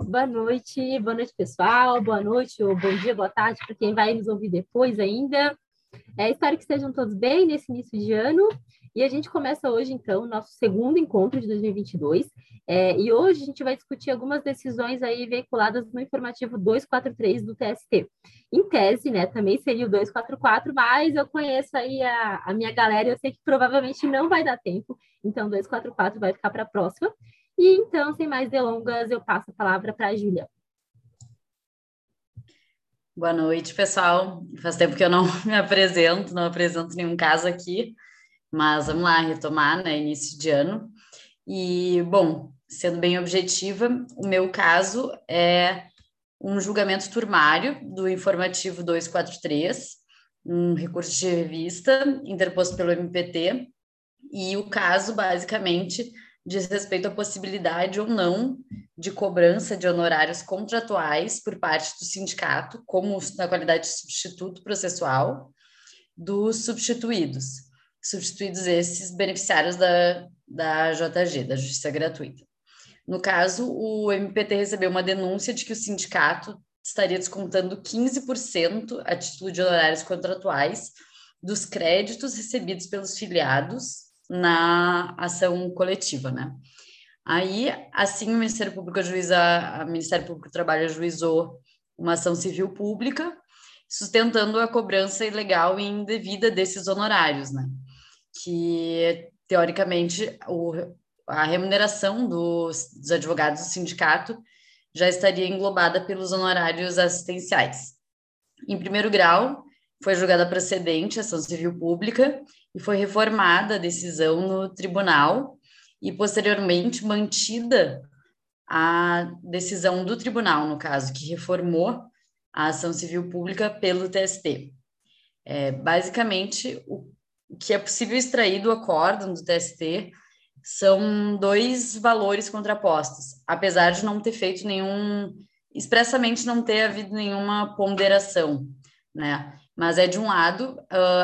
Boa noite, boa noite, pessoal. Boa noite ou bom dia, boa tarde para quem vai nos ouvir depois ainda. É, espero que estejam todos bem nesse início de ano. E a gente começa hoje, então, o nosso segundo encontro de 2022. É, e hoje a gente vai discutir algumas decisões aí veiculadas no informativo 243 do TST. Em tese, né, também seria o 244, mas eu conheço aí a, a minha galera, eu sei que provavelmente não vai dar tempo, então 244 vai ficar para a próxima. E então, sem mais delongas, eu passo a palavra para a Júlia. Boa noite, pessoal. Faz tempo que eu não me apresento, não apresento nenhum caso aqui. Mas vamos lá, retomar, né? Início de ano. E, bom, sendo bem objetiva, o meu caso é um julgamento turmário do informativo 243, um recurso de revista interposto pelo MPT, e o caso, basicamente, diz respeito à possibilidade ou não de cobrança de honorários contratuais por parte do sindicato, como na qualidade de substituto processual, dos substituídos substituídos esses beneficiários da, da JG, da Justiça Gratuita. No caso, o MPT recebeu uma denúncia de que o sindicato estaria descontando 15% a título de honorários contratuais dos créditos recebidos pelos filiados na ação coletiva, né? Aí, assim, o Ministério Público ajuiza, o Ministério Público do Trabalho ajuizou uma ação civil pública, sustentando a cobrança ilegal e indevida desses honorários, né? que, teoricamente, o, a remuneração dos, dos advogados do sindicato já estaria englobada pelos honorários assistenciais. Em primeiro grau, foi julgada procedente a ação civil pública e foi reformada a decisão no tribunal e, posteriormente, mantida a decisão do tribunal, no caso, que reformou a ação civil pública pelo TST. É, basicamente, o que é possível extrair do acórdão do TST são dois valores contrapostos, apesar de não ter feito nenhum, expressamente não ter havido nenhuma ponderação, né? Mas é, de um lado,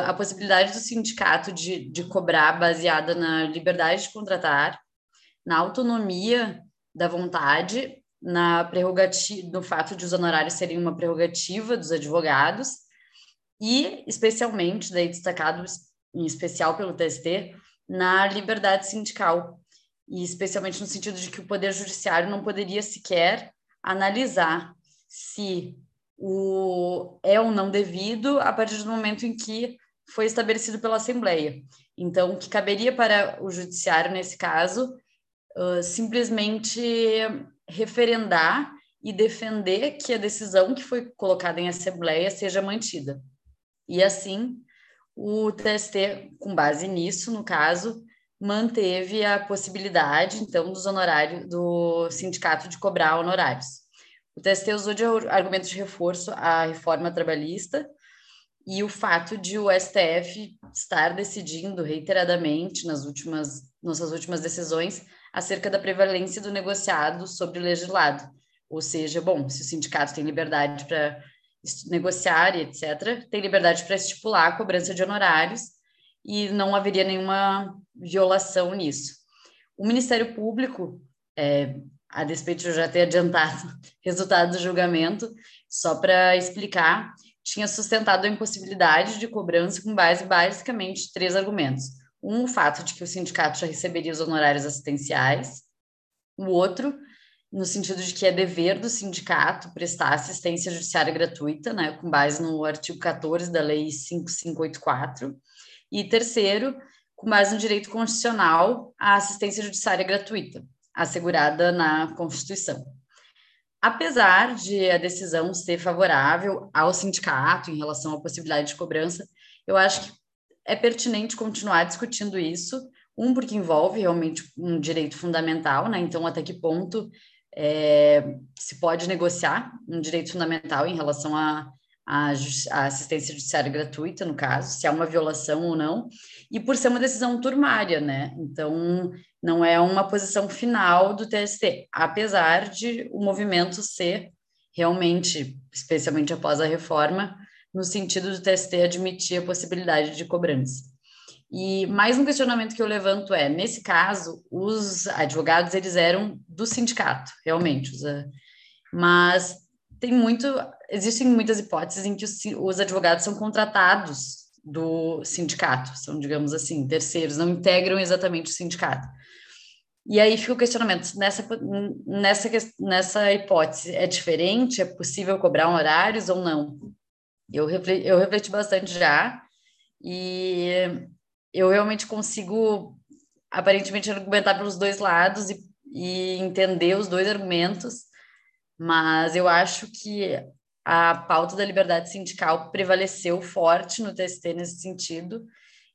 a possibilidade do sindicato de, de cobrar baseada na liberdade de contratar, na autonomia da vontade, na prerrogativa, no fato de os honorários serem uma prerrogativa dos advogados, e, especialmente, daí destacado em especial pelo TST, na liberdade sindical, e especialmente no sentido de que o Poder Judiciário não poderia sequer analisar se o é ou não devido a partir do momento em que foi estabelecido pela Assembleia. Então, o que caberia para o Judiciário, nesse caso, uh, simplesmente referendar e defender que a decisão que foi colocada em Assembleia seja mantida. E assim, o TST, com base nisso, no caso, manteve a possibilidade, então, dos honorários do sindicato de cobrar honorários. O TST usou de argumento de reforço a reforma trabalhista e o fato de o STF estar decidindo reiteradamente nas últimas nossas últimas decisões acerca da prevalência do negociado sobre o legislado. Ou seja, bom, se o sindicato tem liberdade para negociar e etc., tem liberdade para estipular a cobrança de honorários e não haveria nenhuma violação nisso. O Ministério Público, é, a despeito de eu já ter adiantado resultado do julgamento, só para explicar, tinha sustentado a impossibilidade de cobrança com base basicamente três argumentos. Um, o fato de que o sindicato já receberia os honorários assistenciais. O outro, no sentido de que é dever do sindicato prestar assistência judiciária gratuita, né, com base no artigo 14 da Lei 5584. E terceiro, com base no direito constitucional à assistência judiciária gratuita, assegurada na Constituição. Apesar de a decisão ser favorável ao sindicato em relação à possibilidade de cobrança, eu acho que é pertinente continuar discutindo isso, um, porque envolve realmente um direito fundamental, né? Então, até que ponto é, se pode negociar um direito fundamental em relação a, a, a, assistência judiciária gratuita, no caso, se há uma violação ou não, e por ser uma decisão turmária, né? Então, não é uma posição final do TST, apesar de o movimento ser realmente, especialmente após a reforma, no sentido do TST admitir a possibilidade de cobrança. E mais um questionamento que eu levanto é, nesse caso, os advogados eles eram do sindicato, realmente. Os, mas tem muito, existem muitas hipóteses em que os, os advogados são contratados do sindicato, são, digamos assim, terceiros, não integram exatamente o sindicato. E aí fica o questionamento, nessa, nessa, nessa hipótese, é diferente? É possível cobrar horários ou não? Eu refleti, eu refleti bastante já, e eu realmente consigo, aparentemente, argumentar pelos dois lados e, e entender os dois argumentos, mas eu acho que a pauta da liberdade sindical prevaleceu forte no TST nesse sentido,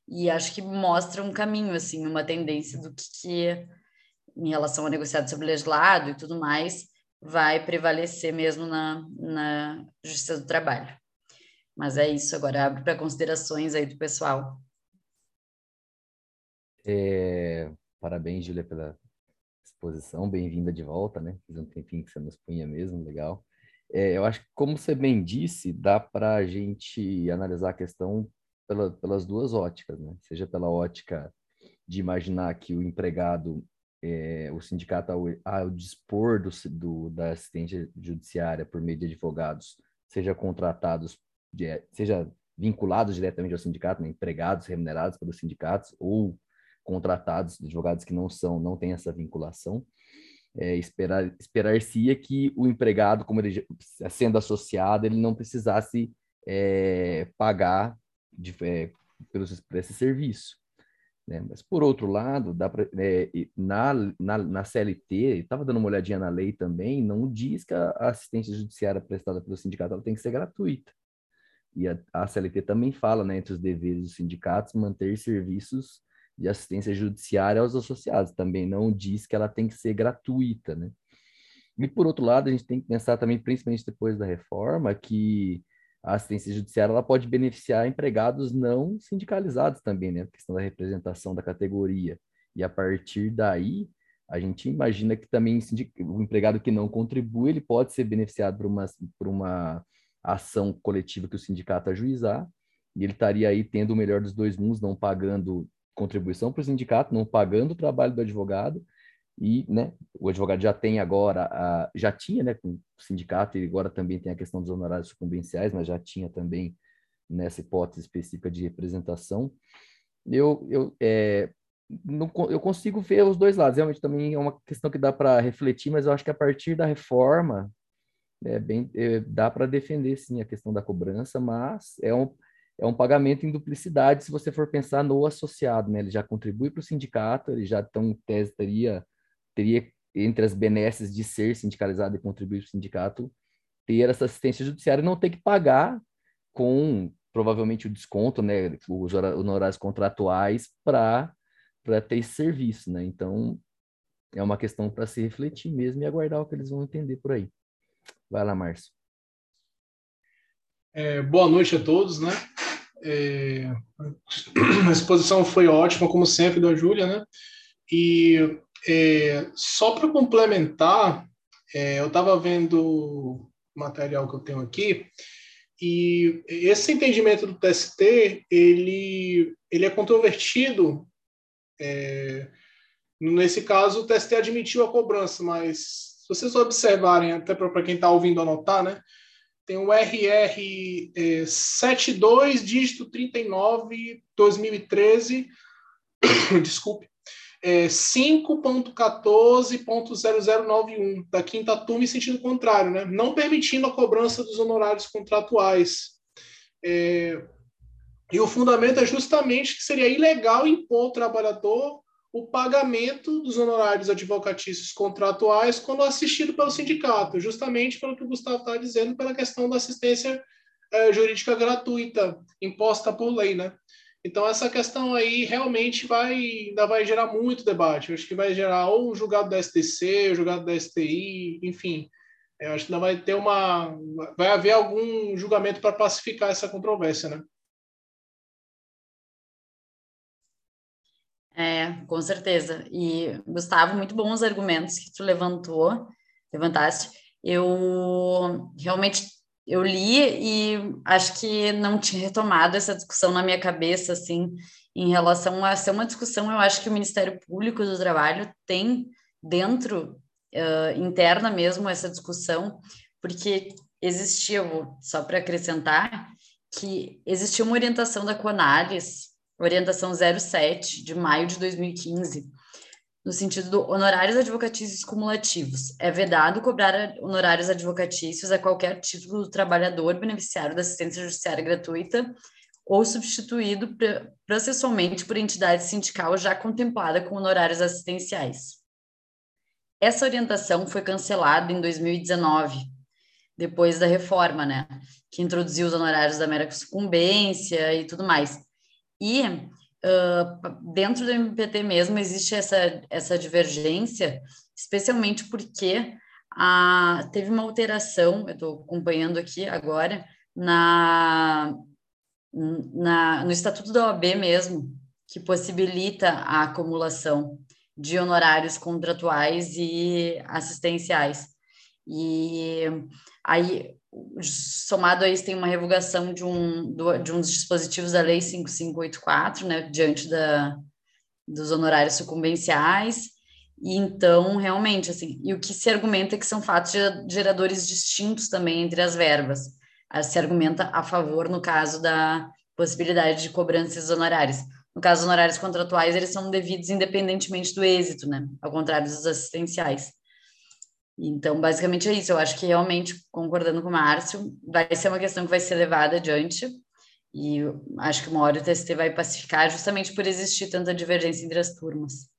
e acho que mostra um caminho, assim, uma tendência do que, que em relação a negociado sobre legislado e tudo mais, vai prevalecer mesmo na, na Justiça do Trabalho. Mas é isso, agora abro para considerações aí do pessoal. É, parabéns, Júlia, pela exposição, bem-vinda de volta, né? Fiz um tempinho que você nos punha mesmo, legal. É, eu acho que, como você bem disse, dá para a gente analisar a questão pela, pelas duas óticas, né? Seja pela ótica de imaginar que o empregado, é, o sindicato, ao, ao dispor do, do, da assistência judiciária por meio de advogados, seja contratados de, seja vinculados diretamente ao sindicato, né, empregados remunerados pelos sindicatos ou contratados, advogados que não são, não têm essa vinculação. É, esperar esperar-se-ia que o empregado, como ele sendo associado, ele não precisasse é, pagar de, é, pelo, por esse serviço. Né? Mas, por outro lado, dá pra, é, na, na, na CLT, estava dando uma olhadinha na lei também, não diz que a assistência judiciária prestada pelo sindicato tem que ser gratuita. E a, a CLT também fala, né, entre os deveres dos sindicatos, manter serviços de assistência judiciária aos associados. Também não diz que ela tem que ser gratuita, né? E por outro lado, a gente tem que pensar também, principalmente depois da reforma, que a assistência judiciária ela pode beneficiar empregados não sindicalizados também, né? A questão da representação da categoria. E a partir daí, a gente imagina que também o empregado que não contribui, ele pode ser beneficiado por uma, por uma ação coletiva que o sindicato ajuizar, e ele estaria aí tendo o melhor dos dois mundos, não pagando contribuição para o sindicato, não pagando o trabalho do advogado, e né, o advogado já tem agora, a, já tinha né, com o sindicato, e agora também tem a questão dos honorários sucumbenciais, mas já tinha também nessa hipótese específica de representação. Eu, eu, é, não, eu consigo ver os dois lados, realmente também é uma questão que dá para refletir, mas eu acho que a partir da reforma, é bem, é, dá para defender sim a questão da cobrança, mas é um, é um pagamento em duplicidade se você for pensar no associado, né? Ele já contribui para o sindicato, ele já então, tese, teria, teria entre as benesses de ser sindicalizado e contribuir para o sindicato, ter essa assistência judiciária e não ter que pagar com provavelmente o desconto, né, os honorários contratuais para ter esse serviço, né? Então, é uma questão para se refletir mesmo e aguardar o que eles vão entender por aí. Vai lá, Márcio. É, boa noite a todos, né? É, a exposição foi ótima, como sempre, da Júlia, né? E é, só para complementar, é, eu estava vendo o material que eu tenho aqui, e esse entendimento do TST, ele, ele é controvertido. É, nesse caso, o TST admitiu a cobrança, mas se vocês observarem, até para quem está ouvindo anotar, né? Tem o RR é, 72, dígito 39, 2013, desculpe, é, 5.14.0091, da quinta turma em sentido contrário, né? não permitindo a cobrança dos honorários contratuais. É, e o fundamento é justamente que seria ilegal impor ao trabalhador o pagamento dos honorários advocatícios contratuais quando assistido pelo sindicato, justamente pelo que o Gustavo está dizendo, pela questão da assistência é, jurídica gratuita imposta por lei, né? Então essa questão aí realmente vai ainda vai gerar muito debate. Eu acho que vai gerar ou o julgado da STC, o julgado da STI, enfim. Eu acho que ainda vai ter uma vai haver algum julgamento para pacificar essa controvérsia, né? É, com certeza. E, Gustavo, muito bons os argumentos que tu levantou, levantaste. Eu realmente eu li e acho que não tinha retomado essa discussão na minha cabeça, assim, em relação a ser uma discussão, eu acho que o Ministério Público do Trabalho tem dentro uh, interna mesmo essa discussão, porque existia, só para acrescentar, que existia uma orientação da Conalis, orientação 07, de maio de 2015, no sentido do honorários advocatícios cumulativos. É vedado cobrar honorários advocatícios a qualquer título do trabalhador beneficiário da assistência judiciária gratuita ou substituído processualmente por entidade sindical já contemplada com honorários assistenciais. Essa orientação foi cancelada em 2019, depois da reforma, né, que introduziu os honorários da mera sucumbência e tudo mais. E uh, dentro do MPT mesmo existe essa, essa divergência, especialmente porque a, teve uma alteração, eu estou acompanhando aqui agora, na, na, no Estatuto da OAB mesmo, que possibilita a acumulação de honorários contratuais e assistenciais. E aí, somado a isso, tem uma revogação de um, de um dos dispositivos da Lei 5584, né, diante da, dos honorários sucumbenciais, e então, realmente, assim, e o que se argumenta é que são fatos geradores distintos também entre as verbas. Se argumenta a favor, no caso da possibilidade de cobranças honorárias. No caso, os honorários contratuais, eles são devidos independentemente do êxito, né? Ao contrário dos assistenciais. Então, basicamente é isso. Eu acho que realmente, concordando com o Márcio, vai ser uma questão que vai ser levada adiante. E acho que uma hora o TST vai pacificar justamente por existir tanta divergência entre as turmas.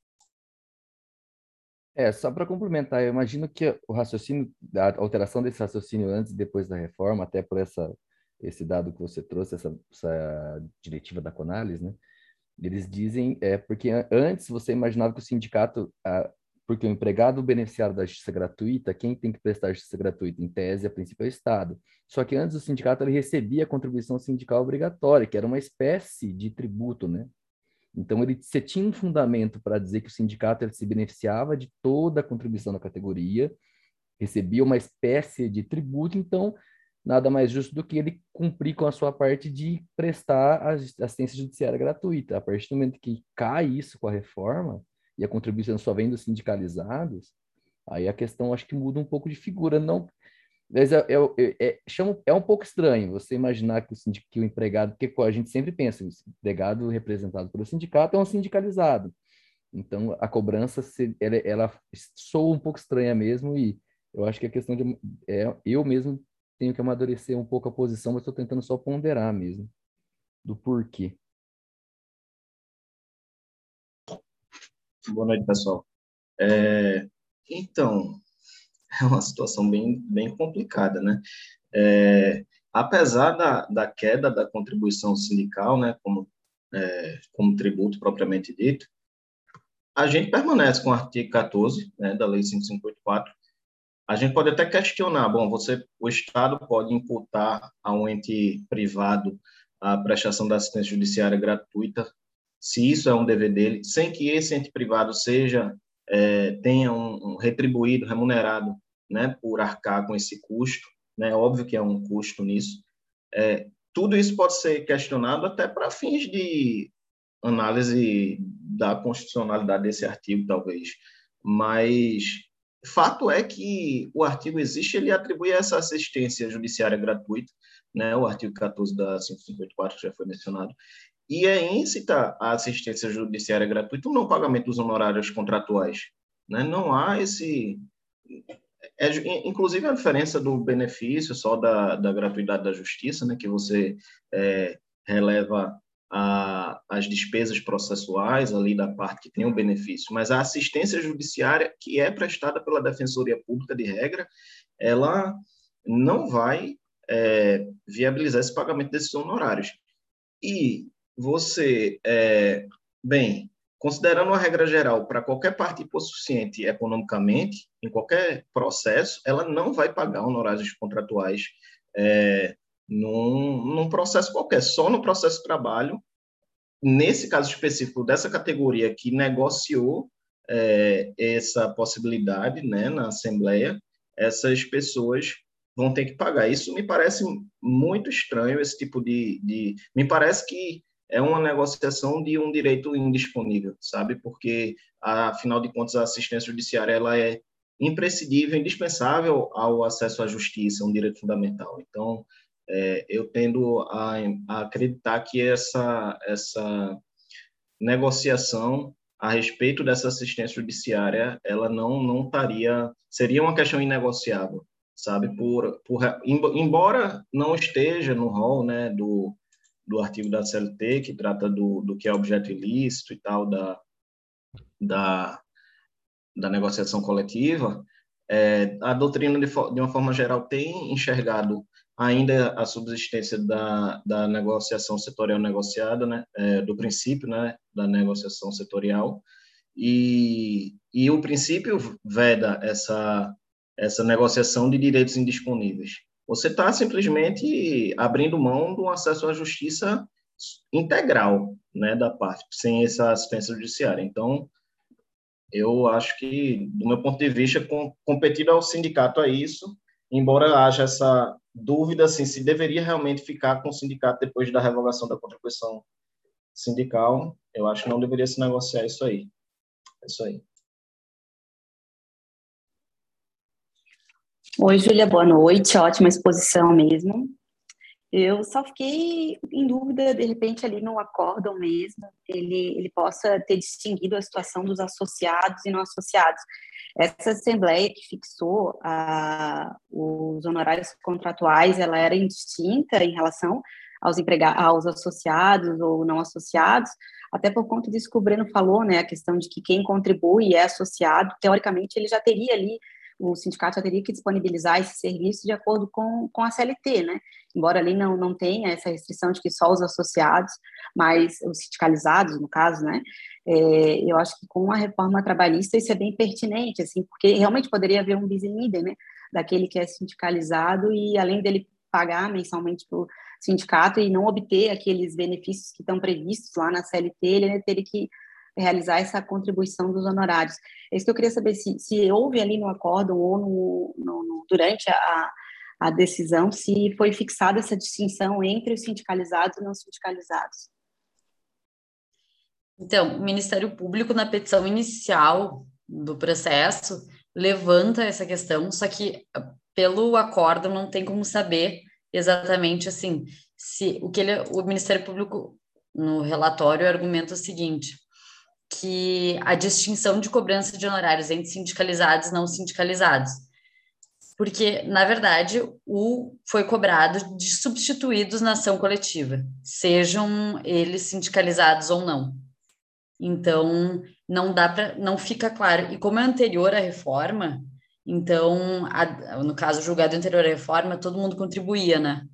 É, só para complementar, eu imagino que o raciocínio, a alteração desse raciocínio antes e depois da reforma, até por essa, esse dado que você trouxe, essa, essa diretiva da Conalis, né? Eles dizem, é porque antes você imaginava que o sindicato, porque o empregado beneficiário da justiça gratuita, quem tem que prestar justiça gratuita, em tese, a princípio é o Estado. Só que antes o sindicato ele recebia a contribuição sindical obrigatória, que era uma espécie de tributo, né? Então ele você tinha um fundamento para dizer que o sindicato ele se beneficiava de toda a contribuição da categoria, recebia uma espécie de tributo, então nada mais justo do que ele cumprir com a sua parte de prestar assistência judiciária gratuita. A partir do momento que cai isso com a reforma e a contribuição só vem dos sindicalizados, aí a questão acho que muda um pouco de figura. Não, mas é, é, é, é um pouco estranho você imaginar que o, sindic, que o empregado, porque a gente sempre pensa, o empregado representado pelo sindicato é um sindicalizado. Então, a cobrança, ela, ela soa um pouco estranha mesmo e eu acho que a questão de... É, eu mesmo tenho que amadurecer um pouco a posição, mas estou tentando só ponderar mesmo do porquê. Boa noite, pessoal. É, então, é uma situação bem, bem complicada, né? É, apesar da, da queda da contribuição sindical, né, como, é, como tributo propriamente dito, a gente permanece com o artigo 14 né, da Lei 5584, a gente pode até questionar, bom, você, o Estado pode imputar a um ente privado a prestação da assistência judiciária gratuita, se isso é um dever dele, sem que esse ente privado seja é, tenha um, um, retribuído, remunerado, né, por arcar com esse custo, né, óbvio que é um custo nisso. É, tudo isso pode ser questionado até para fins de análise da constitucionalidade desse artigo, talvez, mas Fato é que o artigo existe, ele atribui essa assistência judiciária gratuita, né, o artigo 14 da 554, que já foi mencionado, e é íncita a assistência judiciária gratuita o não pagamento dos honorários contratuais. Né? Não há esse. É, inclusive, a diferença do benefício só da, da gratuidade da justiça, né, que você é, releva a, as despesas processuais ali da parte que tem o benefício, mas a assistência judiciária que é prestada pela Defensoria Pública de regra, ela não vai é, viabilizar esse pagamento desses honorários. E você, é, bem, considerando a regra geral para qualquer parte hipossuficiente economicamente, em qualquer processo, ela não vai pagar honorários contratuais é, num, num processo qualquer, só no processo de trabalho, nesse caso específico dessa categoria que negociou é, essa possibilidade né, na Assembleia, essas pessoas vão ter que pagar. Isso me parece muito estranho, esse tipo de. de me parece que é uma negociação de um direito indisponível, sabe? Porque, afinal de contas, a assistência judiciária ela é imprescindível, indispensável ao acesso à justiça, um direito fundamental. Então, é, eu tendo a, a, acreditar que essa, essa negociação a respeito dessa assistência judiciária, ela não, não estaria, seria uma questão inegociável, sabe? Por, por, embora não esteja no rol né, do, do artigo da CLT, que trata do, do que é objeto ilícito e tal, da, da, da negociação coletiva, é, a doutrina, de, de, uma forma geral, tem enxergado ainda a subsistência da, da negociação setorial negociada, né, é, do princípio né, da negociação setorial, e, e o princípio veda essa, essa negociação de direitos indisponíveis. Você está simplesmente abrindo mão do acesso à justiça integral né, da parte, sem essa assistência judiciária. Então, eu acho que, do meu ponto de vista, com, ao sindicato a isso, embora haja essa dúvida assim, se deveria realmente ficar com o sindicato depois da revogação da contribuição sindical, eu acho que não deveria se negociar isso aí. É isso aí. Oi, Júlia, boa noite. Ótima exposição mesmo. Eu só fiquei em dúvida, de repente, ali no acórdão mesmo, ele, ele possa ter distinguido a situação dos associados e não associados. Essa assembleia que fixou a, os honorários contratuais, ela era indistinta em relação aos aos associados ou não associados, até por conta disso que o Breno falou, né, a questão de que quem contribui é associado, teoricamente ele já teria ali o sindicato já teria que disponibilizar esse serviço de acordo com, com a CLT, né? Embora ali não, não tenha essa restrição de que só os associados, mas os sindicalizados, no caso, né? É, eu acho que com a reforma trabalhista isso é bem pertinente, assim, porque realmente poderia haver um bis né? Daquele que é sindicalizado e além dele pagar mensalmente para o sindicato e não obter aqueles benefícios que estão previstos lá na CLT, ele teria que realizar essa contribuição dos honorários. É isso que eu queria saber, se, se houve ali no acórdão ou no, no, no, durante a, a decisão, se foi fixada essa distinção entre os sindicalizados e não sindicalizados. Então, o Ministério Público, na petição inicial do processo, levanta essa questão, só que pelo acordo não tem como saber exatamente assim se o que ele, o Ministério Público no relatório argumenta o seguinte que a distinção de cobrança de honorários entre sindicalizados e não sindicalizados. Porque, na verdade, o foi cobrado de substituídos na ação coletiva, sejam eles sindicalizados ou não. Então, não dá para, não fica claro. E como é anterior à reforma, então, a, no caso julgado anterior à reforma, todo mundo contribuía, né?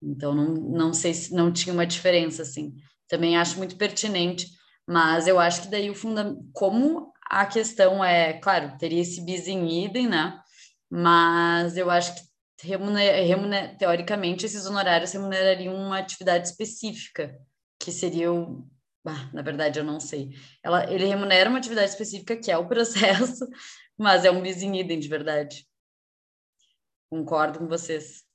Então, não, não sei se não tinha uma diferença, assim. Também acho muito pertinente mas eu acho que daí o fundamento, como a questão é, claro, teria esse bis em idem, né? Mas eu acho que remuner, remuner, teoricamente esses honorários remunerariam uma atividade específica, que seria o. Na verdade, eu não sei. Ela, ele remunera uma atividade específica, que é o processo, mas é um bis em idem, de verdade. Concordo com vocês.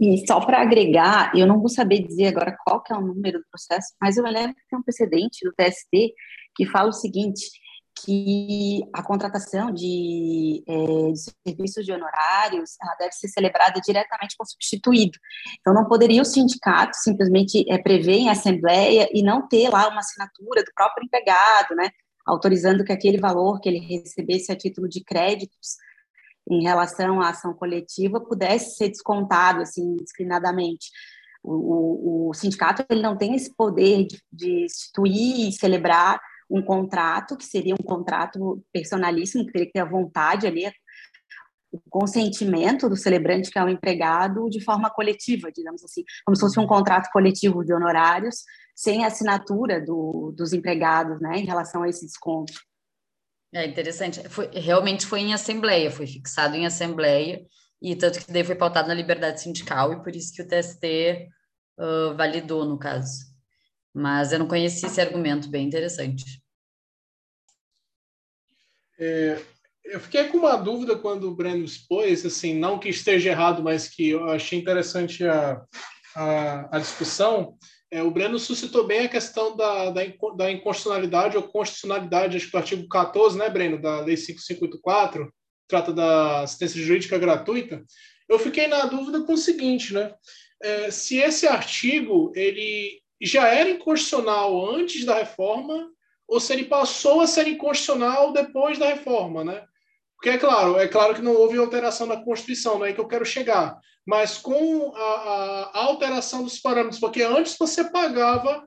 E só para agregar, eu não vou saber dizer agora qual que é o número do processo, mas eu lembro que tem um precedente do TST que fala o seguinte, que a contratação de, é, de, serviços de honorários deve ser celebrada diretamente com o substituído. Então, não poderia o sindicato simplesmente é, prever em assembleia e não ter lá uma assinatura do próprio empregado, né, autorizando que aquele valor que ele recebesse a título de créditos em relação à ação coletiva pudesse ser descontado assim discriminadamente. O, o, o sindicato ele não tem esse poder de, de instituir e celebrar um contrato que seria um contrato personalíssimo, que teria que ter a vontade ali, o consentimento do celebrante, que é o empregado, de forma coletiva, digamos assim, como se fosse um contrato coletivo de honorários, sem assinatura do, dos empregados, né, em relação a esse desconto. É interessante. Foi, realmente foi em assembleia, foi fixado em assembleia, e tanto que daí foi pautado na liberdade sindical, e por isso que o TST uh, validou, no caso. Mas eu não conhecia esse argumento, bem interessante. É, eu fiquei com uma dúvida quando o Breno expôs, assim, não que esteja errado, mas que eu achei interessante a, a, a discussão, É, o Breno suscitou bem a questão da, da, da inconstitucionalidade ou constitucionalidade, acho que do artigo 14, né, Breno, da Lei 5584, trata da assistência jurídica gratuita. Eu fiquei na dúvida com o seguinte, né? É, se esse artigo ele já era inconstitucional antes da reforma ou se ele passou a ser inconstitucional depois da reforma, né? Porque é claro, é claro que não houve alteração na Constituição, não é que eu quero chegar, mas com a, a, alteração dos parâmetros, porque antes você pagava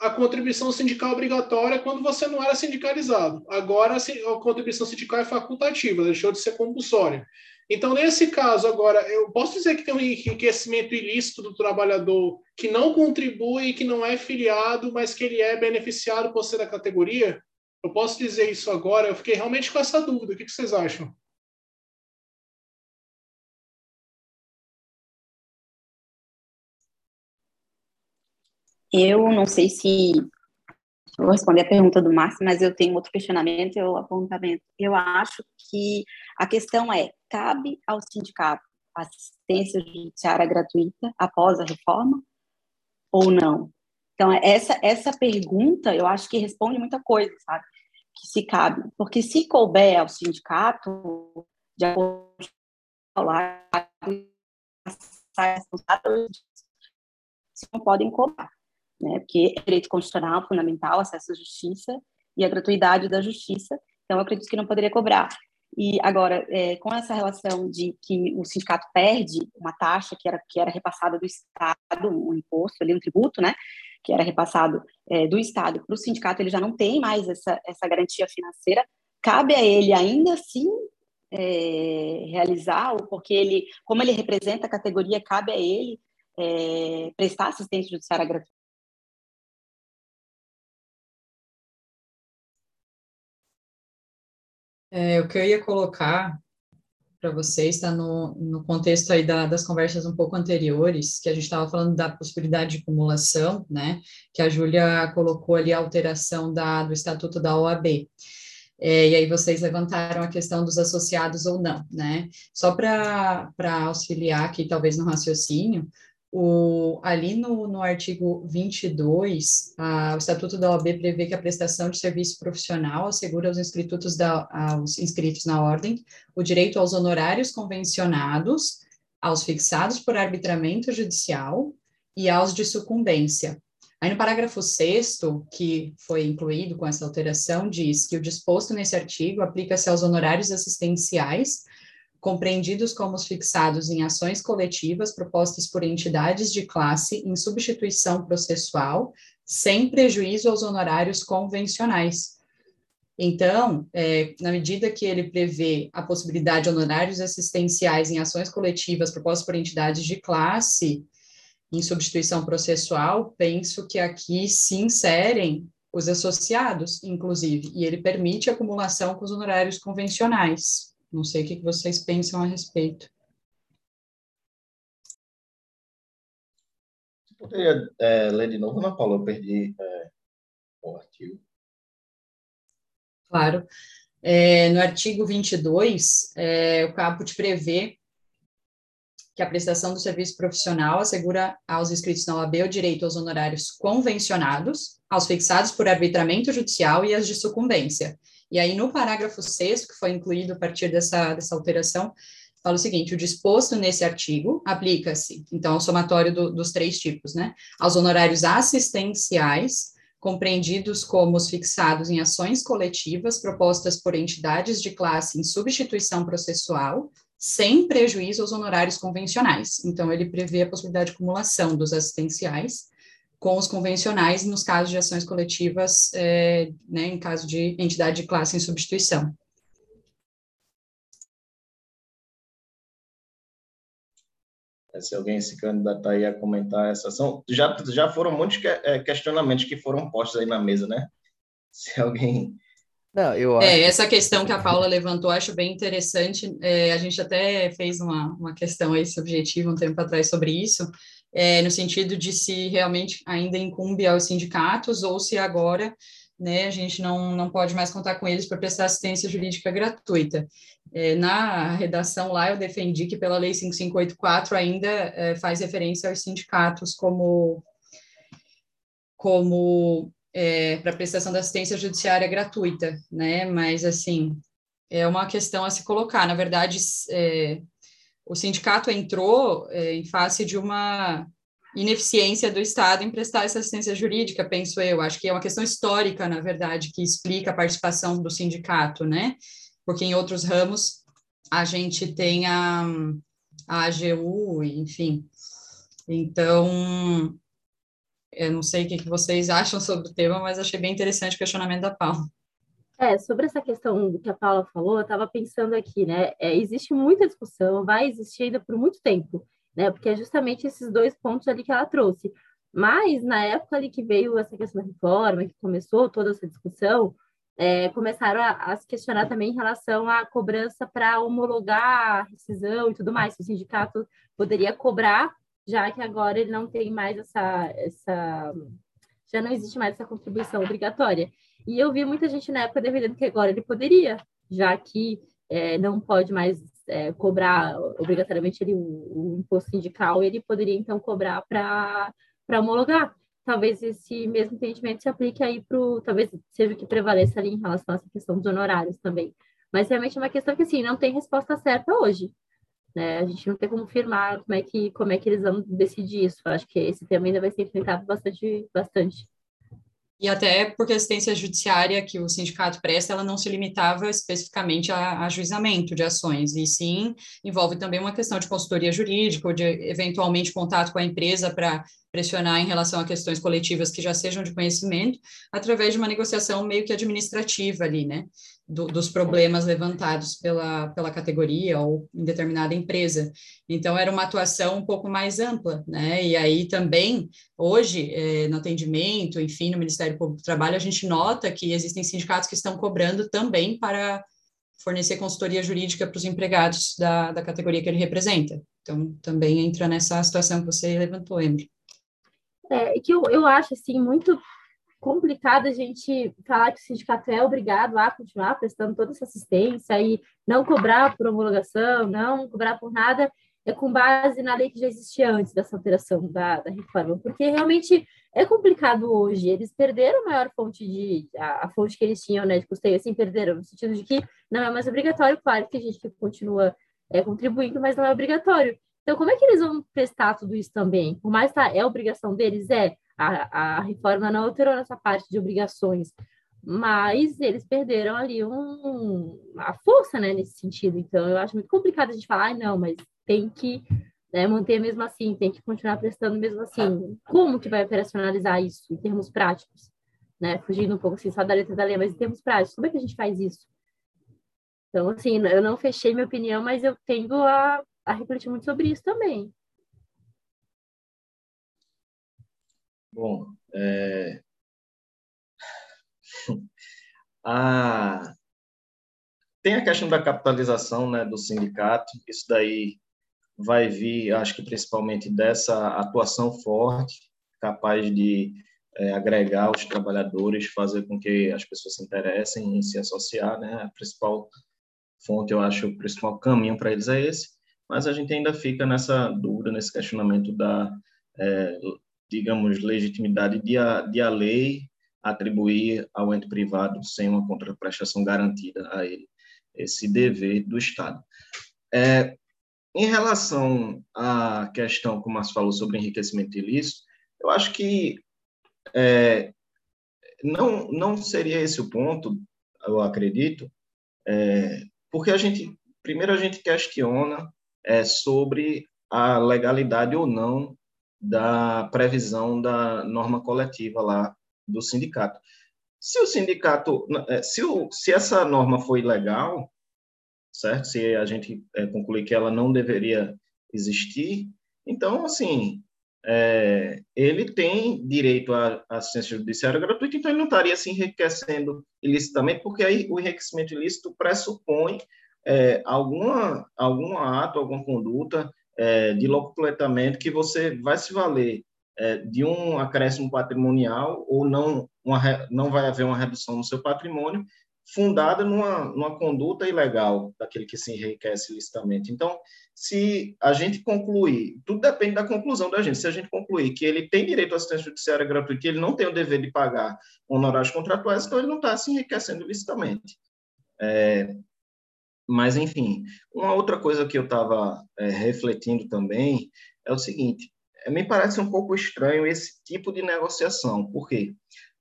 a contribuição sindical obrigatória quando você não era sindicalizado. Agora a contribuição sindical é facultativa, deixou de ser compulsória. Então, nesse caso, agora, eu posso dizer que tem um enriquecimento ilícito do trabalhador que não contribui, que não é filiado, mas que ele é beneficiado por ser da categoria? Eu posso dizer isso agora? Eu fiquei realmente com essa dúvida. O que vocês acham? Eu não sei se vou responder a pergunta do Márcio, mas eu tenho outro questionamento, eu apontamento. Eu acho que a questão é: cabe ao sindicato assistência judiciária gratuita após a reforma ou não? Então, essa, essa pergunta, eu acho que responde muita coisa, sabe? Que se cabe. Porque se couber ao sindicato, de acordo com não podem cobrar né? Porque é direito constitucional fundamental, acesso à justiça e a gratuidade da justiça. Então, eu acredito que não poderia cobrar. E agora, é, com essa relação de que o sindicato perde uma taxa que era que era repassada do Estado, um imposto ali, um tributo, né? Que era repassado é, do Estado para o sindicato, ele já não tem mais essa, essa garantia financeira. Cabe a ele ainda assim é, realizar, porque ele, como ele representa a categoria, cabe a ele é, prestar assistência judiciária É, o que eu ia colocar para vocês está no, no contexto aí da, das conversas um pouco anteriores, que a gente estava falando da possibilidade de acumulação, né, que a Júlia colocou ali a alteração da, do Estatuto da OAB. É, e aí vocês levantaram a questão dos associados ou não, né? Só para auxiliar aqui, talvez no raciocínio, o, ali no, no artigo 22, a, o Estatuto da OAB prevê que a prestação de serviço profissional assegura aos inscritos, da, aos inscritos na ordem o direito aos honorários convencionados, aos fixados por arbitramento judicial e aos de sucumbência. Aí no parágrafo 6 que foi incluído com essa alteração, diz que o disposto nesse artigo aplica-se aos honorários assistenciais compreendidos como os fixados em ações coletivas propostas por entidades de classe em substituição processual, sem prejuízo aos honorários convencionais. Então, é, na medida que ele prevê a possibilidade de honorários assistenciais em ações coletivas propostas por entidades de classe em substituição processual, penso que aqui se inserem os associados, inclusive, e ele permite acumulação com os honorários convencionais. Não sei o que vocês pensam a respeito. Você poderia é, ler de novo, Ana Paula? Eu perdi é, o artigo. Claro. É, no artigo 22, é, o caput prevê que a prestação do serviço profissional assegura aos inscritos na OAB o direito aos honorários convencionados, aos fixados por arbitramento judicial e as de sucumbência, e aí, no parágrafo 6 que foi incluído a partir dessa, dessa alteração, fala o seguinte: o disposto nesse artigo aplica-se, então, ao somatório do, dos três tipos, né? Aos honorários assistenciais, compreendidos como os fixados em ações coletivas propostas por entidades de classe em substituição processual, sem prejuízo aos honorários convencionais. Então, ele prevê a possibilidade de acumulação dos assistenciais com os convencionais nos casos de ações coletivas, é, né, em caso de entidade de classe em substituição. É, se alguém se candidatar aí a comentar essa ação, já, já foram muitos que, é, questionamentos que foram postos aí na mesa, né? Se alguém não, eu é, acho... É, essa questão que a Paula levantou, acho bem interessante. É, a gente até fez uma, uma questão aí subjetiva um tempo atrás sobre isso, é, no sentido de se realmente ainda incumbe aos sindicatos ou se agora né, a gente não, não pode mais contar com eles para prestar assistência jurídica gratuita. É, na redação lá, eu defendi que pela Lei 5584 ainda é, faz referência aos sindicatos como como é, para prestação da assistência judiciária gratuita, né? Mas assim é uma questão a se colocar. Na verdade, é, o sindicato entrou é, em face de uma ineficiência do Estado em prestar essa assistência jurídica, penso eu. Acho que é uma questão histórica, na verdade, que explica a participação do sindicato, né? Porque em outros ramos a gente tem a, a AGU, enfim. Então, eu não sei o que vocês acham sobre o tema, mas achei bem interessante o questionamento da Paula. É, sobre essa questão que a Paula falou, eu estava pensando aqui, né? É, existe muita discussão, vai existir ainda por muito tempo né? Porque é justamente esses dois pontos ali que ela trouxe. Mas na época ali que veio essa questão da reforma, que começou toda essa discussão, é, começaram a, a, se questionar também em relação à cobrança para homologar a rescisão e tudo mais. Se o sindicato poderia cobrar, já que agora ele não tem mais essa, essa já não existe mais essa contribuição obrigatória. E eu vi muita gente na época defendendo que agora ele poderia, já que é, não pode mais é, cobrar obrigatoriamente ele, o, o, imposto sindical, ele poderia então cobrar para homologar. Talvez esse mesmo entendimento se aplique aí para talvez seja o que prevaleça ali em relação a essa questão dos honorários também. Mas realmente é uma questão que assim não tem resposta certa hoje. Né? A gente não tem como afirmar como é que como é que eles vão decidir isso. Eu acho que esse tema ainda vai ser enfrentado bastante bastante. E até porque a assistência judiciária que o sindicato presta, ela não se limitava especificamente a, a juizamento de ações, e sim envolve também uma questão de consultoria jurídica, ou de eventualmente contato com a empresa para pressionar em relação a questões coletivas que já sejam de conhecimento, através de uma negociação meio que administrativa ali, né? Do, dos problemas levantados pela, pela categoria ou em determinada empresa. Então, era uma atuação um pouco mais ampla, né? E aí também, hoje, é, no atendimento, enfim, no Ministério Público do Trabalho, a gente nota que existem sindicatos que estão cobrando também para fornecer consultoria jurídica para os empregados da, da categoria que ele representa. Então, também entra nessa situação que você levantou, Emily é, que eu, eu acho assim muito complicado a gente falar que o sindicato é obrigado a continuar prestando toda essa assistência e não cobrar por homologação, não cobrar por nada, é com base na lei que já existia antes dessa alteração da, da reforma, porque realmente é complicado hoje. Eles perderam a maior fonte de a, a, fonte que eles tinham, né, de custeio, assim, perderam no sentido de que não é mais obrigatório, claro que a gente continua é, contribuindo, mas não é obrigatório. Então, como é que eles vão prestar tudo isso também? Por mais que tá, é obrigação deles, é. A, a reforma não alterou nessa parte de obrigações, mas eles perderam ali um, a força, né, nesse sentido. Então, eu acho muito complicado a gente falar, ah, não, mas tem que né, manter mesmo assim, tem que continuar prestando mesmo assim. Como que vai operacionalizar isso em termos práticos? Né? Fugindo um pouco assim, só da letra da lei, mas em termos práticos, como é que a gente faz isso? Então, assim, eu não fechei minha opinião, mas eu tendo a a refletir muito sobre isso também. Bom, é... tem a questão da capitalização né, do sindicato, isso daí vai vir, acho que principalmente dessa atuação forte, capaz de é, agregar os trabalhadores, fazer com que as pessoas se interessem em se associar, né? A principal fonte, eu acho, o principal caminho para eles é esse mas a gente ainda fica nessa dúvida, nesse questionamento da, é, digamos, legitimidade de a, de a lei atribuir ao ente privado, sem uma contraprestação garantida a ele, esse dever do Estado. É, em relação à questão que o Márcio falou sobre enriquecimento ilícito, eu acho que é, não, não seria esse o ponto, eu acredito, é, porque a gente, primeiro a gente questiona é, sobre a legalidade ou não da previsão da norma coletiva lá do sindicato. Se o sindicato, é, se, o, se essa norma foi legal, certo? Se a gente é, concluir que ela não deveria existir, então, assim, é, ele tem direito à assistência judiciária gratuita, então ele não estaria se enriquecendo ilicitamente, porque aí o enriquecimento ilícito pressupõe é, alguma, algum ato, alguma conduta é, de locupletamento que você vai se valer é, de um acréscimo patrimonial ou não, uma, não vai haver uma redução no seu patrimônio fundada numa, numa conduta ilegal daquele que se enriquece ilicitamente. Então, se a gente concluir, tudo depende da conclusão da gente, se a gente concluir que ele tem direito à assistência judiciária gratuita e ele não tem o dever de pagar honorários contratuais, então ele não está se enriquecendo ilicitamente. É, mas, enfim, uma outra coisa que eu estava é, refletindo também é o seguinte: é, me parece um pouco estranho esse tipo de negociação. Por quê?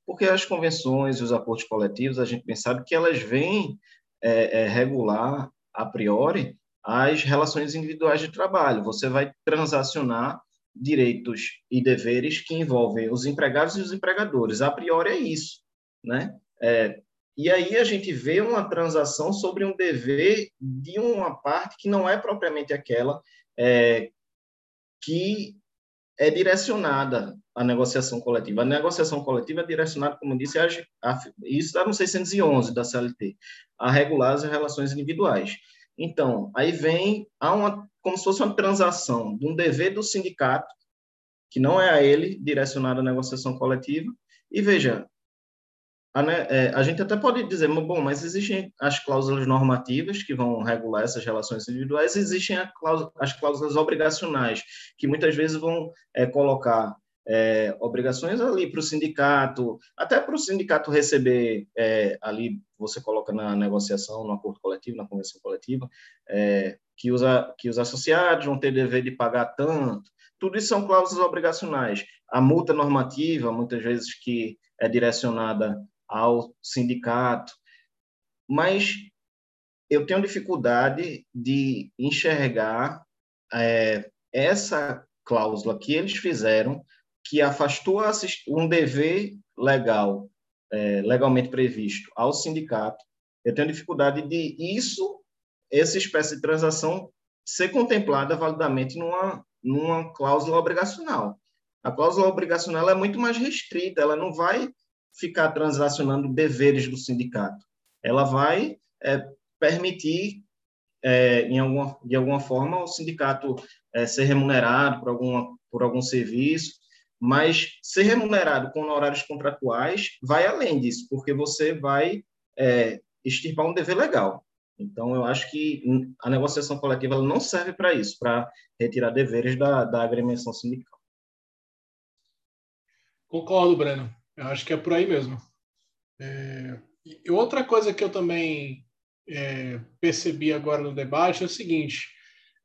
Porque as convenções e os acordos coletivos, a gente sabe que elas vêm é, é, regular, a priori, as relações individuais de trabalho. Você vai transacionar direitos e deveres que envolvem os empregados e os empregadores. A priori é isso, né? É, e aí a gente vê uma transação sobre um dever de uma parte que não é propriamente aquela é, que é direcionada à negociação coletiva. A negociação coletiva é direcionada, como disse, a, a, isso está no 611 da CLT, a regular as relações individuais. Então, aí vem há uma, como se fosse uma transação de um dever do sindicato, que não é a ele direcionado à negociação coletiva, e veja, a, né, é, a, gente até pode dizer, bom, mas existem as cláusulas normativas que vão regular essas relações individuais, existem cláusula, as cláusulas obrigacionais, que muitas vezes vão é, colocar é, obrigações ali para o sindicato, até para o sindicato receber é, ali, você coloca na negociação, no acordo coletivo, na convenção coletiva, é, que, que os associados vão ter dever de pagar tanto, tudo isso são cláusulas obrigacionais. A multa normativa, muitas vezes que é direcionada ao sindicato, mas eu tenho dificuldade de enxergar é, essa cláusula que eles fizeram, que afastou um dever legal, é, legalmente previsto ao sindicato. Eu tenho dificuldade de isso, essa espécie de transação, ser contemplada validamente numa, numa cláusula obrigacional. A cláusula obrigacional é muito mais restrita, ela não vai ficar transacionando deveres do sindicato. Ela vai é, permitir, é, em alguma, de alguma forma, o sindicato é, ser remunerado por, alguma, por algum serviço, mas ser remunerado com horários contratuais vai além disso, porque você vai é, extirpar um dever legal. Então, eu acho que a negociação coletiva não serve para isso, para retirar deveres da, da agremiação sindical. Concordo, Breno. Eu acho que é por aí mesmo. É, e outra coisa que eu também é, percebi agora no debate é o seguinte: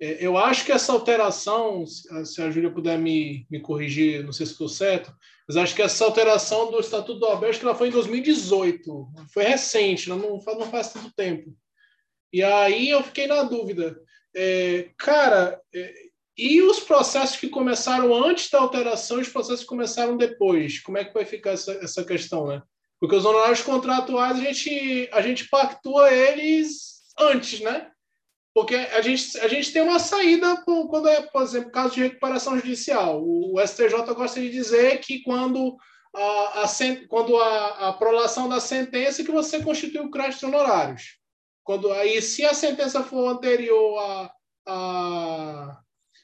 é, eu acho que essa alteração, se a Júlia puder me, me corrigir, não sei se estou certo, mas acho que essa alteração do Estatuto do que ela foi em 2018, foi recente, não faz, não faz tanto tempo. E aí eu fiquei na dúvida. É, cara, é, e os processos que começaram antes da alteração e os processos que começaram depois? Como é que vai ficar essa, essa questão, né? Porque os honorários contratuais, a gente, a gente pactua eles antes, né? Porque a gente, a gente tem uma saída quando é, por exemplo, caso de recuperação judicial. O, STJ gosta de dizer que quando a, a, quando a, a prolação da sentença que você constitui o crédito honorários. Quando, aí, se a sentença for anterior a, a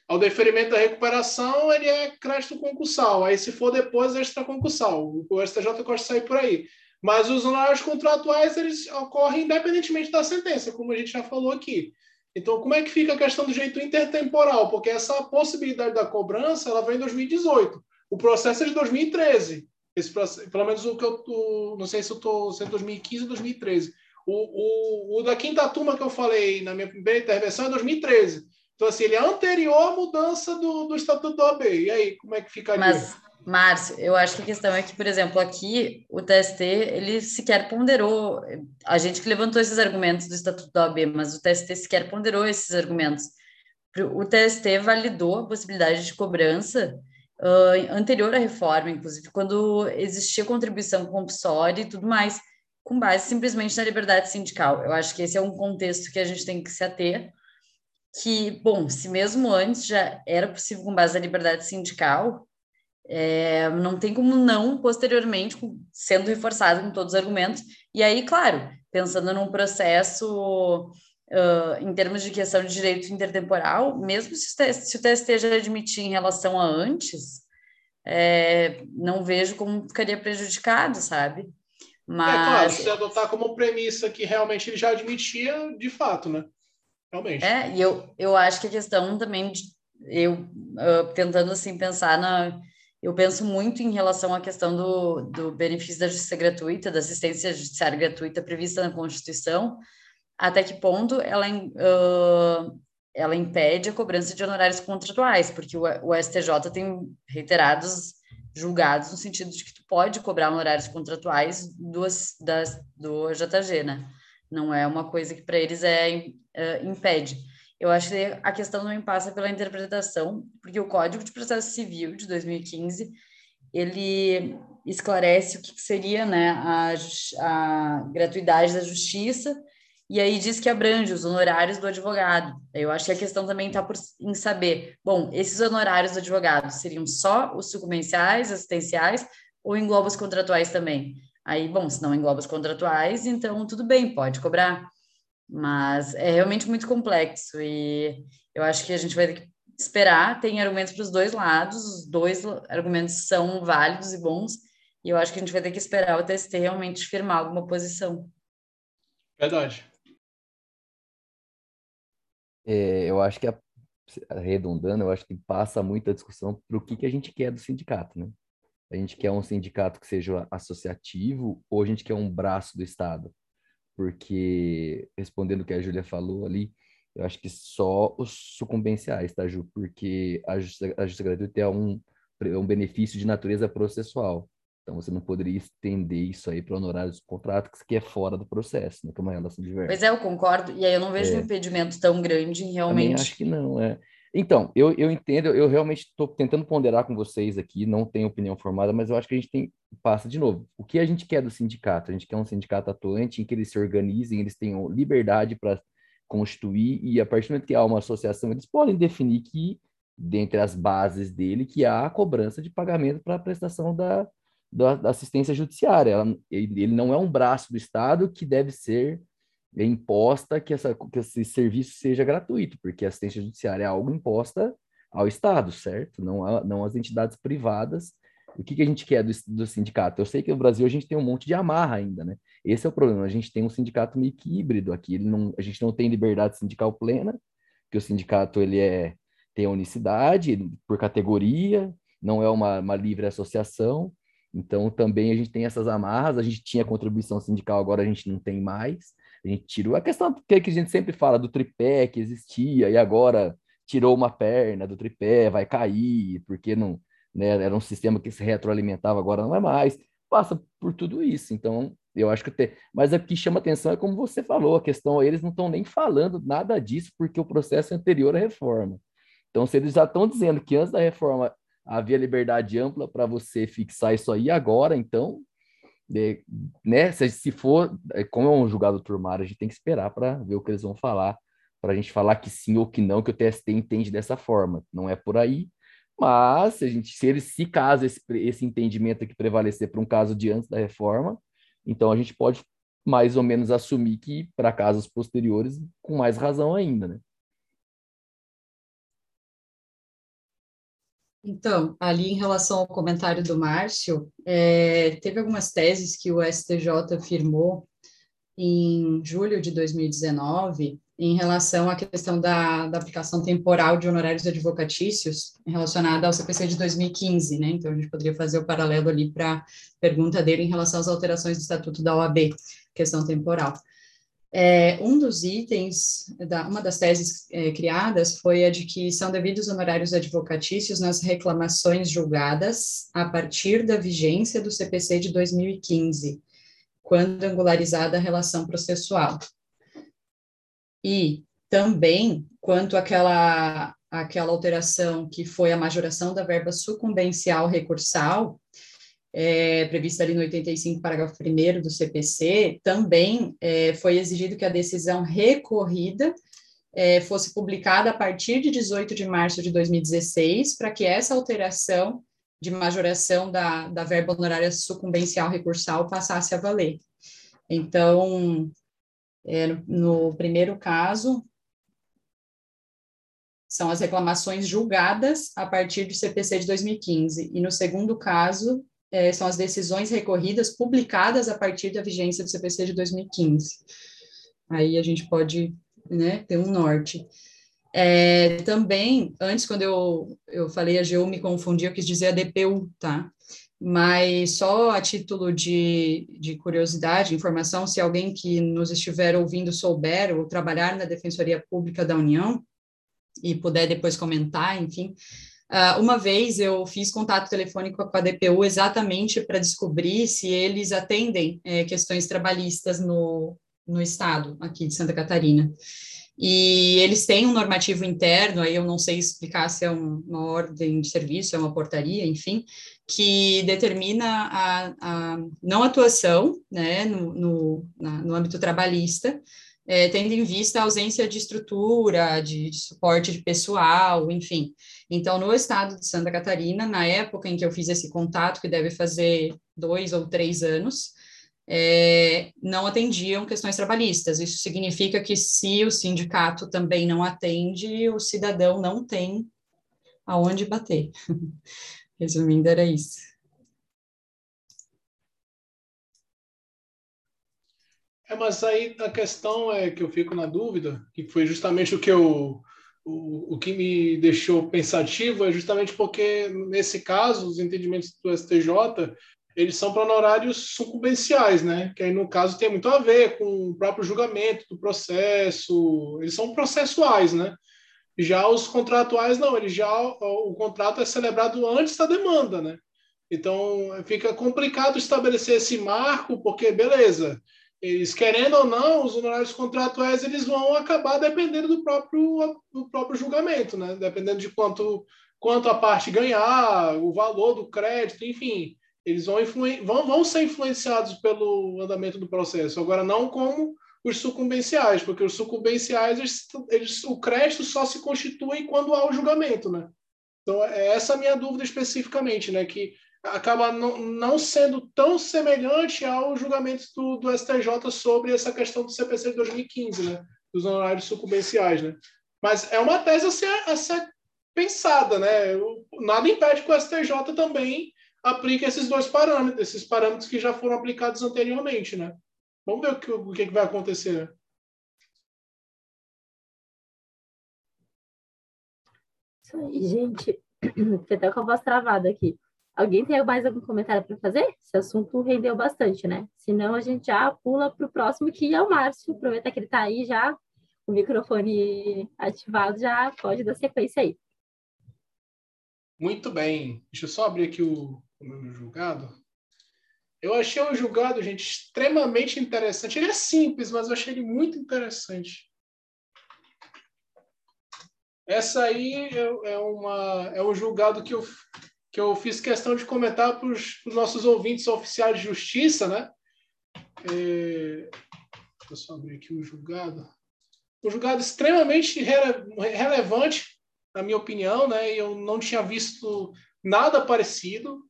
ao deferimento da recuperação, ele é crédito concursal. Aí, se for depois, é extraconcursal. O STJ gosta de sair por aí. Mas os honorários contratuais, eles ocorrem independentemente da sentença, como a gente já falou aqui. Então, como é que fica a questão do jeito intertemporal? Porque essa possibilidade da cobrança, ela vem em 2018. O processo é de 2013. Esse processo, pelo menos o que eu tô, não sei se eu estou sendo 2015 ou 2013. O, o, o da quinta turma que eu falei na minha primeira intervenção é 2013. Então, assim, ele é anterior à mudança do, do Estatuto da OAB. E aí, como é que ficaria? Mas, Márcio, eu acho que a questão é que, por exemplo, aqui o TST, ele sequer ponderou, a gente que levantou esses argumentos do Estatuto da OAB, mas o TST sequer ponderou esses argumentos. O TST validou a possibilidade de cobrança uh, anterior à reforma, inclusive quando existia contribuição compulsória e tudo mais, com base simplesmente na liberdade sindical. Eu acho que esse é um contexto que a gente tem que se ater, que, bom, se mesmo antes já era possível com base na liberdade sindical, é, não tem como não, posteriormente, sendo reforçado com todos os argumentos. E aí, claro, pensando num processo uh, em termos de questão de direito intertemporal, mesmo se o, se o TST já admitir em relação a antes, é, não vejo como ficaria prejudicado, sabe? Mas... É claro, se adotar como premissa que realmente ele já admitia, de fato, né? Realmente. É, e eu, eu acho que a questão também, de, eu uh, tentando assim pensar na. Eu penso muito em relação à questão do, do benefício da justiça gratuita, da assistência judiciária gratuita prevista na Constituição, até que ponto ela, uh, ela impede a cobrança de honorários contratuais, porque o, o STJ tem reiterados julgados no sentido de que tu pode cobrar honorários contratuais do, das, do JG, né? Não é uma coisa que para eles é uh, impede. Eu acho que a questão também passa pela interpretação, porque o Código de Processo Civil de 2015 ele esclarece o que seria né, a, a gratuidade da justiça e aí diz que abrange os honorários do advogado. Eu acho que a questão também está em saber, bom, esses honorários do advogado seriam só os sucumbenciais, assistenciais, ou engloba os contratuais também? Aí, bom, se não engloba os contratuais, então tudo bem, pode cobrar. Mas é realmente muito complexo e eu acho que a gente vai ter que esperar, tem argumentos para os dois lados, os dois argumentos são válidos e bons, e eu acho que a gente vai ter que esperar o TST realmente firmar alguma posição. Verdade. É, eu acho que, a, arredondando, eu acho que passa muita discussão para o que, que a gente quer do sindicato, né? A gente quer um sindicato que seja associativo ou a gente quer um braço do Estado? Porque, respondendo o que a Júlia falou ali, eu acho que só os sucumbenciais, tá, Ju? Porque a justiça, a justiça gratuita é um, é um benefício de natureza processual. Então, você não poderia estender isso aí para honorários contratos que é fora do processo, né? Que é uma relação diversa. Pois é, eu concordo. E aí eu não vejo é. um impedimento tão grande em realmente. Também acho que não, é. Então, eu, eu entendo, eu realmente estou tentando ponderar com vocês aqui, não tenho opinião formada, mas eu acho que a gente tem, passa de novo. O que a gente quer do sindicato? A gente quer um sindicato atuante em que eles se organizem, eles tenham liberdade para constituir, e a partir do momento que há uma associação, eles podem definir que, dentre as bases dele, que há a cobrança de pagamento para a prestação da, da, da assistência judiciária. Ela, ele, ele, não é um braço do Estado que deve ser imposta que, essa, que esse serviço seja gratuito, porque assistência judiciária é algo imposta ao Estado, certo? Não, a, não às entidades privadas. O que, que a gente quer do, do, sindicato? Eu sei que no Brasil a gente tem um monte de amarra ainda, né? Esse é o problema. A gente tem um sindicato meio que híbrido aqui. Não, a gente não tem liberdade sindical plena, que o sindicato ele é tem unicidade por categoria, não é uma, uma livre associação. Então, também a gente tem essas amarras, a gente tinha contribuição sindical, agora a gente não tem mais. A gente tirou a questão que a gente sempre fala do tripé que existia e agora tirou uma perna do tripé, vai cair, porque não, né, era um sistema que se retroalimentava, agora não é mais. Passa por tudo isso. Então, eu acho que até, mas o que chama atenção é como você falou, a questão eles não estão nem falando nada disso porque o processo é anterior à reforma. Então, se eles já estão dizendo que antes da reforma havia liberdade ampla para você fixar isso aí agora, então, é, né, se, se for, é, como é um julgado turmário, a gente tem que esperar para ver o que eles vão falar, para a gente falar que sim ou que não, que o TST entende dessa forma. Não é por aí, mas se, a gente, se eles, se caso esse, esse entendimento aqui prevalecer para um caso de antes da reforma, então a gente pode mais ou menos assumir que para casos posteriores, com mais razão ainda, né? Então, ali em relação ao comentário do Márcio, é, teve algumas teses que o STJ firmou em julho de 2019 em relação à questão da, da aplicação temporal de honorários advocatícios relacionada ao CPC de 2015, né? Então, a gente poderia fazer o paralelo ali para a pergunta dele em relação às alterações do Estatuto da OAB, questão temporal. É, um dos itens, da, uma das teses é, criadas foi a de que são devidos honorários advocatícios nas reclamações julgadas a partir da vigência do CPC de 2015, quando angularizada a relação processual. E também quanto àquela, àquela alteração que foi a majoração da verba sucumbencial recursal, é, prevista ali no 85, parágrafo 1 do CPC, também é, foi exigido que a decisão recorrida é, fosse publicada a partir de 18 de março de 2016, para que essa alteração de majoração da, da verba honorária sucumbencial recursal passasse a valer. Então, no primeiro caso, são as reclamações julgadas a partir do CPC de 2015, e no segundo caso, é, são as decisões recorridas publicadas a partir da vigência do CPC de 2015. Aí a gente pode né, ter um norte. É, também, antes, quando eu, eu falei a GU, me confundi, eu quis dizer a DPU, tá? Mas só a título de, de curiosidade, informação, se alguém que nos estiver ouvindo souber ou trabalhar na Defensoria Pública da União e puder depois comentar, enfim, Uh, uma vez eu fiz contato telefônico com a DPU exatamente para descobrir se eles atendem é, questões trabalhistas no, no estado aqui de Santa Catarina. E eles têm um normativo interno, aí eu não sei explicar se é um, uma ordem de serviço, é uma portaria, enfim, que determina a, a não atuação né, no, no, na, no âmbito trabalhista, é, tendo em vista a ausência de estrutura, de, de, suporte de pessoal, enfim. Então, no estado de Santa Catarina, na época em que eu fiz esse contato, que deve fazer dois ou três anos, é, não atendiam questões trabalhistas. Isso significa que se o sindicato também não atende, o cidadão não tem aonde bater. Resumindo, era isso. É, mas aí a questão é que eu fico na dúvida, que foi justamente o que eu o, o que me deixou pensativo é justamente porque nesse caso os entendimentos do STJ eles são para honorários sucumbenciais, né? Que aí, no caso, tem muito a ver com o próprio julgamento do processo, eles são processuais, né? Já os contratuais, não, ele já, o, o contrato é celebrado antes da demanda, né? Então, fica complicado estabelecer esse marco, porque, beleza, eles querendo ou não, os honorários contratuais, eles vão acabar dependendo do próprio, do próprio julgamento, né? Dependendo de quanto, quanto a parte ganhar, o valor do crédito, enfim eles vão, vão, vão ser influenciados pelo andamento do processo. Agora, não como os sucumbenciais, porque os sucumbenciais, eles, eles, o crédito só se constitui quando há o julgamento, né? Então, é essa a minha dúvida especificamente, né? Que acaba não, sendo tão semelhante ao julgamento do, do STJ sobre essa questão do CPC de 2015, né? Dos honorários sucumbenciais, né? Mas é uma tese a ser, a ser pensada, né? Nada impede que o STJ também aplica esses dois parâmetros, esses parâmetros que já foram aplicados anteriormente, né? Vamos ver o que, o que vai acontecer. Isso aí, gente. Fiquei até com a voz travada aqui. Alguém tem mais algum comentário para fazer? Esse assunto rendeu bastante, né? Senão a gente já pula para o próximo, que é o Márcio. Aproveitar que ele está aí já, o microfone ativado, já pode dar sequência aí. Muito bem. Deixa eu só abrir aqui o, o meu julgado. Eu achei o julgado, gente, extremamente interessante. Ele é simples, mas eu achei ele muito interessante. Essa aí é, é uma, é um julgado que eu, que eu fiz questão de comentar para os nossos ouvintes oficiais de justiça, né? É, deixa eu só abrir aqui o julgado. Um julgado extremamente rele, relevante, na minha opinião, né? Eu não tinha visto nada parecido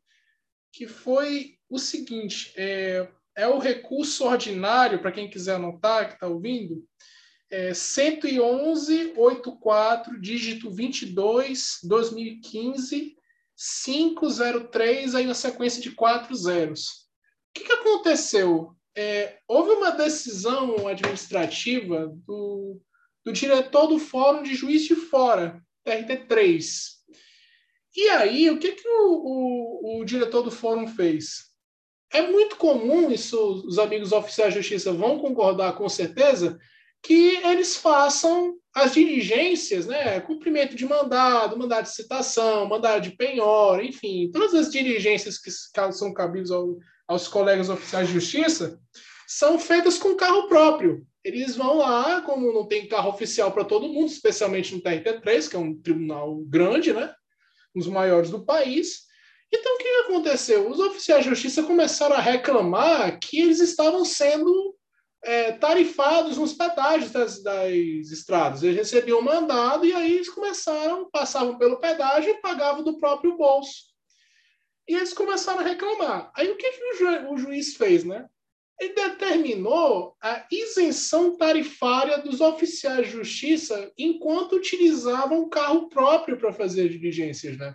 que foi o seguinte: é, é o recurso ordinário, para quem quiser anotar, que está ouvindo, é 11184, dígito 22, 2015, 503, aí na sequência de quatro zeros. O que, que aconteceu? É, houve uma decisão administrativa do, do diretor do Fórum de Juiz de Fora, TRT3, e aí, o que, que o, o, o diretor do fórum fez? É muito comum, isso os amigos oficiais de justiça vão concordar com certeza, que eles façam as diligências, né, cumprimento de mandado, mandado de citação, mandado de penhora, enfim, todas as diligências que são cabíveis ao, aos colegas oficiais de justiça, são feitas com carro próprio. Eles vão lá, como não tem carro oficial para todo mundo, especialmente no TRT3, que é um tribunal grande, né? os maiores do país. Então, o que aconteceu? Os oficiais de justiça começaram a reclamar que eles estavam sendo é, tarifados nos pedágios das, das, estradas. Eles recebiam mandado e aí eles começaram, passavam pelo pedágio e pagavam do próprio bolso. E eles começaram a reclamar. Aí o que, que o, ju o juiz fez, né? Ele determinou a isenção tarifária dos oficiais de justiça enquanto utilizavam carro próprio para fazer diligências, né?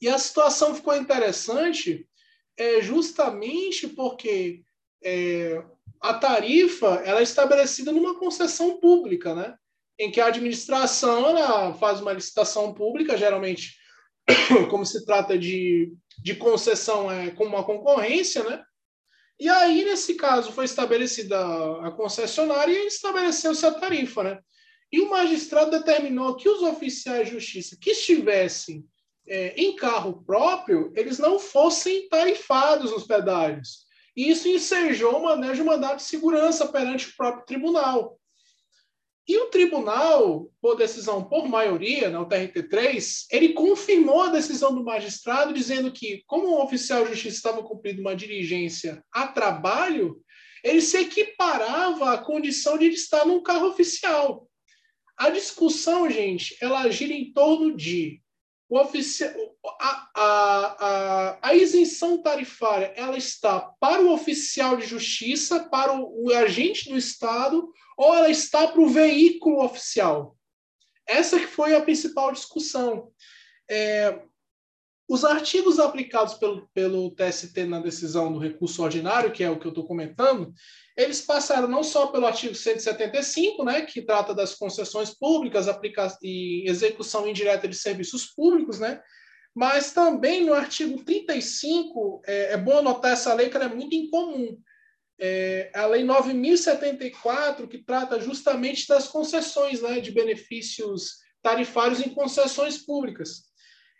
E a situação ficou interessante é justamente porque é, a tarifa ela é estabelecida numa concessão pública, né? em que a administração ela faz uma licitação pública, geralmente, como se trata de, de concessão é, com uma concorrência, né? E aí, nesse caso, foi estabelecida a concessionária e estabeleceu-se a tarifa, né? E o magistrado determinou que os oficiais de justiça que estivessem é, em carro próprio, eles não fossem tarifados nos pedágios. E isso ensejou uma manejo de mandado de segurança perante o próprio tribunal. E o tribunal, por decisão por maioria, na TRT3, ele confirmou a decisão do magistrado, dizendo que, como o oficial de justiça estava cumprindo uma diligência a trabalho, ele se equiparava à condição de estar num carro oficial. A discussão, gente, ela gira em torno de a, a, a, a, isenção tarifária ela está para o oficial de justiça, para o, o agente do Estado ou ela está para o veículo oficial? Essa que foi a principal discussão. É, os artigos aplicados pelo, pelo TST na decisão do recurso ordinário, que é o que eu estou comentando, eles passaram não só pelo artigo 175, né, que trata das concessões públicas e execução indireta de serviços públicos, né, mas também no artigo 35, é, é bom anotar essa lei que ela é muito incomum, é, a Lei 9.074, que trata justamente das concessões né, de benefícios tarifários em concessões públicas.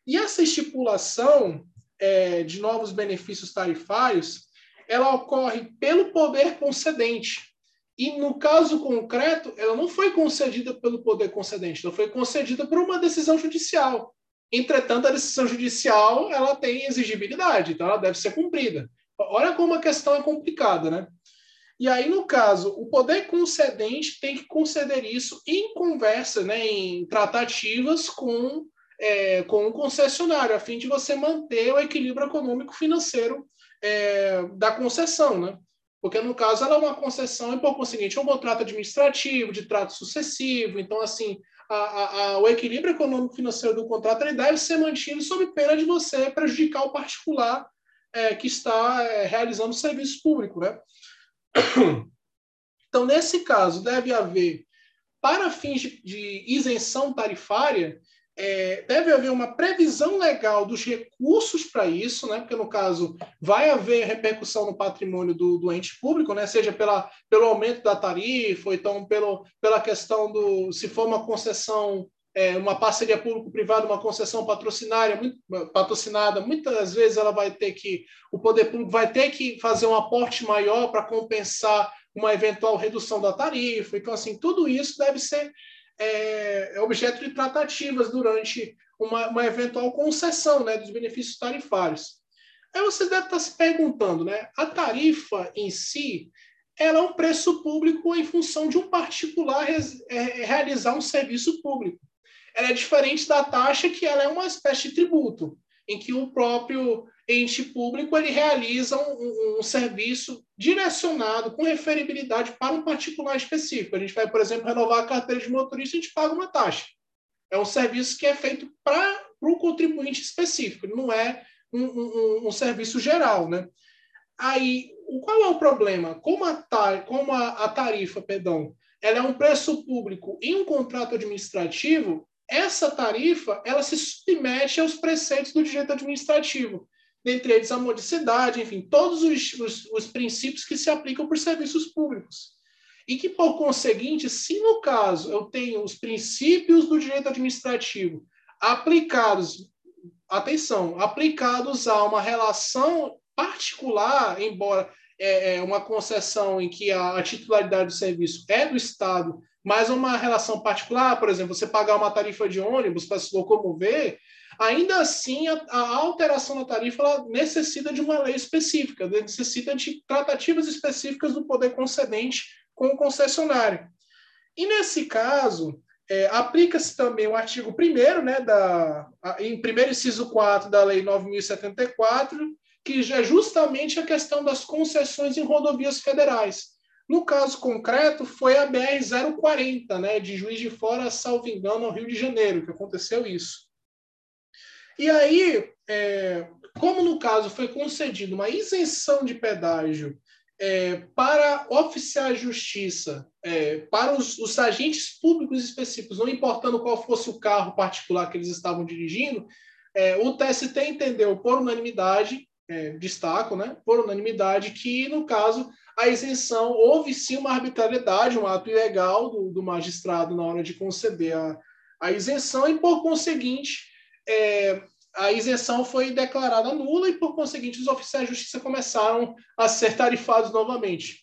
E essa estipulação é, de novos benefícios tarifários, ela ocorre pelo poder concedente. E no caso concreto, ela não foi concedida pelo poder concedente, ela foi concedida por uma decisão judicial. Entretanto, a decisão judicial ela tem exigibilidade, então ela deve ser cumprida. Olha como a questão é complicada, né? E aí, no caso, o poder concedente tem que conceder isso em conversa, né, em tratativas com, é, com o concessionário, a fim de você manter o equilíbrio econômico-financeiro é, da concessão, né? Porque, no caso, ela é uma concessão e, por conseguinte, é um contrato administrativo, de trato sucessivo. Então, assim, a, a, a, o equilíbrio econômico-financeiro do contrato ele deve ser mantido sob pena de você prejudicar o particular é, que está é, realizando serviço público. Né? Então, nesse caso, deve haver, para fins de, de isenção tarifária, é, deve haver uma previsão legal dos recursos para isso, né? porque, no caso, vai haver repercussão no patrimônio do, do ente público, né? seja pela, pelo aumento da tarifa, ou então pelo, pela questão do se for uma concessão é, uma parceria público-privada, uma concessão patrocinária, muito, patrocinada, muitas vezes ela vai ter que, o poder público vai ter que fazer um aporte maior para compensar uma eventual redução da tarifa. Então, assim, tudo isso deve ser é, é objeto de tratativas durante uma, uma, eventual concessão né, dos benefícios tarifários. Aí você deve estar se perguntando, né? A tarifa em si, ela é um preço público em função de um particular é, realizar um serviço público ela é diferente da taxa, que ela é uma espécie de tributo, em que o próprio ente público ele realiza um, um, serviço direcionado com referibilidade para um particular específico. A gente vai, por exemplo, renovar a carteira de motorista, a gente paga uma taxa. É um serviço que é feito para um contribuinte específico, não é um, um, um, serviço geral, né? Aí, qual é o problema? Como a, tar, como a, a tarifa, perdão, ela é um preço público em um contrato administrativo, essa tarifa ela se submete aos preceitos do direito administrativo, dentre eles a modicidade, enfim, todos os, os, os princípios que se aplicam por serviços públicos. E que, por conseguinte, se no caso eu tenho os princípios do direito administrativo aplicados, atenção, aplicados a uma relação particular, embora é, é uma concessão em que a, a titularidade do serviço é do Estado mas uma relação particular, por exemplo, você pagar uma tarifa de ônibus para se locomover, ainda assim a, a alteração da tarifa necessita de uma lei específica, necessita de tratativas específicas do poder concedente com o concessionário. E nesse caso, é, aplica-se também o artigo 1 né, da, em 1 inciso 4 da Lei 9.074, que é justamente a questão das concessões em rodovias federais. No caso concreto, foi a BR-040, né, de Juiz de Fora, salvo engano, ao Rio de Janeiro, que aconteceu isso. E aí, é, como no caso foi concedida uma isenção de pedágio é, para oficiais de justiça, é, para os, os, agentes públicos específicos, não importando qual fosse o carro particular que eles estavam dirigindo, é, o TST entendeu por unanimidade, é, destaco, né, por unanimidade, que no caso a isenção houve sim uma arbitrariedade, um ato ilegal do, do magistrado na hora de conceder a, a isenção e por conseguinte é, a isenção foi declarada nula e, por conseguinte, os oficiais de justiça começaram a ser tarifados novamente.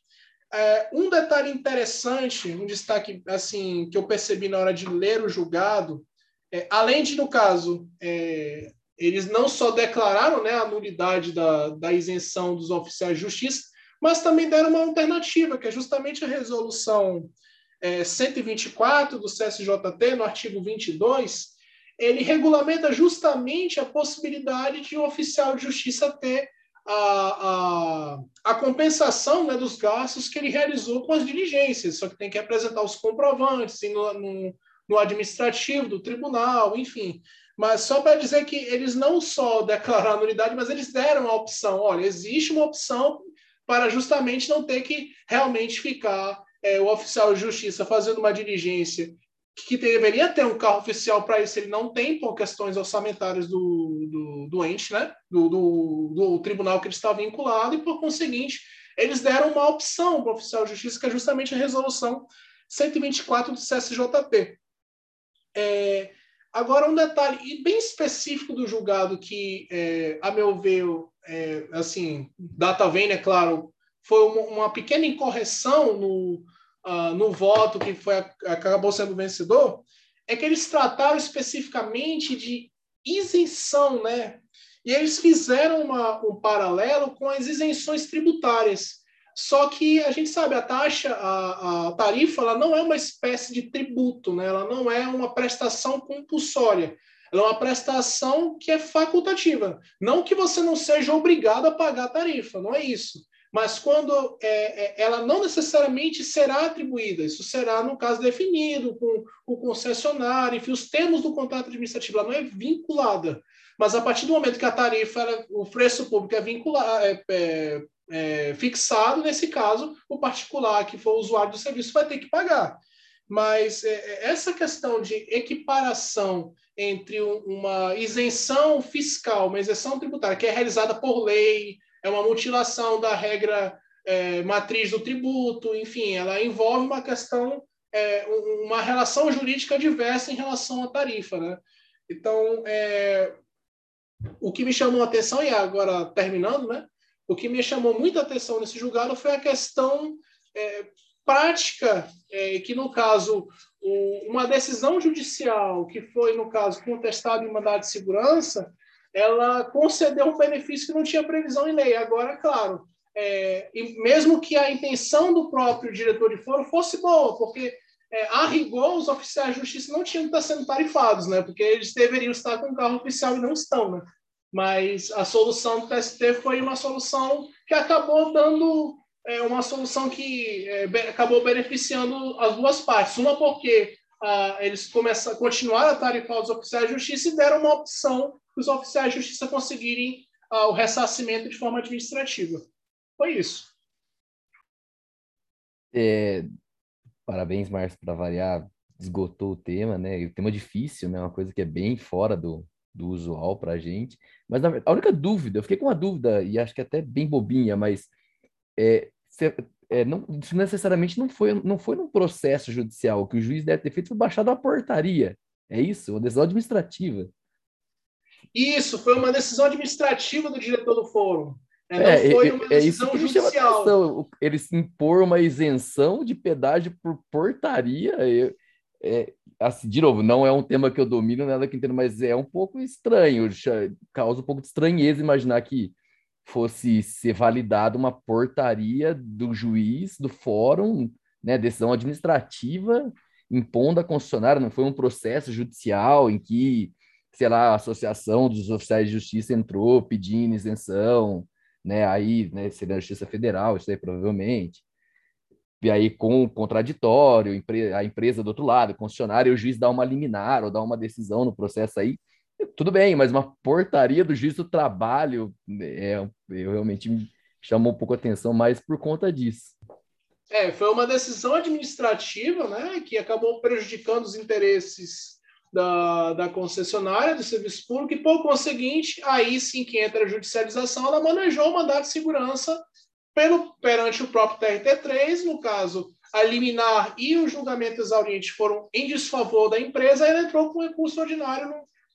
É, um detalhe interessante, um destaque assim que eu percebi na hora de ler o julgado, é, além de, no caso, é, eles não só declararam né, a nulidade da, da isenção dos oficiais de justiça, mas também deram uma alternativa, que é justamente a resolução 124 é, do CSJT, no artigo 22, ele regulamenta justamente a possibilidade de um oficial de justiça ter a, a, a compensação né, dos gastos que ele realizou com as diligências, só que tem que apresentar os comprovantes no, no, no administrativo do tribunal, enfim. Mas só para dizer que eles não só declararam a nulidade, mas eles deram a opção. Olha, existe uma opção para justamente não ter que realmente ficar é, o oficial de justiça fazendo uma diligência que deveria ter um carro oficial para isso, ele não tem por questões orçamentárias do, do, do ente, né? Do, do, do, tribunal que ele está vinculado, e por conseguinte, eles deram uma opção para o oficial de justiça, que é justamente a resolução 124 do CSJP. É, agora, um detalhe bem específico do julgado que, é, a meu ver, é, assim, data vem, é claro, foi uma, uma pequena incorreção no uh, no voto que foi acabou sendo vencedor, é que eles trataram especificamente de isenção, né? E eles fizeram uma, um paralelo com as isenções tributárias. Só que a gente sabe, a taxa, a, a tarifa, ela não é uma espécie de tributo, né? ela não é uma prestação compulsória. Ela é uma prestação que é facultativa. Não que você não seja obrigado a pagar a tarifa, não é isso mas quando é, é, ela não necessariamente será atribuída, isso será, no caso, definido com o concessionário, enfim, os termos do contrato administrativo, ela não é vinculada. Mas a partir do momento que a tarifa, ela, o preço público é vinculado, é, é, é, fixado, nesse caso, o particular que for usuário do serviço vai ter que pagar. Mas é, é, essa questão de equiparação entre uma isenção fiscal, uma isenção tributária, que é realizada por lei, é uma mutilação da regra é, matriz do tributo, enfim, ela envolve uma questão, é, uma relação jurídica diversa em relação à tarifa, né? Então, é, o que me chamou a atenção, e agora terminando, né? O que me chamou muita atenção nesse julgado foi a questão é, prática, é, que no caso, o, uma decisão judicial que foi, no caso, contestada em mandado de segurança, ela concedeu um benefício que não tinha previsão em lei. Agora, claro, é, e mesmo que a intenção do próprio diretor de foro fosse boa, porque é, a rigor os oficiais de justiça não tinham que estar sendo tarifados, né? Porque eles deveriam estar com carro oficial e não estão, né? Mas a solução do TST foi uma solução que acabou dando é, uma solução que é, acabou beneficiando as duas partes. Uma porque ah, eles começam, continuaram a tarifar os oficiais de justiça e deram uma opção os oficiais de justiça conseguirem uh, o ressarcimento de forma administrativa. Foi isso. É, parabéns, Márcio, para variar, esgotou o tema, né? O tema difícil, né? Uma coisa que é bem fora do, do usual para a gente. Mas na, a única dúvida, eu fiquei com uma dúvida, e acho que até bem bobinha, mas é, se, é, não, isso necessariamente não foi, não foi num processo judicial. O que o juiz deve ter feito foi baixar uma portaria. É isso? Uma decisão administrativa. Isso, foi uma decisão administrativa do diretor do fórum. Né? Não é, foi uma é, decisão é judicial. Eles impor uma isenção de pedágio por portaria. É, é, assim, de novo, não é um tema que eu domino, nada que entendo, mas é um pouco estranho. Causa um pouco de estranheza imaginar que fosse ser validada uma portaria do juiz do fórum, né, decisão administrativa impondo a concessionária, não foi um processo judicial em que sei lá, a Associação dos Oficiais de Justiça entrou pedindo isenção, né? Aí, né, seria a Justiça Federal, isso aí provavelmente. E aí, com o contraditório, a empresa do outro lado, o concessionário, o juiz dá uma liminar ou dá uma decisão no processo aí. Tudo bem, mas uma portaria do juiz do trabalho é, eu realmente me chamou um pouco a atenção mais por conta disso. É, foi uma decisão administrativa, né, que acabou prejudicando os interesses da, da concessionária do serviço público e, por conseguinte, aí sim que entra a judicialização, ela manejou o mandato de segurança pelo, perante o próprio TRT3, no caso, a liminar e o julgamento exauriente foram em desfavor da empresa, ela entrou com recurso ordinário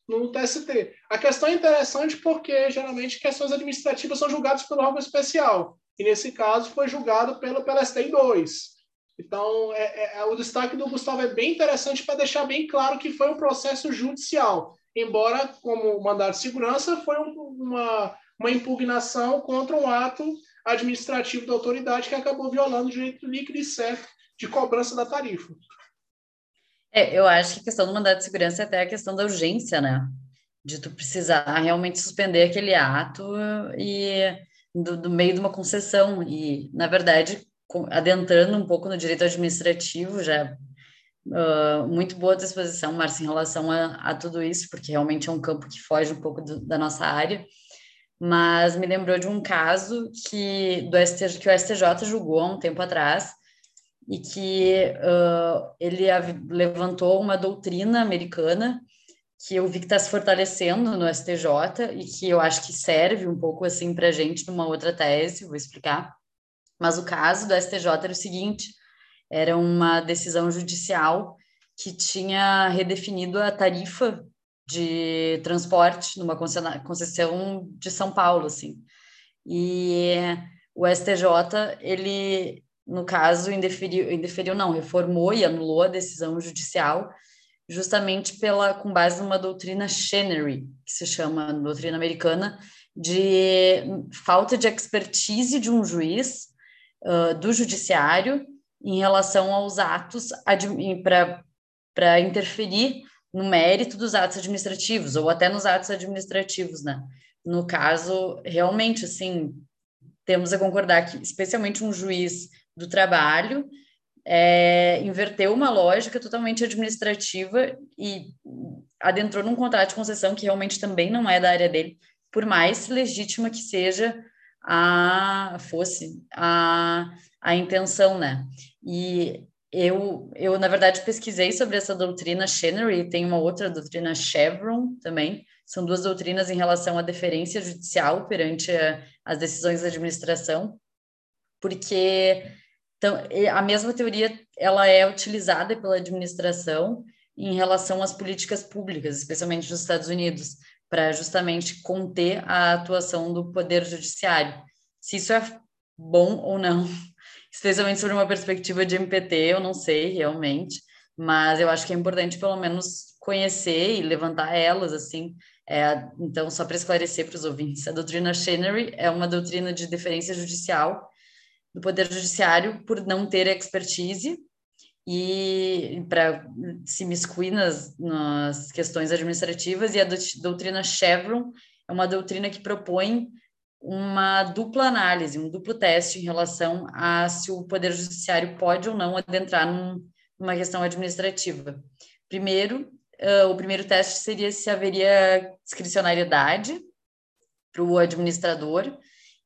no, no TST. A questão é interessante porque, geralmente, questões administrativas são julgadas pelo órgão especial, e nesse caso foi julgado pelo, pelo STI 2. Então, é, é, é, o destaque do Gustavo é bem interessante para deixar bem claro que foi um processo judicial, embora, como mandato de segurança, foi um, uma, uma impugnação contra um ato administrativo da autoridade que acabou violando o direito líquido e certo de cobrança da tarifa. É, eu acho que a questão do mandato de segurança é até a questão da urgência, né? De tu precisar realmente suspender aquele ato e do, do meio de uma concessão. E, na verdade, adentrando um pouco no direito administrativo, já uh, muito boa disposição, Márcia, em relação a, a, tudo isso, porque realmente é um campo que foge um pouco do, da nossa área, mas me lembrou de um caso que, do STJ, que o STJ julgou há um tempo atrás, e que uh, ele levantou uma doutrina americana que eu vi que está se fortalecendo no STJ e que eu acho que serve um pouco assim para a gente numa outra tese, vou explicar mas o caso do STJ era o seguinte: era uma decisão judicial que tinha redefinido a tarifa de transporte numa concessão de São Paulo, assim. E o STJ, ele, no caso, indeferiu, indeferiu não, reformou e anulou a decisão judicial justamente pela com base numa doutrina Chenery, que se chama doutrina americana, de falta de expertise de um juiz do judiciário em relação aos atos para interferir no mérito dos atos administrativos ou até nos atos administrativos, né? No caso, realmente, assim, temos a concordar que, especialmente um juiz do trabalho, é, inverteu uma lógica totalmente administrativa e adentrou num contrato de concessão que realmente também não é da área dele, por mais legítima que seja a fosse a, a intenção, né? E eu, eu, na verdade, pesquisei sobre essa doutrina Chenery, tem uma outra doutrina Chevron também, são duas doutrinas em relação à deferência judicial perante a, as decisões da administração, porque então, a mesma teoria ela é utilizada pela administração em relação às políticas públicas, especialmente nos Estados Unidos para justamente conter a atuação do poder judiciário. Se isso é bom ou não, especialmente sobre uma perspectiva de MPT, eu não sei realmente, mas eu acho que é importante pelo menos conhecer e levantar elas assim. É, então, só para esclarecer para os ouvintes, a doutrina Chenery é uma doutrina de deferência judicial do poder judiciário por não ter expertise e para se miscuir nas, nas questões administrativas, e a doutrina Chevron é uma doutrina que propõe uma dupla análise, um duplo teste em relação a se o Poder Judiciário pode ou não adentrar num, numa questão administrativa. Primeiro, uh, o primeiro teste seria se haveria discricionariedade para o administrador,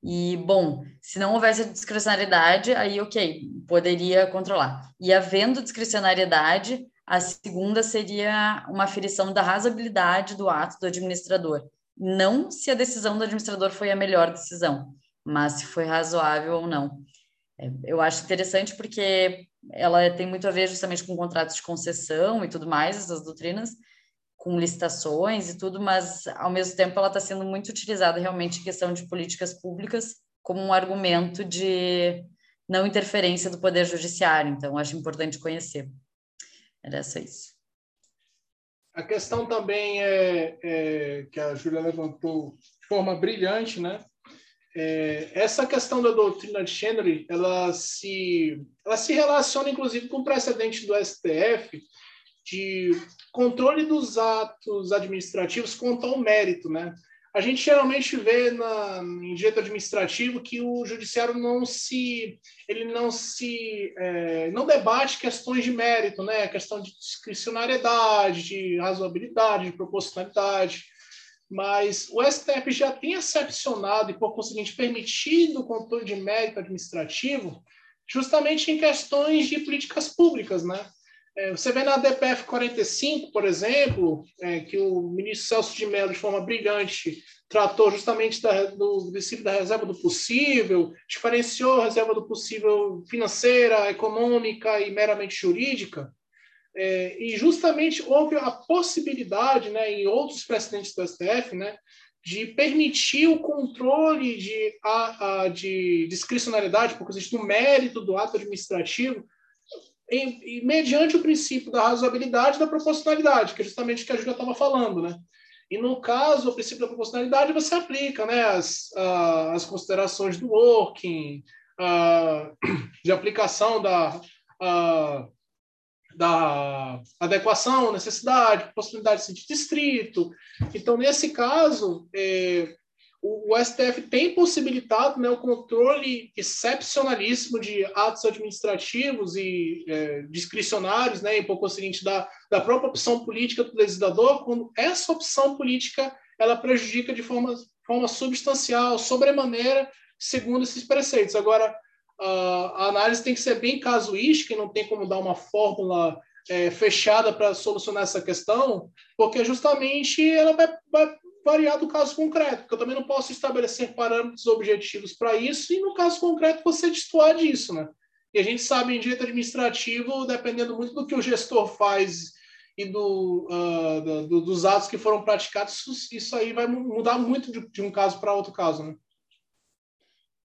e, bom, se não houvesse discricionariedade, aí, ok, poderia controlar. E havendo discricionariedade, a segunda seria uma aferição da razoabilidade do ato do administrador. Não se a decisão do administrador foi a melhor decisão, mas se foi razoável ou não. É, eu acho interessante porque ela tem muito a ver justamente com contratos de concessão e tudo mais, essas doutrinas, com licitações e tudo, mas ao mesmo tempo ela está sendo muito utilizada realmente em questão de políticas públicas como um argumento de não interferência do poder judiciário. Então, acho importante conhecer. Era só isso. A questão também é, é que a Júlia levantou de forma brilhante, né? É, essa questão da doutrina de Chenery, ela se, ela se relaciona, inclusive, com o precedente do STF, de controle dos atos administrativos quanto ao mérito, né? a gente geralmente vê na, em direito administrativo que o judiciário não se ele não se é, não debate questões de mérito, né? Questão de discricionariedade, de razoabilidade, de proporcionalidade. Mas o STF já tem excepcionado e, por conseguinte, permitido o controle de mérito administrativo justamente em questões de políticas públicas, né? É, você vê na DPF 45, por exemplo, é, que o ministro Celso de Mello, de forma brilhante, tratou justamente da, do princípio da reserva do possível, diferenciou a reserva do possível financeira, econômica e meramente jurídica. É, e justamente houve a possibilidade, né, em outros precedentes do STF, né, de permitir o controle de, a, a, de discricionalidade, porque existe no mérito do ato administrativo, em, mediante o princípio da razoabilidade e da proporcionalidade, que é justamente o que a Júlia estava falando, né? E no caso, o princípio da proporcionalidade você aplica, né, as, as considerações do working, de aplicação da, da adequação, necessidade, possibilidade de distrito. Então, nesse caso, é, o, o, STF tem possibilitado né, o controle excepcionalíssimo de atos administrativos e é, discricionários, né, em pouco seguinte da, da própria opção política do legislador, quando essa opção política ela prejudica de forma, forma substancial, sobremaneira, segundo esses preceitos. Agora, a análise tem que ser bem casuística e não tem como dar uma fórmula é, fechada para solucionar essa questão, porque justamente ela vai, vai variar do caso concreto, porque eu também não posso estabelecer parâmetros objetivos para isso e, no caso concreto, você destoar disso, né? E a gente sabe em direito administrativo, dependendo muito do que o gestor faz e do, uh, do, dos atos que foram praticados, isso aí vai mudar muito de, de um caso para outro caso, né?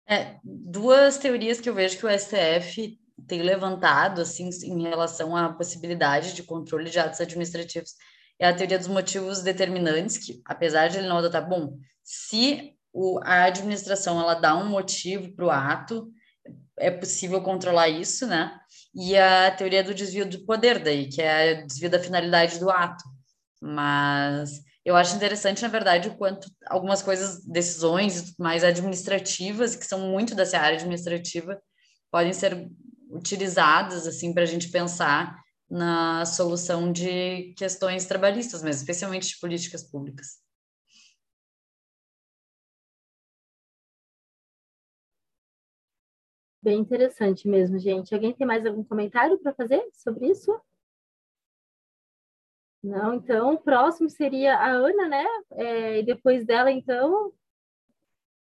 É, duas teorias que eu vejo que o STF tem levantado, assim, em relação à possibilidade de controle de atos administrativos é a teoria dos motivos determinantes, que apesar de ele não adotar, bom, se o, a administração ela dá um motivo para o ato, é possível controlar isso, né? E a teoria do desvio do poder daí, que é o desvio da finalidade do ato. Mas eu acho interessante, na verdade, o quanto algumas coisas, decisões mais administrativas, que são muito dessa área administrativa, podem ser utilizadas assim para a gente pensar na solução de questões trabalhistas, mas especialmente de políticas públicas. Bem interessante mesmo, gente. Alguém tem mais algum comentário para fazer sobre isso? Não, então, o próximo seria a Ana, né? É, e depois dela, então.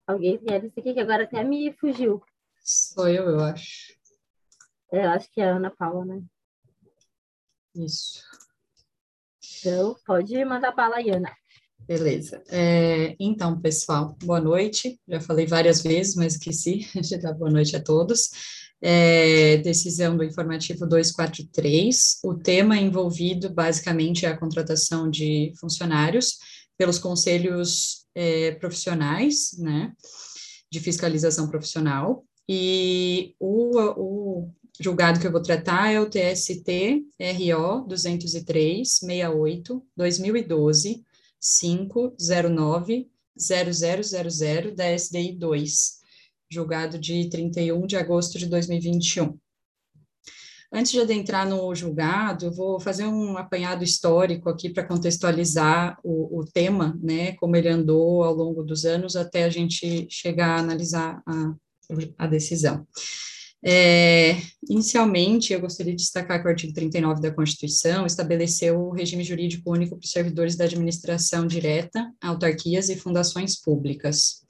Alguém tem essa aqui que agora até me fugiu. Sou eu, eu acho. É, eu acho que é a Ana Paula, né? Isso. Então, pode mandar bala aí, Ana. Beleza. É, então, pessoal, boa noite. Já falei várias vezes, mas esqueci de dar boa noite a todos. É, decisão do informativo 243. O tema envolvido, basicamente, é a contratação de funcionários pelos conselhos é, profissionais, né, de fiscalização profissional. E o, o julgado que eu vou tratar é o TST RO 203 68 2012 509 0000 da SDI 2, julgado de 31 de agosto de 2021. Antes de adentrar no julgado, vou fazer um apanhado histórico aqui para contextualizar o, o, tema, né, como ele andou ao longo dos anos até a gente chegar a analisar a, a decisão. É, inicialmente, eu gostaria de destacar que o artigo 39 da Constituição estabeleceu o regime jurídico único para os servidores da administração direta, autarquias e fundações públicas.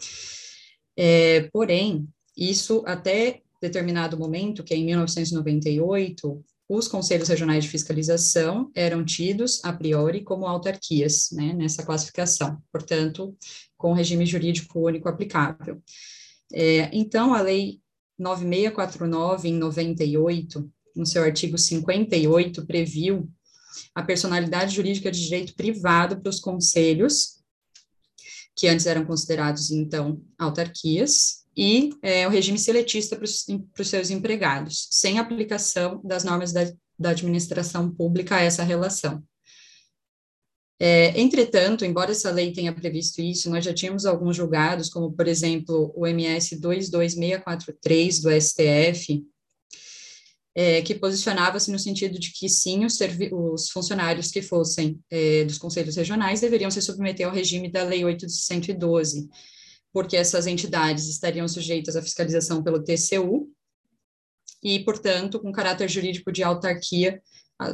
É, porém, isso até determinado momento, que é em 1998, os conselhos regionais de fiscalização eram tidos, a priori, como autarquias, né, nessa classificação, portanto, com regime jurídico único aplicável. É, então, a lei 9649, em 98, no seu artigo 58, previu a personalidade jurídica de direito privado para os conselhos, que antes eram considerados, então, autarquias, e é, o regime seletista para os, seus empregados, sem aplicação das normas da, da administração pública a essa relação. É, entretanto, embora essa lei tenha previsto isso, nós já tínhamos alguns julgados, como, por exemplo, o MS 22643 do STF, é, que posicionava-se no sentido de que sim, os, os funcionários que fossem é, dos conselhos regionais deveriam se submeter ao regime da Lei 812, porque essas entidades estariam sujeitas à fiscalização pelo TCU e, portanto, com caráter jurídico de autarquia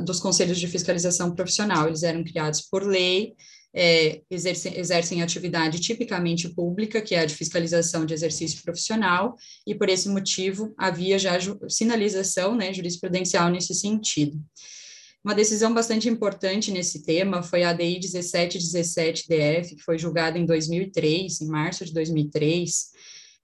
dos conselhos de fiscalização profissional. Eles eram criados por lei, é, exercem, exercem atividade tipicamente pública, que é a de fiscalização de exercício profissional, e por esse motivo havia já sinalização né, jurisprudencial nesse sentido. Uma decisão bastante importante nesse tema foi a ADI 1717-DF, que foi julgada em 2003, em março de 2003,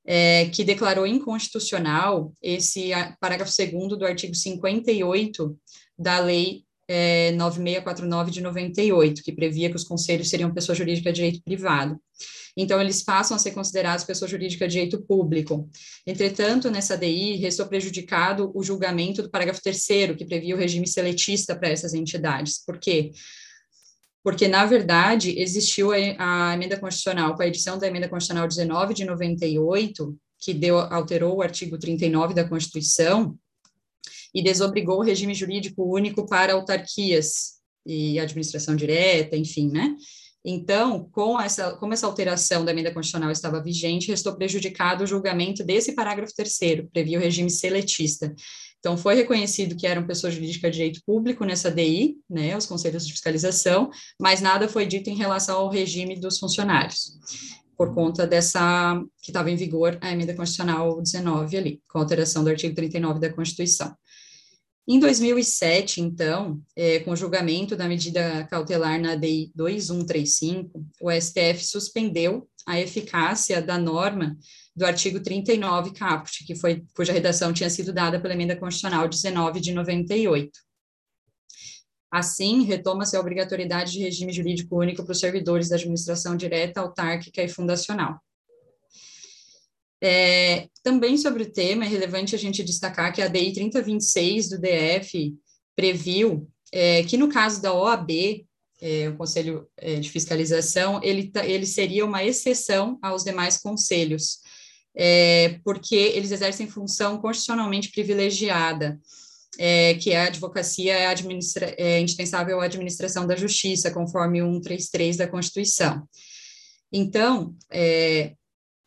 é, que declarou inconstitucional esse parágrafo 2 do artigo 58 da Lei é, 9649 de 98, que previa que os conselhos seriam pessoa jurídica de direito privado. Então, eles passam a ser considerados pessoa jurídica de direito público. Entretanto, nessa DI, restou prejudicado o julgamento do parágrafo 3 que previa o regime seletista para essas entidades. Por quê? Porque, na verdade, existiu a, a emenda constitucional, com a edição da emenda constitucional 19 de 98, que deu, alterou o artigo 39 da Constituição, e desobrigou o regime jurídico único para autarquias e administração direta, enfim, né? Então, com essa, como essa alteração da emenda constitucional estava vigente, restou prejudicado o julgamento desse parágrafo terceiro, previa o regime seletista. Então, foi reconhecido que eram pessoas jurídicas de direito público nessa DI, né, os conselhos de fiscalização, mas nada foi dito em relação ao regime dos funcionários, por conta dessa, que estava em vigor a emenda constitucional 19 ali, com alteração do artigo 39 da Constituição. Em 2007, então, é, com o julgamento da medida cautelar na DI 2135, o STF suspendeu a eficácia da norma do artigo 39 caput, que foi, cuja redação tinha sido dada pela emenda constitucional 19 de 98. Assim, retoma-se a obrigatoriedade de regime jurídico único para os servidores da administração direta, autárquica e fundacional. É, também sobre o tema, é relevante a gente destacar que a DI 3026 do DF previu é, que no caso da OAB, é, o Conselho é, de Fiscalização, ele, ele seria uma exceção aos demais conselhos, é, porque eles exercem função constitucionalmente privilegiada, é, que a advocacia é, administra, é indispensável à administração da justiça, conforme 133 da Constituição. Então, é,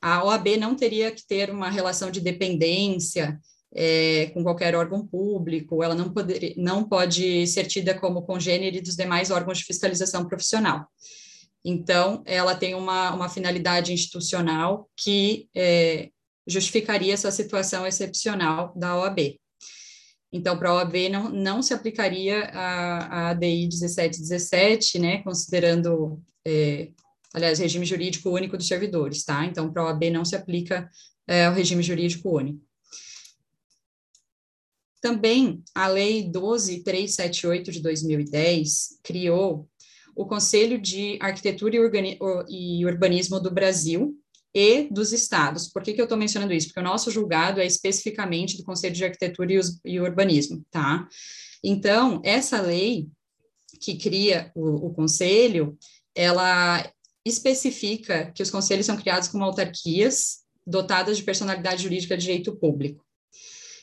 a OAB não teria que ter uma relação de dependência é, com qualquer órgão público, ela não, poder, não pode ser tida como congênere dos demais órgãos de fiscalização profissional. Então, ela tem uma, uma finalidade institucional que é, justificaria essa situação excepcional da OAB. Então, para a OAB não, não se aplicaria a, a ADI 1717, né, considerando é, aliás, regime jurídico único dos servidores, tá? Então, para a OAB não se aplica é, o regime jurídico único. Também a Lei 12378 de 2010 criou o Conselho de Arquitetura e Urbanismo do Brasil e dos estados. Por que, que eu estou mencionando isso? Porque o nosso julgado é especificamente do Conselho de Arquitetura e Urbanismo, tá? Então, essa lei que cria o, o conselho, ela especifica que os conselhos são criados como autarquias dotadas de personalidade jurídica de direito público.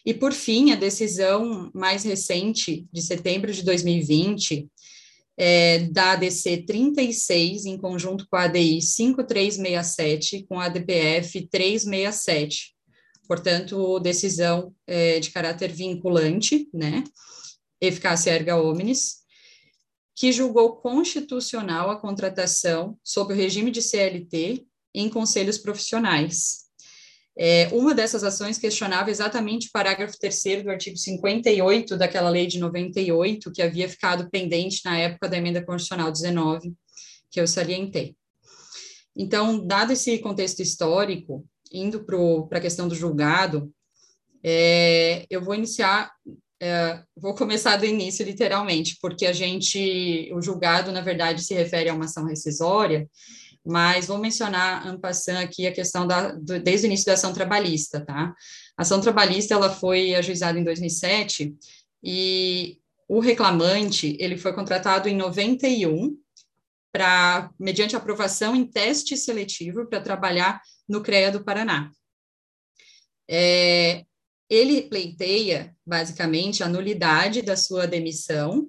E, por fim, a decisão mais recente, de setembro de 2020, é, da ADC 36, em conjunto com a ADI 5367, com a ADPF 367. Portanto, decisão é, de caráter vinculante, né? Eficácia erga omnes, que julgou constitucional a contratação sob o regime de CLT em conselhos profissionais. É, uma dessas ações questionava exatamente o parágrafo 3 do artigo 58 daquela lei de 98, que havia ficado pendente na época da emenda constitucional 19, que eu salientei. Então, dado esse contexto histórico, indo para a questão do julgado, é, eu vou iniciar é, vou começar do início, literalmente, porque a gente, o julgado, na verdade, se refere a uma ação rescisória, mas vou mencionar, en passant, aqui a questão da, do, desde o início da ação trabalhista, tá? A ação trabalhista, ela foi ajuizada em 2007, e o reclamante, ele foi contratado em 91, para mediante aprovação em teste seletivo para trabalhar no CREA do Paraná. É, ele pleiteia, basicamente, a nulidade da sua demissão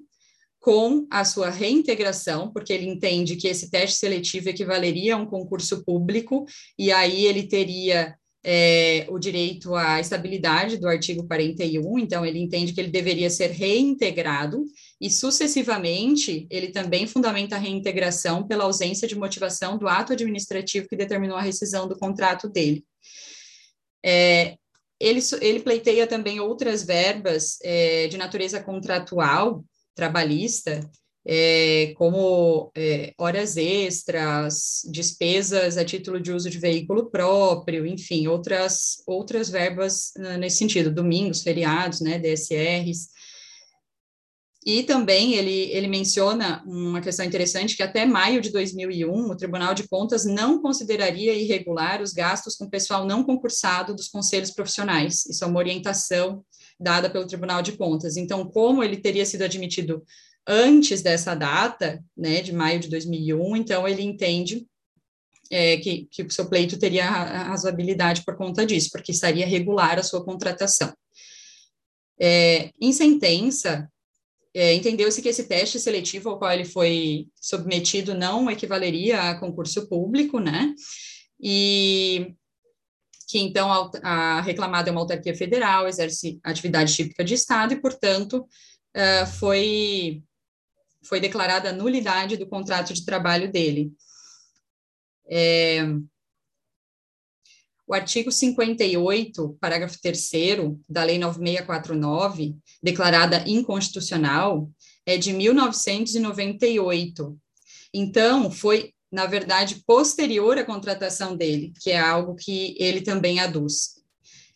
com a sua reintegração, porque ele entende que esse teste seletivo equivaleria a um concurso público, e aí ele teria é, o direito à estabilidade do artigo 41, então ele entende que ele deveria ser reintegrado, e sucessivamente ele também fundamenta a reintegração pela ausência de motivação do ato administrativo que determinou a rescisão do contrato dele. É, ele, ele pleiteia também outras verbas é, de natureza contratual, trabalhista, é, como é, horas extras, despesas a título de uso de veículo próprio, enfim, outras, outras verbas nesse sentido, domingos, feriados, né, DSRs. E também ele, ele menciona uma questão interessante, que até maio de 2001, o Tribunal de Contas não consideraria irregular os gastos com pessoal não concursado dos conselhos profissionais. Isso é uma orientação dada pelo Tribunal de Contas. Então, como ele teria sido admitido antes dessa data, né, de maio de 2001, então ele entende é, que, que o seu pleito teria razoabilidade por conta disso, porque estaria regular a sua contratação. É, em sentença, é, entendeu-se que esse teste seletivo ao qual ele foi submetido não equivaleria a concurso público, né? E que então a, reclamada é uma autarquia federal, exerce atividade típica de Estado e, portanto, uh, foi, foi declarada a nulidade do contrato de trabalho dele. É, o artigo 58, parágrafo 3 da Lei 9649, declarada inconstitucional, é de 1998. Então, foi na verdade, posterior à contratação dele, que é algo que ele também aduz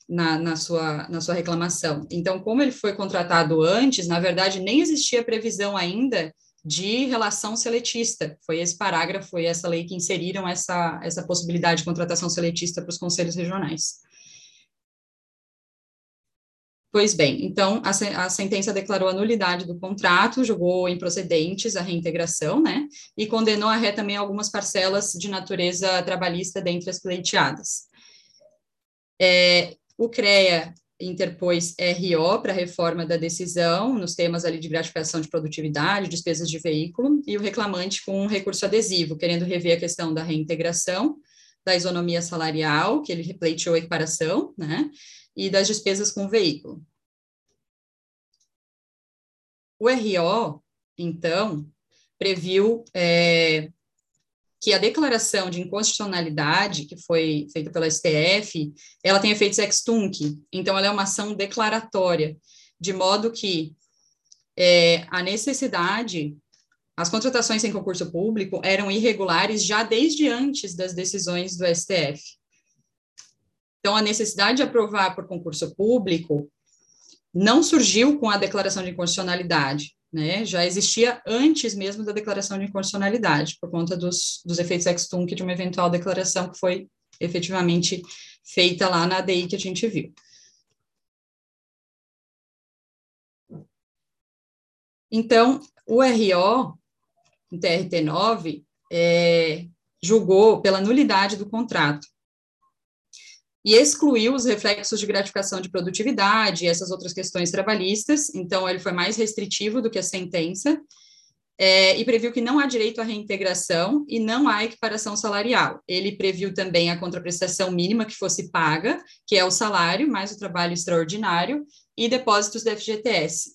na, na, sua, na sua reclamação. Então, como ele foi contratado antes, na verdade, nem existia previsão ainda de relação seletista. Foi esse parágrafo, foi essa lei que inseriram essa, essa possibilidade de contratação seletista para os conselhos regionais. Pois bem, então a, a, sentença declarou a nulidade do contrato, julgou improcedentes a reintegração, né, e condenou a ré também algumas parcelas de natureza trabalhista dentre as pleiteadas. É, o CREA interpôs RO para reforma da decisão, nos temas ali de gratificação de produtividade, despesas de veículo, e o reclamante com um recurso adesivo, querendo rever a questão da reintegração, da isonomia salarial, que ele pleiteou equiparação, né, e das despesas com o veículo. O RO, então, previu é, que a declaração de inconstitucionalidade que foi feita pela STF, ela tem efeitos ex tunc, então ela é uma ação declaratória, de modo que é, a necessidade, as contratações em concurso público eram irregulares já desde antes das decisões do STF. Então, a necessidade de aprovar por concurso público não surgiu com a declaração de inconstitucionalidade, né? Já existia antes mesmo da declaração de inconstitucionalidade, por conta dos, dos efeitos ex tunc de uma eventual declaração que foi efetivamente feita lá na ADI que a gente viu. Então, o RO, o TRT9, é, julgou pela nulidade do contrato e excluiu os reflexos de gratificação de produtividade e essas outras questões trabalhistas, então ele foi mais restritivo do que a sentença, é, e previu que não há direito à reintegração e não há equiparação salarial. Ele previu também a contraprestação mínima que fosse paga, que é o salário mais o trabalho extraordinário, e depósitos da FGTS,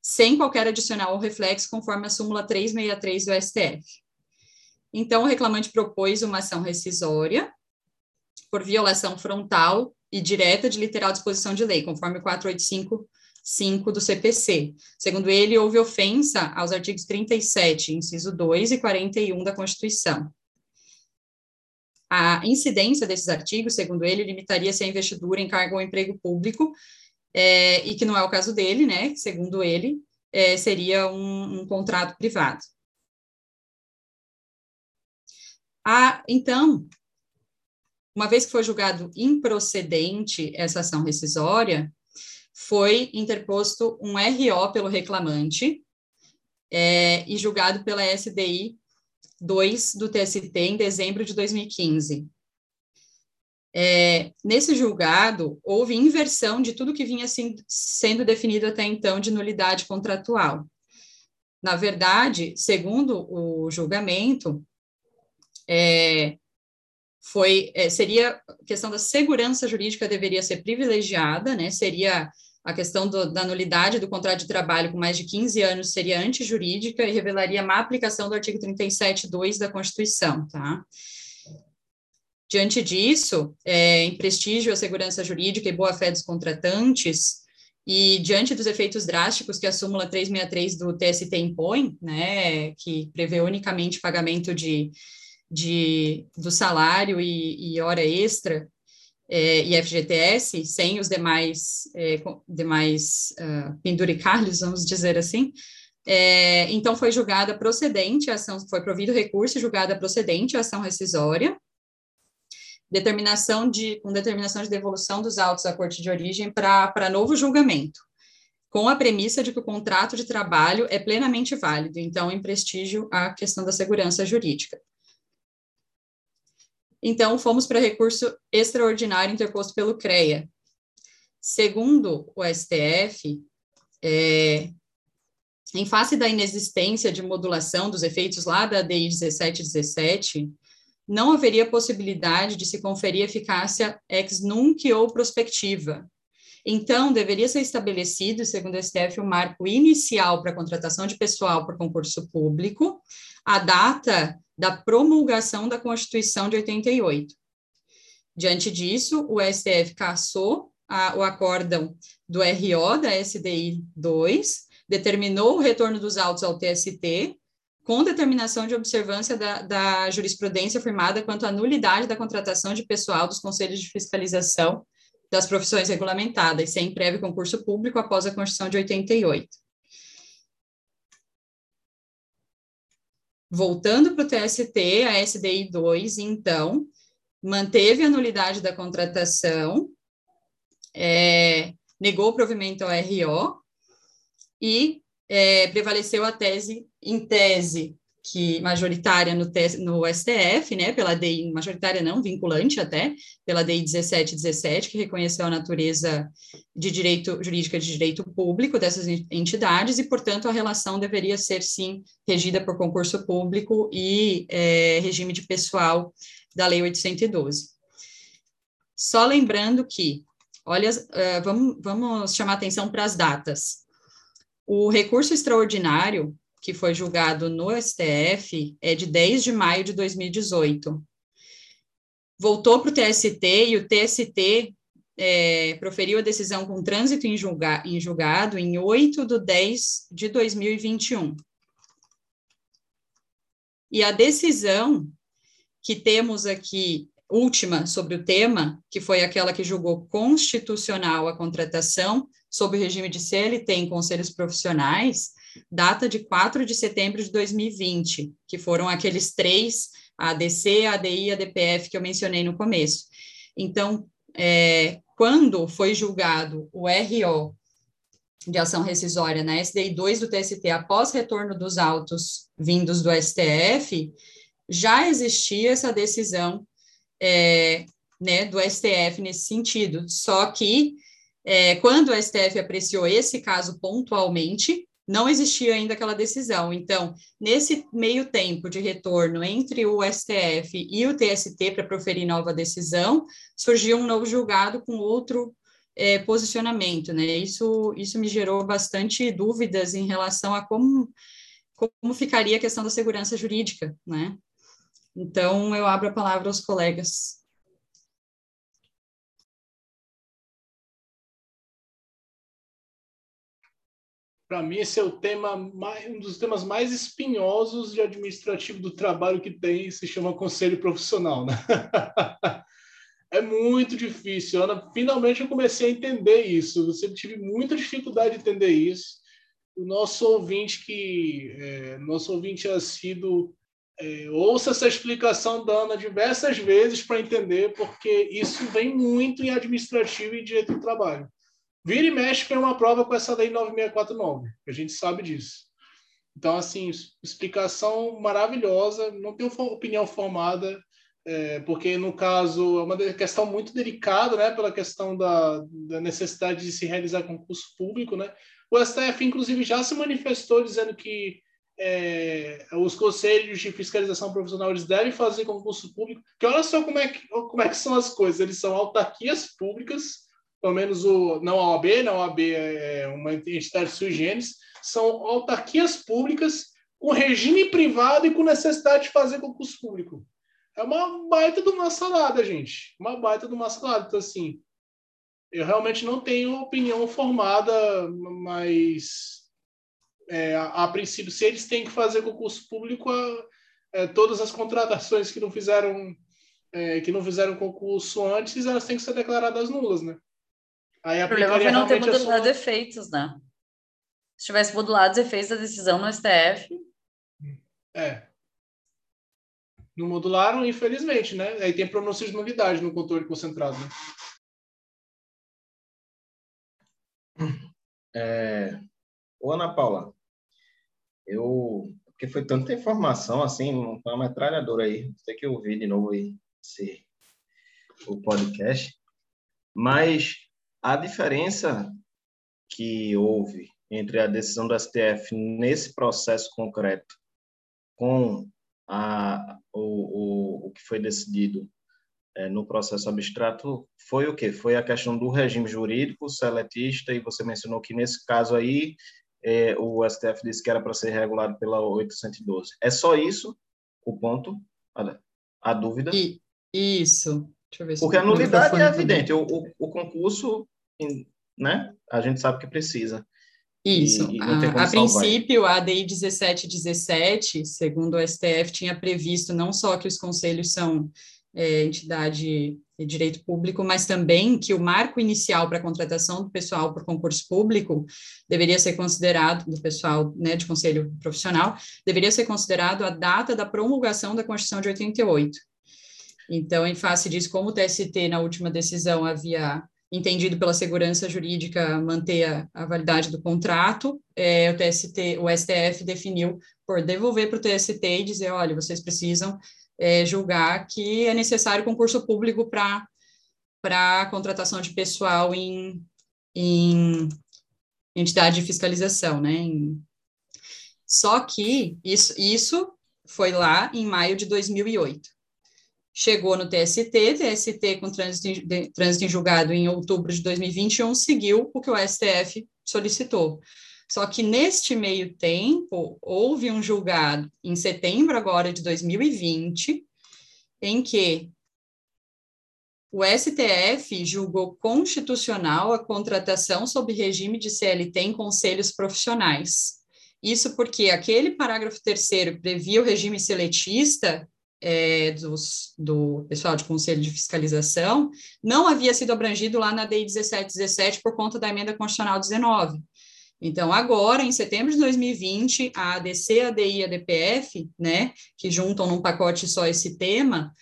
sem qualquer adicional ou reflexo, conforme a súmula 363 do STF. Então, o reclamante propôs uma ação rescisória, por violação frontal e direta de literal disposição de lei, conforme o 485.5 do CPC. Segundo ele, houve ofensa aos artigos 37, inciso 2 e 41 da Constituição. A incidência desses artigos, segundo ele, limitaria-se à investidura em cargo ou emprego público, é, e que não é o caso dele, né? Segundo ele, é, seria um, um contrato privado. Ah, então, uma vez que foi julgado improcedente essa ação rescisória, foi interposto um RO pelo reclamante é, e julgado pela SDI 2 do TST em dezembro de 2015. É, nesse julgado, houve inversão de tudo que vinha sendo definido até então de nulidade contratual. Na verdade, segundo o julgamento, é, foi é, seria a questão da segurança jurídica deveria ser privilegiada, né? Seria a questão do, da nulidade do contrato de trabalho com mais de 15 anos seria antijurídica e revelaria má aplicação do artigo 37.2 da Constituição, tá? Diante disso, é, em prestígio à segurança jurídica e boa-fé dos contratantes, e diante dos efeitos drásticos que a súmula 363 do TST impõe, né, que prevê unicamente pagamento de, de, do salário e, e hora extra é, e FGTS, sem os demais, é, demais uh, penduricalhos, vamos dizer assim, é, então foi julgada procedente a ação, foi provido recurso julgada procedente a ação rescisória, determinação de, com determinação de devolução dos autos à corte de origem para novo julgamento, com a premissa de que o contrato de trabalho é plenamente válido, então, em prestígio à questão da segurança jurídica. Então, fomos para recurso extraordinário interposto pelo CREA. Segundo o STF, é, em face da inexistência de modulação dos efeitos lá da DI 1717, não haveria possibilidade de se conferir eficácia ex nunc ou prospectiva. Então, deveria ser estabelecido, segundo o STF, o marco inicial para a contratação de pessoal por concurso público, a data da promulgação da Constituição de 88. Diante disso, o STF cassou a, o acórdão do RO da SDI 2, determinou o retorno dos autos ao TST com determinação de observância da, da jurisprudência firmada quanto à nulidade da contratação de pessoal dos conselhos de fiscalização das profissões regulamentadas, sem prévio concurso público após a Constituição de 88. Voltando para o TST, a SDI 2, então, manteve a nulidade da contratação, é, negou o provimento ao RO e é, prevaleceu a tese em tese que majoritária no, no STF, né, pela DI, majoritária não, vinculante até, pela DI 1717, que reconheceu a natureza de direito jurídica de direito público dessas entidades, e, portanto, a relação deveria ser, sim, regida por concurso público e é, regime de pessoal da Lei 812. Só lembrando que, olha, uh, vamos, vamos chamar atenção para as datas. O recurso extraordinário, que foi julgado no STF, é de 10 de maio de 2018. Voltou para o TST e o TST é, proferiu a decisão com trânsito em, julga, em julgado em 8 de 10 de 2021. E a decisão que temos aqui, última sobre o tema, que foi aquela que julgou constitucional a contratação, sob o regime de CLT em conselhos profissionais, data de 4 de setembro de 2020, que foram aqueles três, a ADC, a ADI e a DPF que eu mencionei no começo. Então, é, quando foi julgado o RO de ação rescisória na SDI 2 do TST após retorno dos autos vindos do STF, já existia essa decisão é, né, do STF nesse sentido, só que é, quando o STF apreciou esse caso pontualmente, não existia ainda aquela decisão. Então, nesse meio tempo de retorno entre o STF e o TST para proferir nova decisão, surgiu um novo julgado com outro é, posicionamento, né? Isso, isso me gerou bastante dúvidas em relação a como, como ficaria a questão da segurança jurídica, né? Então, eu abro a palavra aos colegas. Para mim, esse é o tema mais, um dos temas mais espinhosos de administrativo do trabalho que tem, se chama conselho profissional. Né? é muito difícil. Ana, finalmente eu comecei a entender isso. Sempre tive muita dificuldade de entender isso. O nosso ouvinte que é, nosso ouvinte assíduo é, ouça essa explicação da Ana diversas vezes para entender, porque isso vem muito em administrativo e direito do trabalho. Vira e mexe tem uma prova com essa lei 9649, a gente sabe disso. Então, assim, explicação maravilhosa, não tenho opinião formada, é, porque, no caso, é uma questão muito delicada, né, pela questão da, da necessidade de se realizar concurso público, né. O STF, inclusive, já se manifestou dizendo que é, os conselhos de fiscalização profissional eles devem fazer concurso público, que olha só como é que, como é que são as coisas, eles são autarquias públicas, pelo menos o, não a OAB, não a OAB é uma entidade sui generis, são autarquias públicas com regime privado e com necessidade de fazer concurso público. É uma baita de uma salada, gente. Uma baita de uma salada. Então, assim, eu realmente não tenho opinião formada, mas é, a, a, princípio, se eles têm que fazer concurso público, a, é, todas as contratações que não fizeram é, que não fizeram concurso antes, elas têm que ser declaradas nulas, né? Aí o problema foi não ter modulado sua... efeitos, né? Se tivesse modulado os efeitos da decisão no STF. É. Não modularam, infelizmente, né? Aí tem pronúncia de nulidade no controle concentrado. Né? É... Ô, Ana Paula, eu. Porque foi tanta informação assim, uma metralhadora aí. Tem que ouvir de novo aí esse... o podcast. Mas a diferença que houve entre a decisão do STF nesse processo concreto com a, o, o, o que foi decidido é, no processo abstrato foi o quê? Foi a questão do regime jurídico seletista, e você mencionou que nesse caso aí é, o STF disse que era para ser regulado pela 812. É só isso o ponto? A, a dúvida? E, isso. Porque a nulidade é evidente. O, o, o, concurso, né? A gente sabe que precisa. Isso. E, e a, a princípio, a ADI 1717, segundo o STF, tinha previsto não só que os conselhos são é, entidade de direito público, mas também que o marco inicial para a contratação do pessoal por concurso público deveria ser considerado, do pessoal né, de conselho profissional, deveria ser considerado a data da promulgação da Constituição de 88. Então, em face disso, como o TST, na última decisão, havia entendido pela segurança jurídica manter a, a validade do contrato, é, o TST, o STF definiu por devolver para o TST e dizer, olha, vocês precisam é, julgar que é necessário concurso público para para contratação de pessoal em, em entidade de fiscalização, né? Em, só que isso, isso foi lá em maio de 2008 chegou no TST, TST com trânsito em, trânsito em julgado em outubro de 2021, seguiu o que o STF solicitou. Só que neste meio tempo, houve um julgado em setembro agora de 2020, em que o STF julgou constitucional a contratação sob regime de CLT em conselhos profissionais. Isso porque aquele parágrafo terceiro previa o regime seletista é, dos, do pessoal de conselho de fiscalização não havia sido abrangido lá na DI 1717 por conta da emenda constitucional 19. Então, agora, em setembro de 2020, a ADC, a ADI e a DPF, né, que juntam num pacote só esse tema,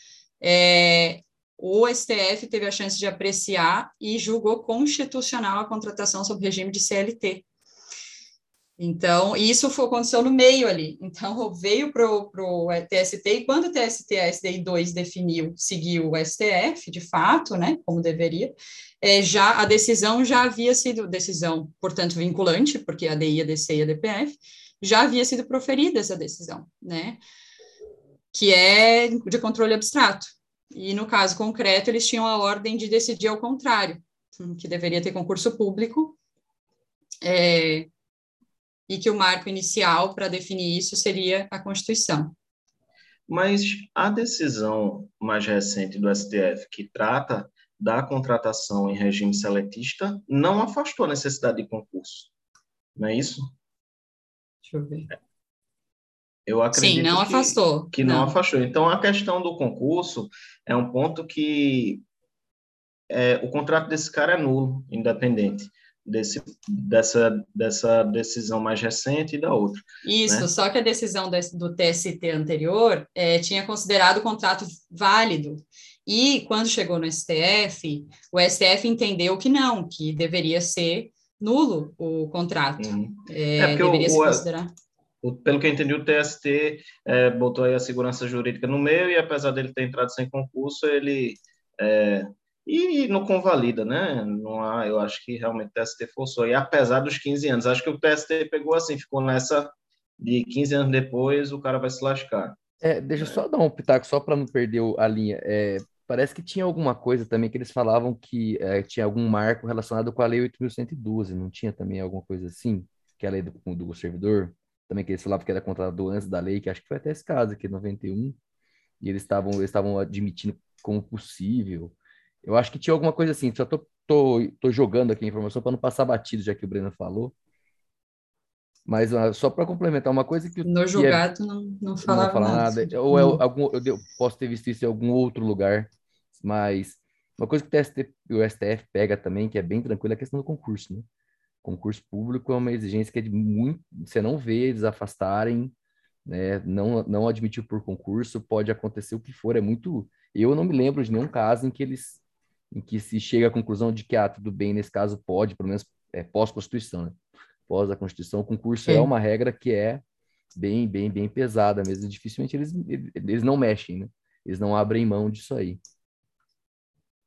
é, o STF teve a chance de apreciar e julgou constitucional a contratação sob regime de CLT. Então, isso foi, aconteceu no meio ali. Então, veio para o TST, e quando o TST, a SDI 2 definiu, seguiu o STF, de fato, né, como deveria, é, já a decisão já havia sido, decisão, portanto, vinculante, porque a DI, a DC e a DPF, já havia sido proferida essa decisão, né, que é de controle abstrato. E, no caso concreto, eles tinham a ordem de decidir ao contrário, que deveria ter concurso público, é, e que o marco inicial para definir isso seria a Constituição. Mas a decisão mais recente do STF, que trata da contratação em regime seletista, não afastou a necessidade de concurso. Não é isso? Deixa eu ver. Eu acredito Sim, não que, afastou. Que não. não afastou. Então, a questão do concurso é um ponto que é, o contrato desse cara é nulo, independente desse, dessa, dessa decisão mais recente e da outra. Isso, né? só que a decisão do TST anterior é, tinha considerado o contrato válido. E quando chegou no STF, o STF entendeu que não, que deveria ser nulo o contrato. Uhum. É, é deveria o, se considerar. pelo que eu entendi, o TST é, botou aí a segurança jurídica no meio e apesar dele ter entrado sem concurso, ele é, e não convalida, né? Não há, eu acho que realmente o TST forçou. E apesar dos 15 anos, acho que o TST pegou assim, ficou nessa de 15 anos depois, o cara vai se lascar. É, deixa eu só dar um pitaco, só para não perder a linha. É, parece que tinha alguma coisa também que eles falavam que é, tinha algum marco relacionado com a Lei 8.112, não tinha também alguma coisa assim? Que é a lei do, do servidor? Também que eles falavam que era contratado antes da lei, que acho que foi até esse caso aqui, 91, e eles estavam eles estavam admitindo como possível. Eu acho que tinha alguma coisa assim, só tô, tô, tô jogando aqui a informação para não passar batido, já que o Breno falou. Mas uh, só para complementar, uma coisa que. No julgado é, não, não falava não fala nada. nada. Ou é algum, eu posso ter visto isso em algum outro lugar, mas uma coisa que o, TST, o STF pega também, que é bem tranquilo, é a questão do concurso. Né? Concurso público é uma exigência que é de muito. Você não vê eles afastarem, né? não, não admitir por concurso, pode acontecer o que for. É muito. Eu não me lembro de nenhum caso em que eles em que se chega à conclusão de que, ah, tudo bem, nesse caso pode, pelo menos é, pós-Constituição, né? Pós a Constituição, o concurso é. é uma regra que é bem, bem, bem pesada mesmo. Dificilmente eles, eles não mexem, né? Eles não abrem mão disso aí.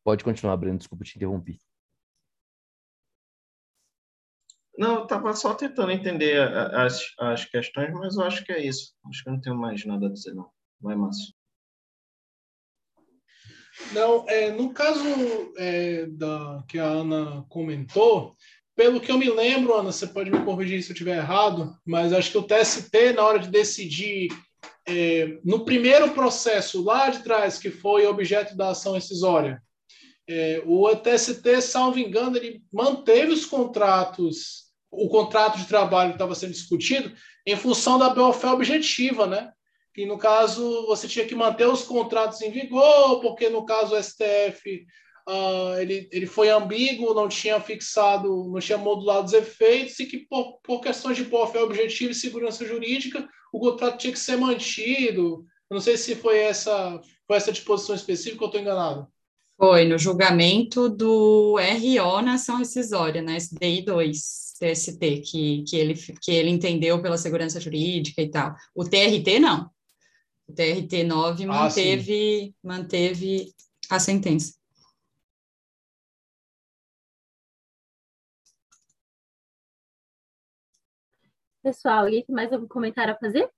Pode continuar, Breno, desculpa te interromper. Não, eu estava só tentando entender as, as questões, mas eu acho que é isso. Acho que eu não tenho mais nada a dizer, não. Vai, Márcio. Não, é, no caso é, da, que a Ana comentou, pelo que eu me lembro, Ana, você pode me corrigir se eu estiver errado, mas acho que o TST, na hora de decidir, é, no primeiro processo lá de trás, que foi objeto da ação excisória, é, o TST, salvo engano, ele manteve os contratos, o contrato de trabalho que estava sendo discutido, em função da BOFé objetiva, né? Que no caso você tinha que manter os contratos em vigor, porque no caso o STF uh, ah, ele, ele foi ambíguo, não tinha fixado, não tinha modulado os efeitos, e que por, por questões de boa objetivo e segurança jurídica, o contrato tinha que ser mantido. Eu não sei se foi essa, foi essa disposição específica ou estou enganado. Foi no julgamento do RO na ação rescisória, na SDI 2, TST, que, que, ele, que ele entendeu pela segurança jurídica e tal. O TRT, não. O TRT9 ah, manteve, manteve a sentença. Pessoal, alguém tem mais algum comentário a fazer?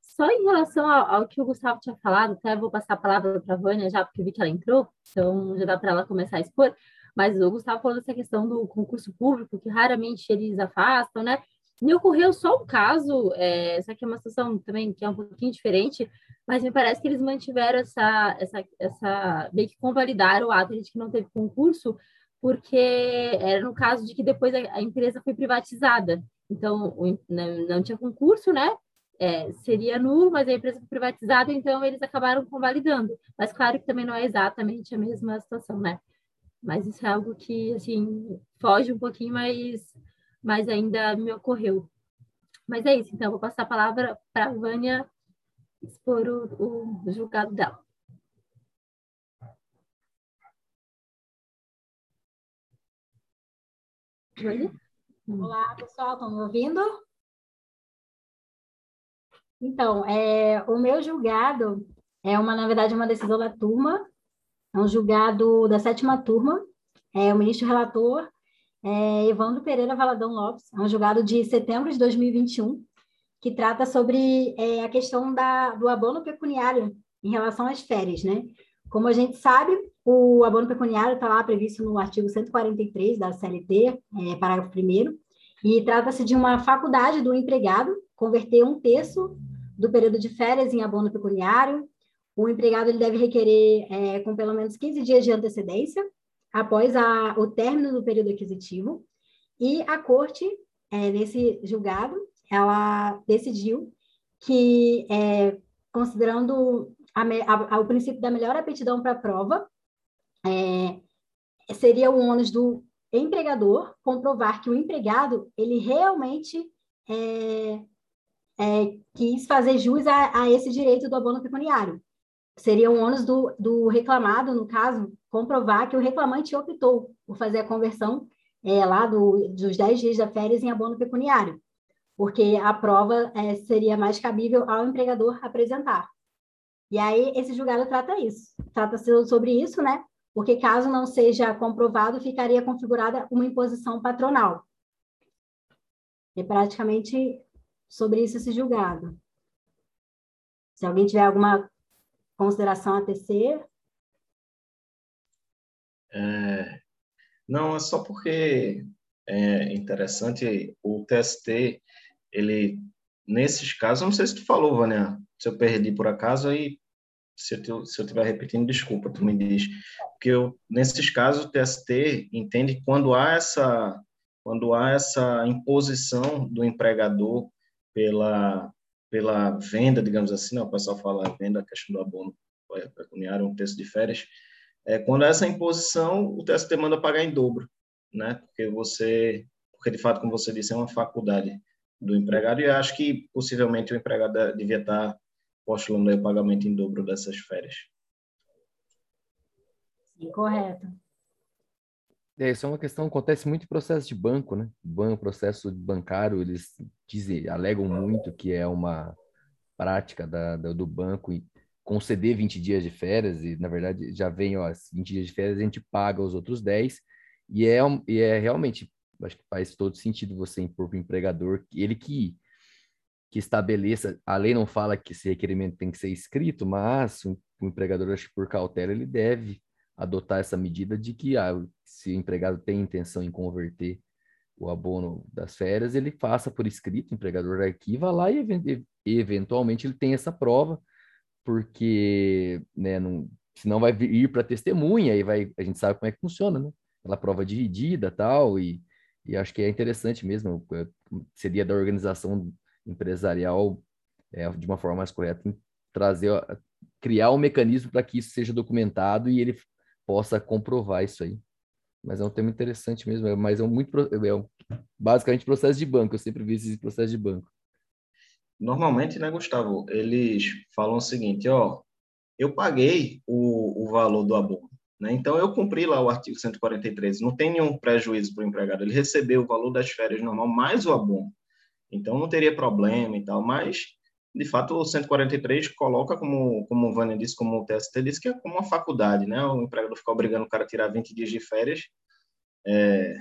Só em relação ao, ao, que o Gustavo tinha falado, até vou passar a palavra para a Vânia já, porque vi que ela entrou, então já dá para ela começar a expor. Mas o Gustavo falou dessa questão do concurso público, que raramente eles afastam, né? Me ocorreu só um caso, é, essa aqui é uma situação também que é um pouquinho diferente, mas me parece que eles mantiveram essa, essa, essa meio que convalidaram o ato de que não teve concurso, porque era no caso de que depois a, a empresa foi privatizada. Então, o, não, não, tinha concurso, né? É, seria nulo, mas a empresa foi privatizada, então eles acabaram convalidando. Mas claro que também não é exatamente a mesma situação, né? Mas isso é algo que, assim, foge um pouquinho, mas mas ainda me ocorreu. Mas é isso, então, vou passar a palavra para a Vânia expor o, o julgado dela. Olá, pessoal, estão me ouvindo? Então, é, o meu julgado é uma, na verdade, uma decisão da turma, é um julgado da sétima turma, é o ministro relator é Evandro Pereira Valadão Lopes, é um julgado de setembro de 2021, que trata sobre é, a questão da, do abono pecuniário em relação às férias, né? Como a gente sabe, o abono pecuniário está lá previsto no artigo 143 da CLT, é, parágrafo 1 e trata-se de uma faculdade do empregado converter um terço do período de férias em abono pecuniário. O empregado ele deve requerer é, com pelo menos 15 dias de antecedência após a, o término do período aquisitivo, e a corte, é, nesse julgado, ela decidiu que, é, considerando a, a, o princípio da melhor aptidão para a prova, é, seria o ônus do empregador comprovar que o empregado ele realmente é, é, quis fazer jus a, a, esse direito do abono pecuniário. Seria o ônus do, do reclamado, no caso, comprovar que o reclamante optou por fazer a conversão é, lá do, dos 10 dias da férias em abono pecuniário. porque a prova é, seria mais cabível ao empregador apresentar. E aí, esse julgado trata isso, trata sobre isso, né? Porque caso não seja comprovado, ficaria configurada uma imposição patronal. É praticamente sobre isso esse julgado. Se alguém tiver alguma consideração a tecer. É, não, é só porque é interessante o TST, ele, nesses casos, não sei se tu falou, Vânia, se eu perdi por acaso, aí se eu, se eu estiver repetindo, desculpa, tu me diz. Porque eu, nesses casos, o TST entende quando há essa, quando há essa imposição do empregador pela, pela venda, digamos assim, não, o pessoal fala venda, a questão do abono pecuniário, um texto de férias, é, quando essa imposição, o TST manda pagar em dobro, né? Porque você, porque de fato, como você disse, é uma faculdade do empregado e acho que possivelmente o empregado devia estar postulando o pagamento em dobro dessas férias. Sim, correto. É, isso é uma questão que acontece muito em processo de banco, né? Banco, processo bancário, eles dizem, alegam muito que é uma prática da, da, do banco conceder 20 dias de férias, e na verdade já vem, ó, 20 dias de férias, a gente paga os outros 10, e é, e é realmente, acho que faz todo sentido você impor para o empregador, ele que que estabeleça, a lei não fala que esse requerimento tem que ser escrito, mas o, o empregador, acho que por cautela, ele deve adotar essa medida de que ah, se o empregado tem intenção em converter o abono das férias, ele faça por escrito, o empregador arquiva lá e, eventualmente ele tem essa prova, porque né, não, senão vai ir para testemunha e vai, a gente sabe como é que funciona, né? Aquela prova dividida tal, e, e acho que é interessante mesmo, é, seria da organização empresarial é, de uma forma mais correta, trazer, criar um mecanismo para que isso seja documentado e ele possa comprovar isso aí. Mas é um tema interessante mesmo, é, mas é um muito é um, basicamente processo de banco. Eu sempre vi esse processo de banco. Normalmente, né, Gustavo? Eles falam o seguinte, ó, eu paguei o, o valor do abono, né? Então eu cumpri lá o artigo 143. Não tem nenhum prejuízo para o empregado. Ele recebeu o valor das férias normal mais o abono. Então não teria problema e tal, mas de fato o 143 coloca como como o Vânia disse, como o TST disse que é como uma faculdade, né? O empregador ficar obrigando o cara a tirar 20 dias de férias. É,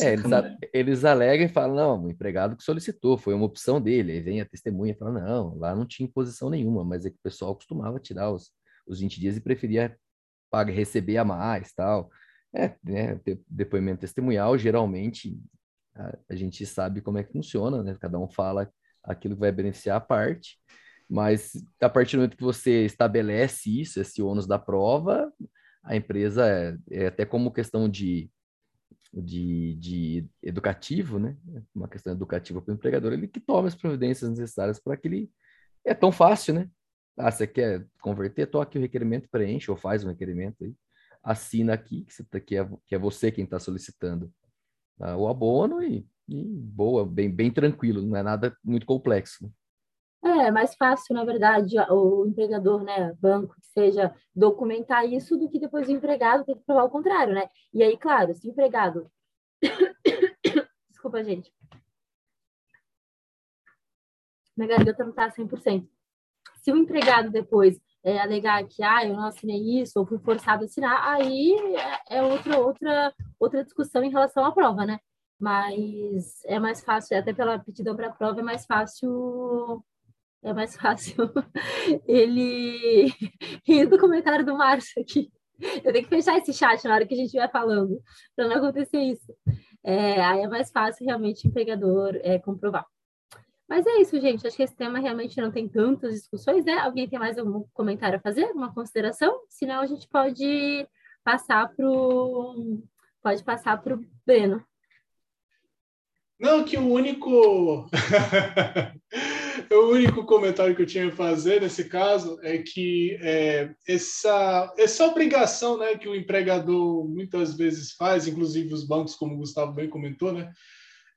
é, eles, eles alegam e falam, não, o empregado que solicitou, foi uma opção dele. Aí vem a testemunha e fala, não, lá não tinha imposição nenhuma, mas é que o pessoal costumava tirar os, os 20 dias e preferia pagar, receber a mais, tal. É, né, depoimento testemunhal, geralmente, a, a, gente sabe como é que funciona, né? Cada um fala aquilo que vai beneficiar a parte, mas a partir do momento que você estabelece isso, esse ônus da prova, a empresa, é, é até como questão de, de, de educativo, né? Uma questão educativa para o empregador, ele que toma as providências necessárias para que ele... É tão fácil, né? Ah, você quer converter? Toque o requerimento, preenche ou faz um requerimento aí. Assina aqui, que, você, tá, que, é, que é você quem está solicitando uh, o abono e, e, boa, bem, bem tranquilo, não é nada muito complexo. É, mais fácil, na verdade, o empregador, né, banco, que seja, documentar isso do que depois o empregado ter que provar o contrário, né? E aí, claro, se o empregado. Desculpa, gente. Minha garganta não tá 100%. Se o empregado depois é, alegar que ah, eu não assinei isso, ou fui forçado a assinar, aí é, é outra, outra, outra discussão em relação à prova, né? Mas é mais fácil, até pela aptidão para a prova, é mais fácil. É mais fácil ele rir do comentário do Márcio aqui. Eu tenho que fechar esse chat na hora que a gente estiver falando, para não acontecer isso. É, aí é mais fácil realmente o empregador é, comprovar. Mas é isso, gente. Acho que esse tema realmente não tem tantas discussões, né? Alguém tem mais algum comentário a fazer, uma consideração? Senão a gente pode passar para o pode passar para o Breno. Não, que o único o único comentário que eu tinha a fazer nesse caso é que é, essa, essa obrigação né, que o empregador muitas vezes faz, inclusive os bancos, como o Gustavo bem comentou, né,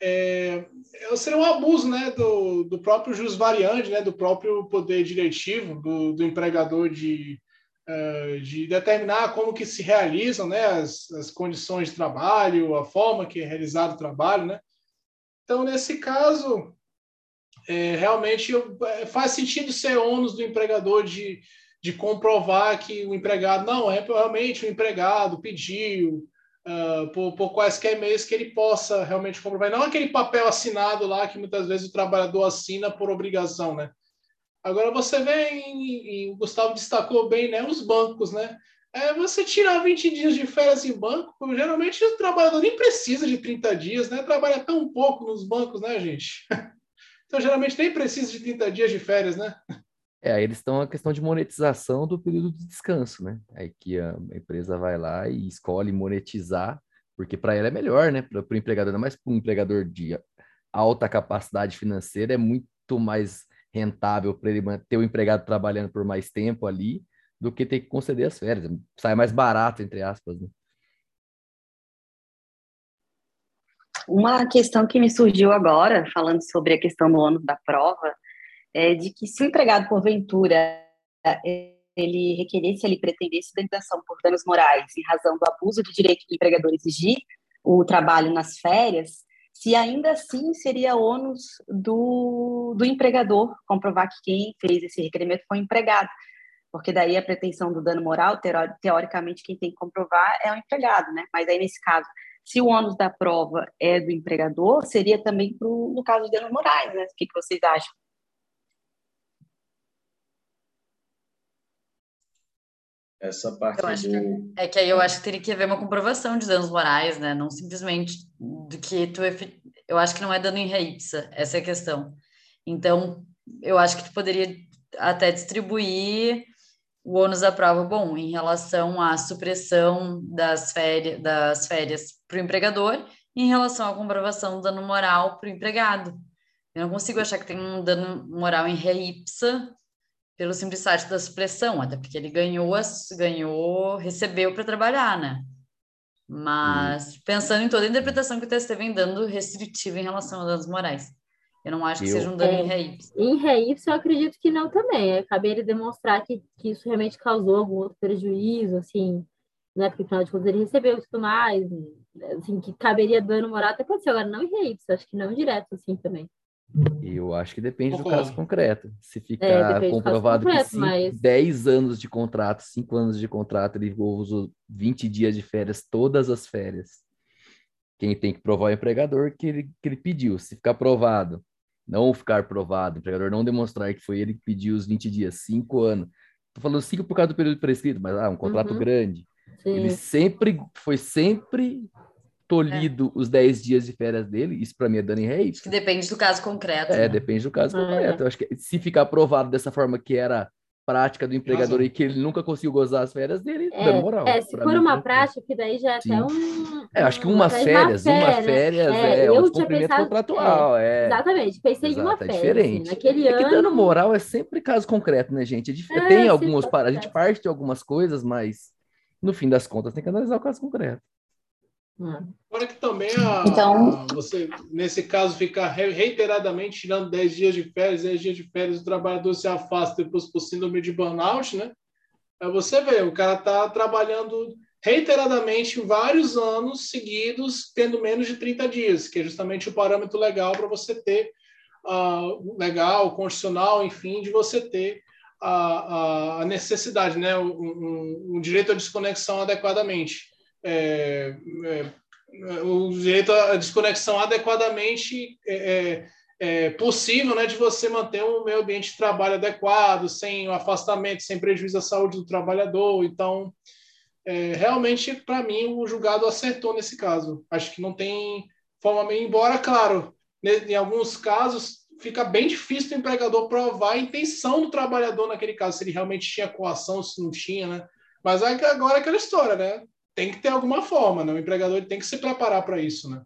é, é, seria um abuso né, do, do próprio jus variante, né, do próprio poder diretivo do, do empregador de, uh, de determinar como que se realizam né, as, as condições de trabalho, a forma que é realizado o trabalho. Né? Então, nesse caso, é, realmente é, faz sentido ser ônus do empregador de, de comprovar que o empregado não é realmente o empregado pediu uh, por, por quaisquer meios que ele possa realmente comprovar. Não aquele papel assinado lá que muitas vezes o trabalhador assina por obrigação, né? Agora você vê, e o Gustavo destacou bem, né, os bancos, né? É, você tirar 20 dias de férias em banco, geralmente o trabalhador nem precisa de 30 dias, né? Trabalha tão pouco nos bancos, né, gente? Então, geralmente nem precisa de 30 dias de férias, né? É, aí eles estão a questão de monetização do período de descanso, né? Aí que a empresa vai lá e escolhe monetizar, porque para ela é melhor, né? Para o empregador, mais para um empregador de alta capacidade financeira, é muito mais rentável para ele manter o empregado trabalhando por mais tempo ali do que ter que conceder as férias. Sai mais barato, entre aspas, né? Uma questão que me surgiu agora, falando sobre a questão do ônus da prova, é de que se o empregado, porventura, ele requeresse, ele pretendesse indenização por danos morais em razão do abuso de direito do empregador exigir o trabalho nas férias, se ainda assim seria ônus do, do empregador comprovar que quem fez esse requerimento foi o empregado, porque daí a pretensão do dano moral, teoricamente, quem tem que comprovar é o empregado, né? Mas aí, nesse caso, se o ônus da prova é do empregador, seria também pro, no caso de danos morais, né? O que, que vocês acham? Essa parte do... que, é que aí eu acho que teria que haver uma comprovação de danos morais, né? Não simplesmente do que tu... Eu acho que não é dano em reipsa, essa é a questão. Então, eu acho que tu poderia até distribuir o ônus da prova, bom, em relação à supressão das férias, das férias para o empregador em relação à comprovação do dano moral para o empregado. Eu não consigo achar que tem um dano moral em ré ipsa pelo simples fato da supressão, até porque ele ganhou, ganhou, recebeu para trabalhar, né? Mas hum. pensando em toda a interpretação que o TST vem dando restritiva em relação a danos morais. Eu não acho que eu, seja um dano é, em ipsa. Em ipsa, eu acredito que não também. É caber ele demonstrar que, que isso realmente causou algum outro prejuízo, assim, né? Porque, afinal de contas, ele recebeu e tudo mais, assim, que caberia dano moral até pode ser, agora não em ré ipsa, acho que não direto, assim, também. Eu acho que depende do caso concreto. Se é, ficar é, comprovado concreto, que cinco, mas... 10 anos de contrato, 5 anos de contrato, ele usou 20 dias de férias, todas as férias. Quem tem que provar é o empregador que ele, que ele pediu. Se ficar provado, não ficar provado, o empregador não demonstrar que foi ele que pediu os 20 dias, 5 anos. Estou falando 5 por causa do período prescrito, mas ah, um contrato uhum. grande. Sim. Ele sempre foi sempre tolhido é. os 10 dias de férias dele, isso para mim é dano em rei. Que depende do caso concreto. É, né? depende do caso ah, concreto. É. Eu acho que se ficar provado dessa forma que era prática do empregador Nossa. e que ele nunca conseguiu gozar as férias dele, é, dando moral. É, se for uma é prática, que daí já é até um. É, acho que uma férias, uma férias é, é um cumprimento contratual. É, exatamente, pensei Exato, em uma férias. É diferente. Assim, naquele é ano... que dando moral é sempre caso concreto, né, gente? É, tem alguns. A gente parte de algumas coisas, mas no fim das contas tem que analisar o caso concreto. Agora que também a, então... A, você, nesse caso, ficar reiteradamente tirando 10 dias de férias, 10 dias de férias, o trabalhador se afasta depois por síndrome de burnout, né? Aí você vê, o cara está trabalhando reiteradamente vários anos seguidos, tendo menos de 30 dias, que é justamente o parâmetro legal para você ter, uh, legal, constitucional, enfim, de você ter a, a necessidade, né? Um, um, um direito à desconexão adequadamente é, é, o direito à desconexão adequadamente é, é, é, possível né, de você manter um meio ambiente de trabalho adequado, sem afastamento, sem prejuízo à saúde do trabalhador. Então, é, realmente, para mim, o julgado acertou nesse caso. Acho que não tem forma, embora, claro, em alguns casos fica bem difícil o empregador provar a intenção do trabalhador naquele caso, se ele realmente tinha coação, se não tinha, né? Mas agora é aquela história, né? Tem que ter alguma forma, né? O empregador tem que se preparar para isso, né?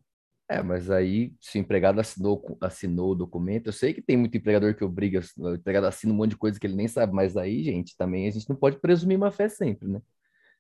É, mas aí, se o empregado assinou, assinou o documento, eu sei que tem muito empregador que obriga, o empregado assina um monte de coisa que ele nem sabe, mas aí, gente, também a gente não pode presumir uma fé sempre, né?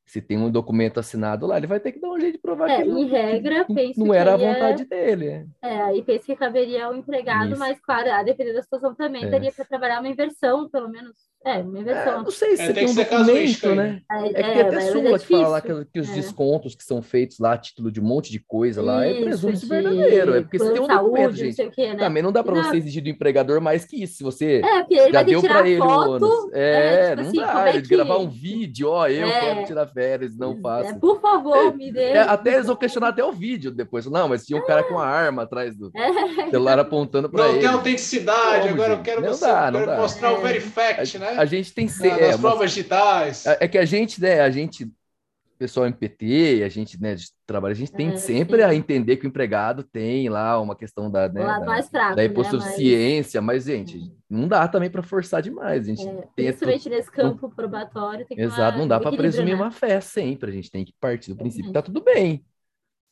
Se tem um documento assinado lá, ele vai ter que dar um jeito de provar É, que não, em regra, que penso não que era a é- vontade dele. É, aí penso que caberia ao empregado, Isso. mas claro, a depender da situação também, É. daria para trabalhar uma inversão, pelo menos. É, uma É, inversão. não sei se É, você tem tem um que ser casuística documento, né? É, É que tem é, até é súmula que fala lá que, que os É. descontos que são feitos lá a título de um monte de coisa lá, é presume-se de verdadeiro. É porque você plano tem um de saúde, documento, não gente. sei o quê, né? Também não dá para você exigir do empregador mais que isso. Se você É, porque ele já vai ter deu que para tirar ele o foto. ônus. É, é, tipo não assim, dá. é Ele que- gravar um vídeo, ó, eu É. quero tirar férias, não faço. É, por favor, me dê. É, até eles vão questionar até o vídeo depois. Não, mas tinha um cara com uma arma atrás do É. celular apontando para Não ele. tem autenticidade, Como, agora eu gente? quero Não você, dá, eu não quero dá. mostrar o É. Verifact, né? A gente tem nas é, mas- provas digitais. É é que a gente, né, a gente, pessoal MPT, a gente, né, de trabalho, a gente tem É, sempre sim. a entender que o empregado tem lá uma questão da, né, lado da, mais fraco, da né? hipossuficiência, mas, gente, não dá também para forçar demais. A gente Mas, é, tem principalmente nesse campo probatório, tem que Exato, não dá para presumir né? uma fé sempre, a gente tem que partir do princípio que tá tudo bem.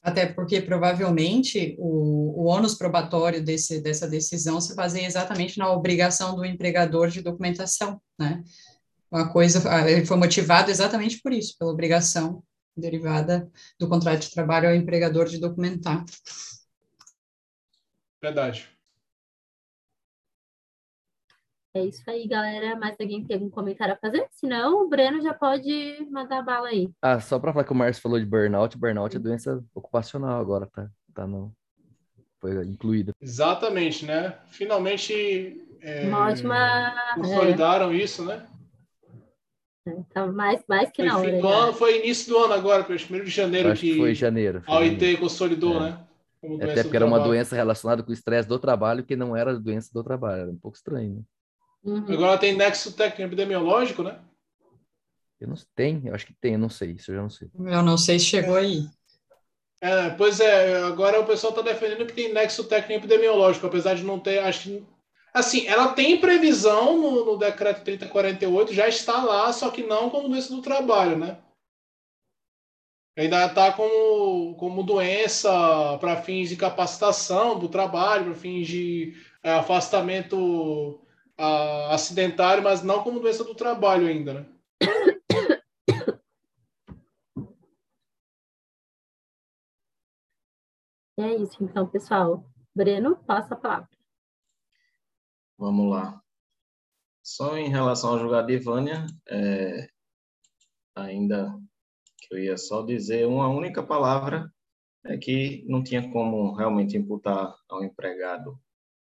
Até porque provavelmente o, o ônus probatório desse, dessa decisão se baseia exatamente na obrigação do empregador de documentação, né? Uma coisa, ah, ele foi motivado exatamente por isso, pela obrigação derivada do contrato de trabalho ao empregador de documentar. Verdade. É isso aí, galera. Mais alguém tem algum comentário a fazer? Se não, o Breno já pode mandar bala aí. Ah, só para falar que o Márcio falou de burnout, burnout é doença ocupacional agora, tá, tá no, foi incluída. Exatamente, né? Finalmente é, Uma ótima. consolidaram isso, né? É, tá mais, mais que Foi na fim hora. ano, foi início do ano agora, foi 1 de janeiro que que foi em janeiro. foi a em janeiro. OIT consolidou, É. né? Até porque era uma doença relacionada com o estresse do trabalho, que não era doença do trabalho. Era um pouco estranho, né? Uhum. Agora tem nexo técnico epidemiológico, né? Eu não tem, eu acho que tem, eu não sei, isso eu já não sei. Eu não sei se chegou aí. É, pois é, agora o pessoal está defendendo que tem nexo técnico epidemiológico, apesar de não ter, acho que. Assim, ela tem previsão no, no decreto 3048, já está lá, só que não como doença do trabalho, né? Ainda está como, como doença para fins de capacitação do trabalho, para fins de é, afastamento ah, acidentário, mas não como doença do trabalho ainda, né? É isso, então, pessoal. Breno, passa a palavra. Vamos lá. Só em relação ao julgado de Vânia, é, ainda que eu ia só dizer uma única palavra, é que não tinha como realmente imputar ao empregado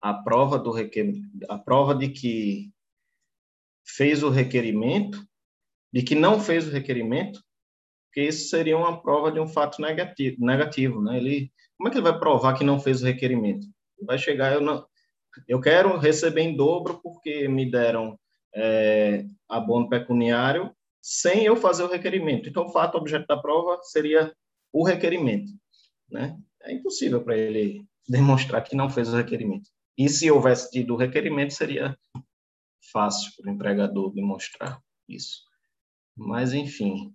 a prova do requer... a prova de que fez o requerimento, de que não fez o requerimento, porque isso seria uma prova de um fato negativo, negativo, né? Ele, como é que ele vai provar que não fez o requerimento? Vai chegar, eu não, eu quero receber em dobro porque me deram é, abono pecuniário sem eu fazer o requerimento. Então, o fato objeto da prova seria o requerimento, né? É impossível para ele demonstrar que não fez o requerimento. E se houvesse tido o requerimento, seria fácil para o empregador demonstrar isso. Mas, enfim,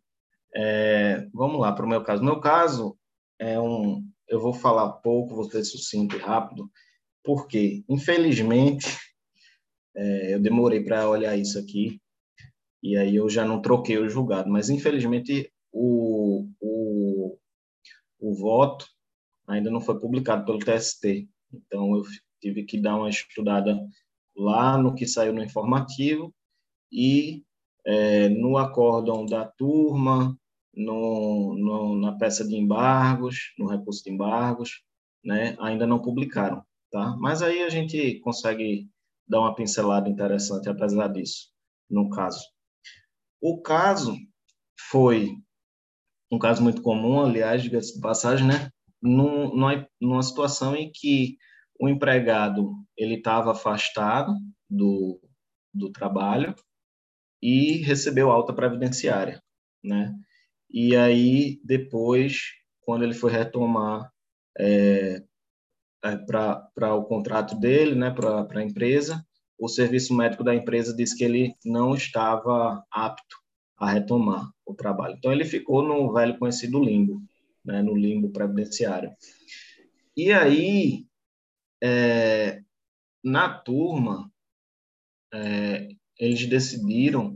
é, vamos lá para o meu caso. Meu caso é um. Eu vou falar pouco, vou ser sucinto e rápido, porque, infelizmente, é, eu demorei para olhar isso aqui, e aí eu já não troquei o julgado, mas, infelizmente, o, o, o voto ainda não foi publicado pelo TST, então eu tive que dar uma estudada lá no que saiu no informativo e é, no acórdão da turma, no, no, na peça de embargos, no recurso de embargos, né, ainda não publicaram, tá? Mas aí a gente consegue dar uma pincelada interessante apesar disso, no caso. O caso foi um caso muito comum, aliás, diga-se de passagem, né, num, numa, numa situação em que o empregado ele estava afastado do, do trabalho e recebeu alta previdenciária, né? E aí depois, quando ele foi retomar é, é, para o contrato dele, né, para a empresa, o serviço médico da empresa disse que ele não estava apto a retomar o trabalho. Então ele ficou no velho conhecido limbo, né, no limbo previdenciário. E aí é, na turma, é, eles decidiram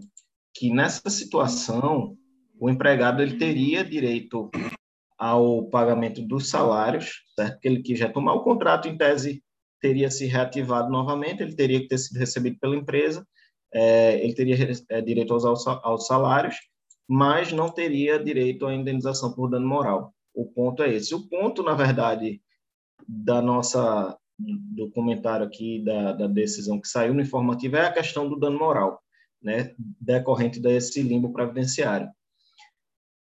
que nessa situação o empregado ele teria direito ao pagamento dos salários, certo? Que ele que já tomar o contrato em tese teria se reativado novamente, ele teria que ter sido recebido pela empresa, é, ele teria é, direito aos, aos salários, mas não teria direito à indenização por dano moral. O ponto é esse. O ponto, na verdade, da nossa do comentário aqui da, da decisão que saiu no informativo é a questão do dano moral, né, decorrente desse limbo previdenciário.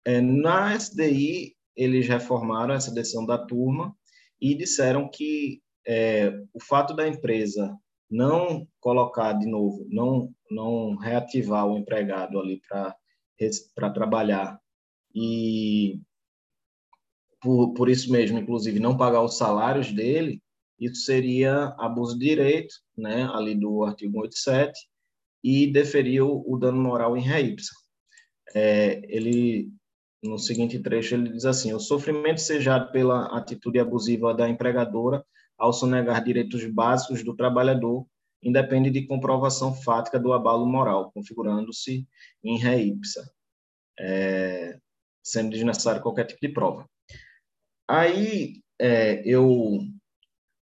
É, na SDI, eles reformaram essa decisão da turma e disseram que é, o fato da empresa não colocar de novo, não, não reativar o empregado ali para trabalhar e por, por isso mesmo, inclusive, não pagar os salários dele, isso seria abuso de direito, né, ali do artigo 187, e deferiu o dano moral em ré é, ele, no seguinte trecho, ele diz assim, o sofrimento sejado pela atitude abusiva da empregadora ao sonegar direitos básicos do trabalhador independe de comprovação fática do abalo moral, configurando-se em ré é, sendo desnecessário qualquer tipo de prova. Aí é, eu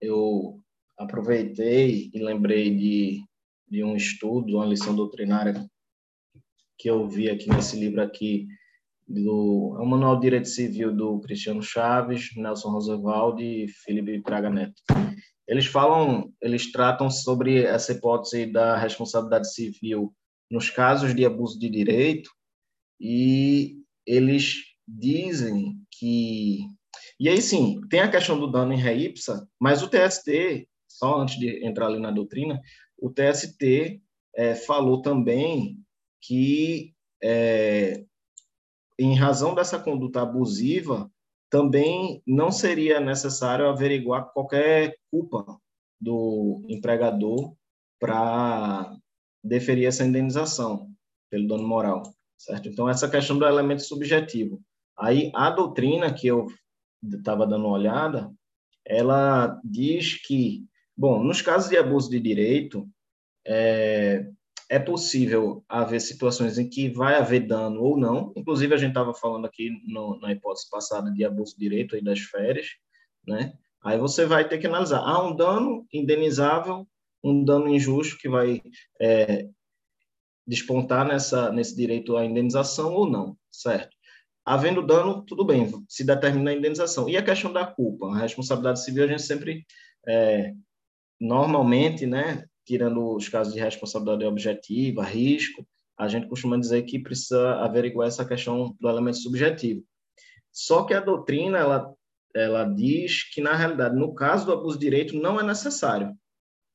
eu aproveitei e lembrei de, de um estudo, uma lição doutrinária que eu vi aqui nesse livro aqui, do, é o Manual de Direito Civil do Cristiano Chaves, Nelson Roosevelt e Felipe Praga Neto. Eles falam, eles tratam sobre essa hipótese da responsabilidade civil nos casos de abuso de direito e eles dizem que e aí, sim, tem a questão do dano em ré mas o TST, só antes de entrar ali na doutrina, o TST é, falou também que, é, em razão dessa conduta abusiva, também não seria necessário averiguar qualquer culpa do empregador para deferir essa indenização pelo dano moral, certo? Então, essa questão do elemento subjetivo. Aí, a doutrina que eu estava dando uma olhada, ela diz que, bom, nos casos de abuso de direito, é, é possível haver situações em que vai haver dano ou não. Inclusive, a gente estava falando aqui no, na hipótese passada de abuso de direito aí das férias, né? Aí você vai ter que analisar. Há um dano indenizável, um dano injusto que vai é, despontar nessa, nesse direito à indenização ou não, certo? Havendo dano, tudo bem, se determina a indenização. E a questão da culpa, a responsabilidade civil, a gente sempre, é, normalmente, né, tirando os casos de responsabilidade objetiva, risco, a gente costuma dizer que precisa averiguar essa questão do elemento subjetivo. Só que a doutrina, ela, ela diz que, na realidade, no caso do abuso de direito, não é necessário.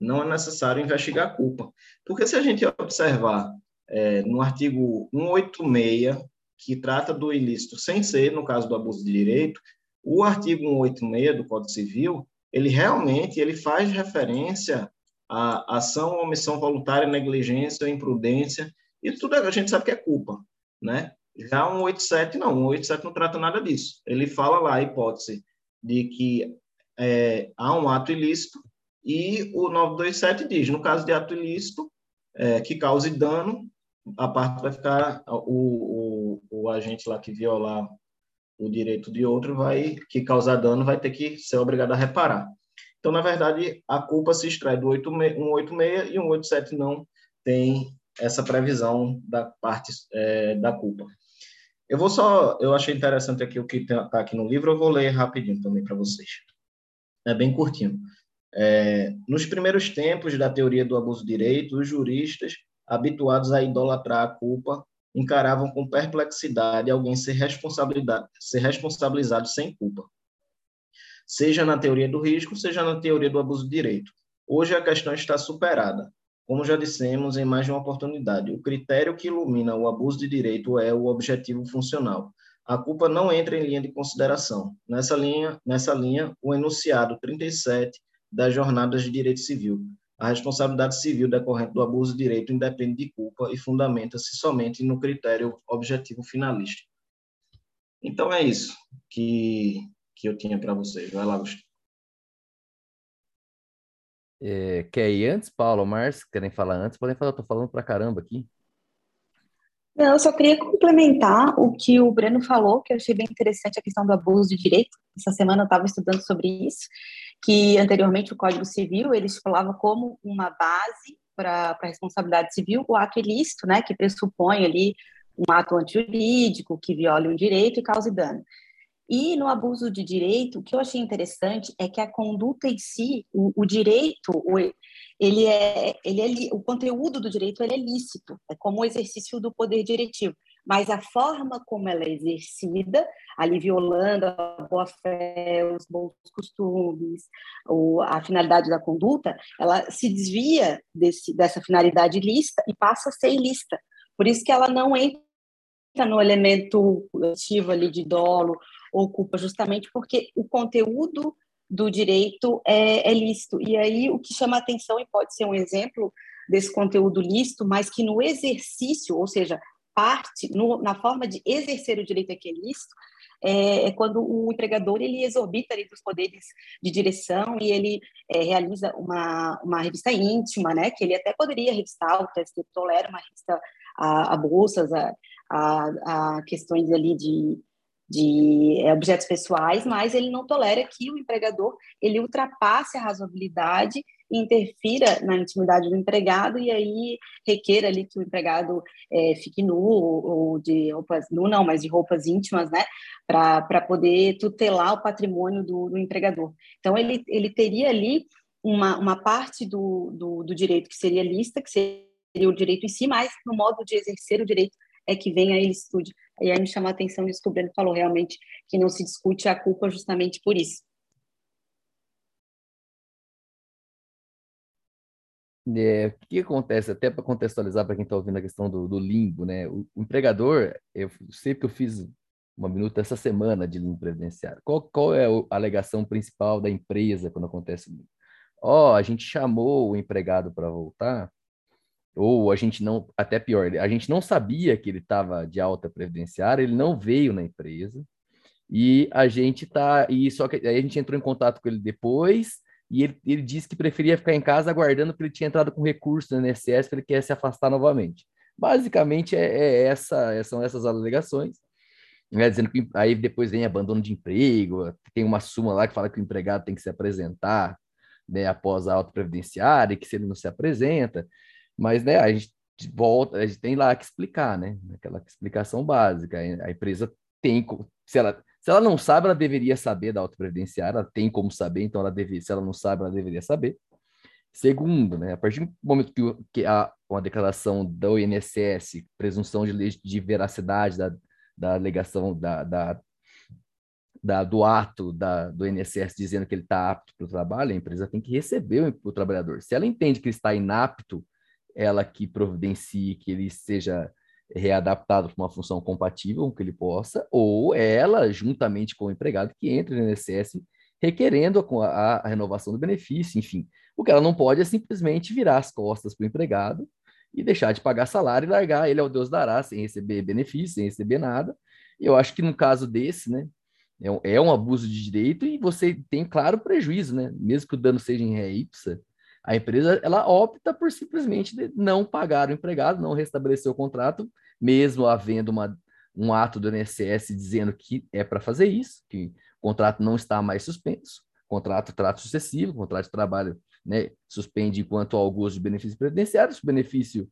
Não é necessário investigar a culpa. Porque se a gente observar é, no artigo 186 que trata do ilícito sem ser, no caso do abuso de direito, o artigo 186 do Código Civil, ele realmente ele faz referência à ação ou omissão voluntária, negligência, imprudência, e tudo a gente sabe que é culpa, né? Já o 187 não, o 187 não trata nada disso. Ele fala lá a hipótese de que é, há um ato ilícito e o 927 diz, no caso de ato ilícito é, que cause dano, a parte vai ficar o, o, o agente lá que violar o direito de outro vai que causar dano vai ter que ser obrigado a reparar. Então, na verdade, a culpa se extrai do 186 e o 187 não tem essa previsão da parte é, da culpa. Eu vou só, eu achei interessante aqui o que está aqui no livro, eu vou ler rapidinho também para vocês. É bem curtinho. É, nos primeiros tempos da teoria do abuso de direito, os juristas habituados a idolatrar a culpa, encaravam com perplexidade alguém ser, ser responsabilizado sem culpa. Seja na teoria do risco, seja na teoria do abuso de direito. Hoje a questão está superada. Como já dissemos em mais de uma oportunidade, o critério que ilumina o abuso de direito é o objetivo funcional. A culpa não entra em linha de consideração. Nessa linha, nessa linha o enunciado 37 das Jornadas de Direito Civil, a responsabilidade civil decorrente do abuso de direito independe de culpa e fundamenta-se somente no critério objetivo finalista. Então é isso que, que eu tinha para vocês. Vai lá, Gustavo. É, quer ir antes, Paulo, Márcio? Querem falar antes? Podem falar, eu tô falando para caramba aqui. Eu só queria complementar o que o Breno falou, que eu achei bem interessante a questão do abuso de direito. Essa semana eu estava estudando sobre isso, que anteriormente o Código Civil ele falava como uma base para a responsabilidade civil o ato ilícito, né, que pressupõe ali um ato antijurídico que viole um direito e cause dano. E no abuso de direito, o que eu achei interessante é que a conduta em si, o, o direito, o, ele é, ele é, o conteúdo do direito ele é lícito, é como o exercício do poder diretivo, mas a forma como ela é exercida, ali violando a boa-fé, os bons costumes, ou a finalidade da conduta, ela se desvia desse, dessa finalidade lícita e passa a ser ilícita. Por isso que ela não entra no elemento ativo ali de dolo ou culpa, justamente porque o conteúdo do direito é, é lícito. E aí o que chama atenção, e pode ser um exemplo desse conteúdo lícito, mas que no exercício, ou seja, parte, no, na forma de exercer o direito aqui é lícito, é, é, quando o empregador ele exorbita ali dos poderes de direção e ele é, realiza uma, uma revista íntima, né, que ele até poderia revistar, o TST tolera uma revista a, a bolsas, a, a, a questões ali de de é, objetos pessoais, mas ele não tolera que o empregador ele ultrapasse a razoabilidade e interfira na intimidade do empregado e aí requer ali que o empregado é, fique nu ou de roupas nu não, mas de roupas íntimas, né, para poder tutelar o patrimônio do, do, empregador. Então ele ele teria ali uma, uma parte do, do, do direito que seria lista, que seria o direito em si, mas no modo de exercer o direito é que vem a ilicitude. E aí me chamou a atenção isso que falou, realmente, que não se discute a culpa justamente por isso. É, o que acontece, até para contextualizar para quem está ouvindo a questão do, do limbo, né? O, o, empregador, eu sei que eu fiz uma minuta essa semana de limbo previdenciário. Qual, qual é a alegação principal da empresa quando acontece o Ó, oh, a gente chamou o empregado para voltar, ou a gente não, até pior, a gente não sabia que ele estava de alta previdenciária, ele não veio na empresa, e a gente tá, e só que aí a gente entrou em contato com ele depois, e ele, ele disse que preferia ficar em casa aguardando porque ele tinha entrado com recurso no INSS, que ele quer se afastar novamente. Basicamente é, é essa, são essas alegações, né, dizendo que aí depois vem abandono de emprego, tem uma súmula lá que fala que o empregado tem que se apresentar né, após a auto previdenciária, e que se ele não se apresenta, mas, né, a gente volta, a gente tem lá que explicar, né? Aquela explicação básica. A empresa tem, se ela, se ela não sabe, ela deveria saber da autoprevidenciária, ela tem como saber, então ela deve, se ela não sabe, ela deveria saber. Segundo, né, a partir do momento que, que há uma declaração do INSS, presunção de, de veracidade da, da alegação da, da, da, do ato da, do INSS dizendo que ele está apto para o trabalho, a empresa tem que receber o, o trabalhador. Se ela entende que ele está inapto ela que providencie que ele seja readaptado para uma função compatível com que ele possa, ou ela, juntamente com o empregado, que entre no INSS requerendo a, a, renovação do benefício, enfim. O que ela não pode é simplesmente virar as costas para o empregado e deixar de pagar salário e largar ele ao Deus dará, sem receber benefício, sem receber nada. Eu acho que no caso desse, né, é um, é um abuso de direito e você tem claro prejuízo, né? Mesmo que o dano seja em ré ipsa, a empresa ela opta por simplesmente não pagar o empregado, não restabelecer o contrato, mesmo havendo uma, um ato do INSS dizendo que é para fazer isso, que o contrato não está mais suspenso, contrato trato sucessivo, contrato de trabalho né, suspende enquanto gozo de benefícios previdenciários, o benefício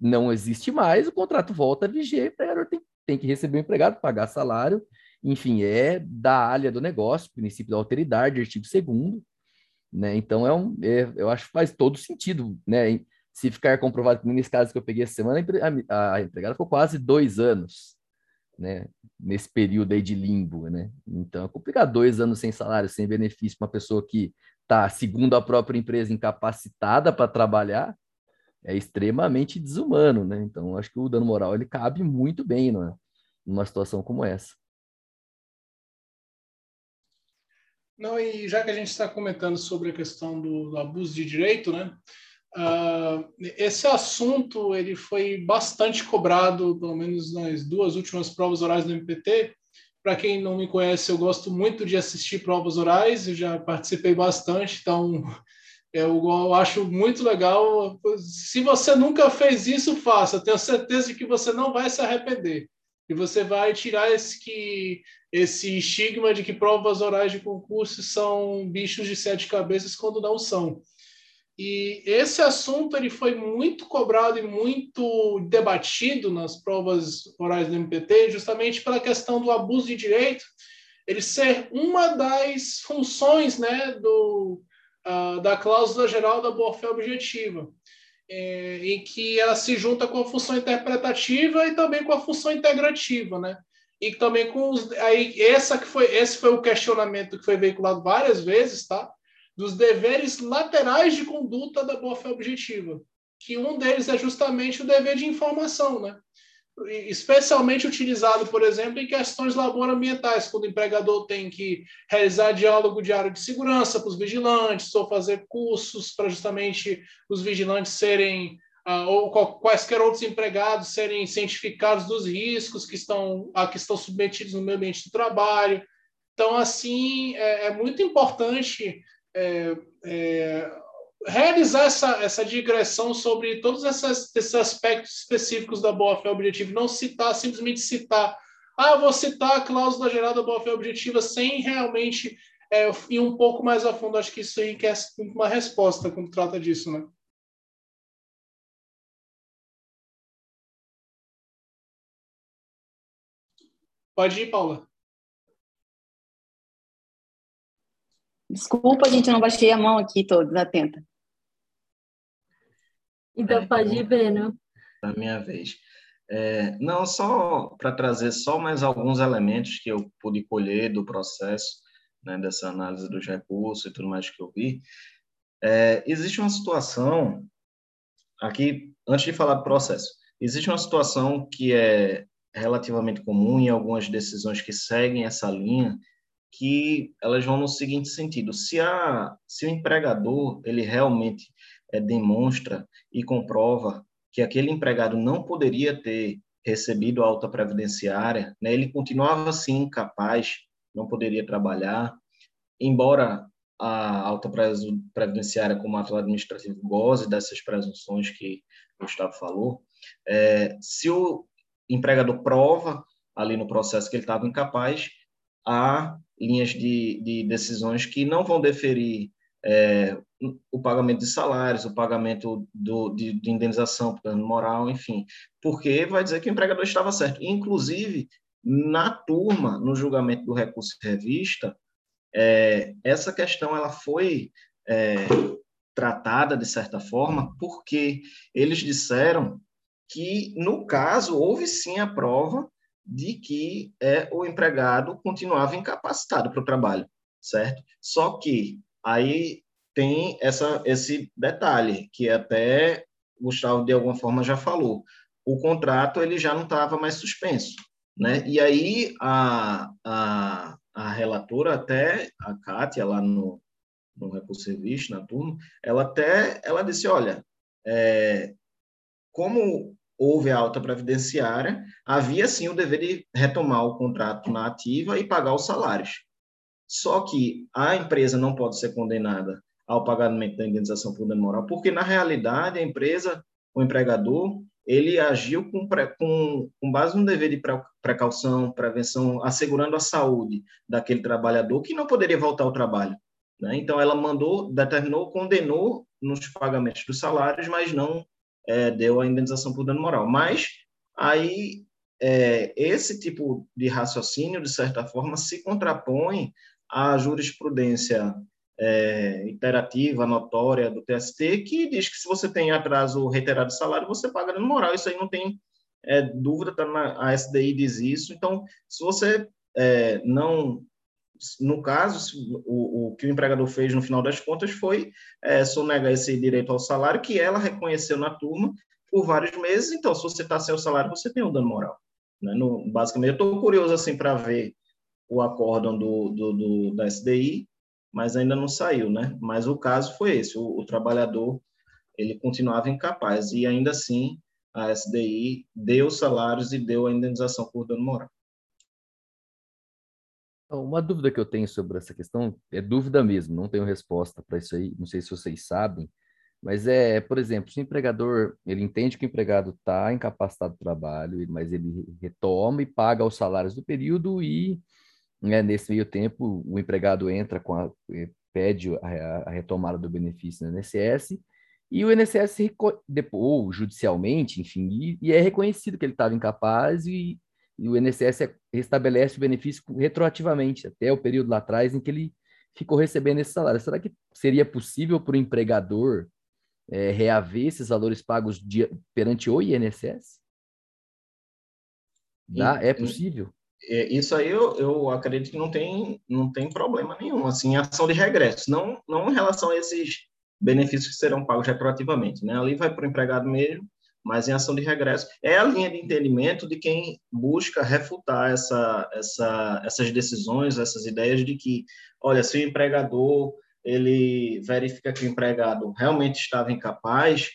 não existe mais, o contrato volta a viger, o empregador tem, tem que receber o empregado, pagar salário, enfim, é da área do negócio, princípio da alteridade, artigo 2 né? Então, é um, é, eu acho que faz todo sentido, né? Se ficar comprovado que nesse caso que eu peguei essa semana, a, a empregada ficou quase dois anos, né? Nesse período aí de limbo, né? Então, é complicado dois anos sem salário, sem benefício, uma pessoa que está, segundo a própria empresa, incapacitada para trabalhar, é extremamente desumano, né? Então, acho que o dano moral ele cabe muito bem né? numa situação como essa. Não, e já que a gente está comentando sobre a questão do, do abuso de direito, né? Uh, esse assunto ele foi bastante cobrado, pelo menos nas duas últimas provas orais do MPT. Para quem não me conhece, eu gosto muito de assistir provas orais, eu já participei bastante, então Eu, acho muito legal. Se você nunca fez isso, faça. Tenho certeza de que você não vai se arrepender. E você vai tirar esse, que, esse estigma de que provas orais de concurso são bichos de sete cabeças quando não são. E esse assunto ele foi muito cobrado e muito debatido nas provas orais do MPT, justamente pela questão do abuso de direito, ele ser uma das funções né, do, uh, da cláusula geral da boa-fé objetiva, é, em que ela se junta com a função interpretativa e também com a função integrativa, né? E também com os, aí essa que foi esse foi o questionamento que foi veiculado várias vezes, tá? Dos deveres laterais de conduta da boa-fé objetiva, que um deles é justamente o dever de informação, né? Especialmente utilizado, por exemplo, em questões laborambientais, quando o empregador tem que realizar diálogo diário de segurança para os vigilantes, ou fazer cursos para justamente os vigilantes serem, uh, ou quaisquer outros empregados serem cientificados dos riscos que estão, a que estão submetidos no meio ambiente do trabalho. Então, assim, é, é muito importante é, é, realizar essa, essa digressão sobre todos essas, esses aspectos específicos da boa-fé objetiva, não citar, simplesmente citar, ah, vou citar a cláusula geral da boa-fé objetiva sem realmente é, ir um pouco mais a fundo. Acho que isso aí quer uma resposta quando trata disso, né? Pode ir, Paula. Desculpa, gente, eu não baixei a mão aqui todos, atenta. Então, é, pode ir, Breno. Na minha vez. É, não, só para trazer só mais alguns elementos que eu pude colher do processo, né, dessa análise dos recursos e tudo mais que eu vi. É, existe uma situação, aqui, antes de falar do processo, existe uma situação que é relativamente comum em algumas decisões que seguem essa linha, que elas vão no seguinte sentido: se, a, se o empregador ele realmente é, demonstra e comprova que aquele empregado não poderia ter recebido alta previdenciária, né, ele continuava assim incapaz, não poderia trabalhar, embora a alta previdenciária como ato administrativo goze dessas presunções que o Gustavo falou, é, se o empregador prova ali no processo que ele estava incapaz, há linhas de, de decisões que não vão deferir é, o pagamento de salários, o pagamento do, de, de indenização por dano moral, enfim, porque vai dizer que o empregador estava certo. Inclusive, na turma, no julgamento do recurso revista, é, essa questão ela foi é, tratada de certa forma, porque eles disseram que, no caso, houve sim a prova de que é, o empregado continuava incapacitado para o trabalho, certo? Só que aí tem essa, esse detalhe, que até Gustavo, de alguma forma, já falou. O contrato ele já não estava mais suspenso. Né? E aí a, a, a relatora, até a Kátia, lá no, no recurso serviço, na turma, ela até ela disse, olha, é, como houve a alta previdenciária, havia sim o dever de retomar o contrato na ativa e pagar os salários. Só que a empresa não pode ser condenada ao pagamento da indenização por dano moral, porque na realidade a empresa, o empregador, ele agiu com, com, com base no dever de precaução, prevenção, assegurando a saúde daquele trabalhador que não poderia voltar ao trabalho. Né? Então, ela mandou, determinou, condenou nos pagamentos dos salários, mas não é, deu a indenização por dano moral. Mas aí é, esse tipo de raciocínio, de certa forma, se contrapõe à jurisprudência é, interativa, notória do TST, que diz que se você tem atraso reiterado de salário, você paga dano moral. Isso aí não tem é, dúvida, tá na, a SDI diz isso. Então, se você é, não no caso, o, o, que o empregador fez no final das contas foi é, sonegar esse direito ao salário que ela reconheceu na turma por vários meses. Então, se você está sem o salário, você tem um dano moral. Né? No, basicamente, eu estou curioso assim para ver o acórdão do, do, do, da SDI, mas ainda não saiu, né? Mas o caso foi esse: o, o trabalhador ele continuava incapaz e ainda assim a SDI deu salários e deu a indenização por dano moral. Uma dúvida que eu tenho sobre essa questão é dúvida mesmo, não tenho resposta para isso aí, não sei se vocês sabem, mas é, por exemplo, se o empregador, ele entende que o empregado está incapacitado do trabalho, mas ele retoma e paga os salários do período e né, nesse meio tempo o empregado entra com a, pede a, a retomada do benefício no INSS e o INSS, ou judicialmente, enfim, e, e é reconhecido que ele estava incapaz e, e, o INSS restabelece o benefício retroativamente, até o período lá atrás em que ele ficou recebendo esse salário. Será que seria possível para o empregador é, reaver esses valores pagos de, perante o INSS? Dá? É possível? É, isso aí eu, eu acredito que não tem, não tem problema nenhum, assim, ação de regresso, não, não em relação a esses benefícios que serão pagos retroativamente, né? Ali vai para o empregado mesmo, mas em ação de regresso. É a linha de entendimento de quem busca refutar essa, essa, essas decisões, essas ideias de que, olha, se o empregador ele verifica que o empregado realmente estava incapaz,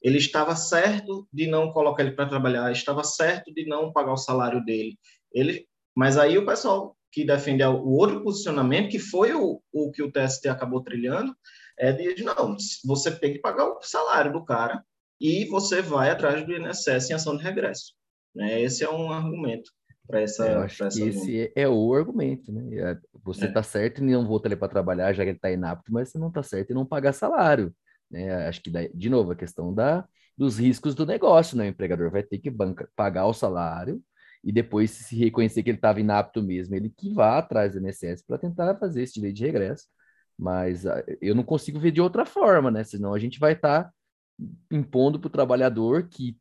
ele estava certo de não colocar ele para trabalhar, estava certo de não pagar o salário dele. Ele, mas aí o pessoal que defende o outro posicionamento, que foi o, o que o TST acabou trilhando, é de, não, você tem que pagar o salário do cara e você vai atrás do INSS em ação de regresso. Né? Esse é um argumento para essa. Eu acho essa que esse é o argumento, né? É, você está é. certo em não voltar ele para trabalhar, já que ele está inapto, mas você não está certo em não pagar salário. Né? Acho que, de novo, a questão da, dos riscos do negócio, né? O empregador vai ter que banca, pagar o salário e depois, se reconhecer que ele estava inapto mesmo, ele que vá atrás do INSS para tentar fazer esse direito de regresso. Mas ah, eu não consigo ver de outra forma, né? Senão a gente vai estar tá impondo para o trabalhador que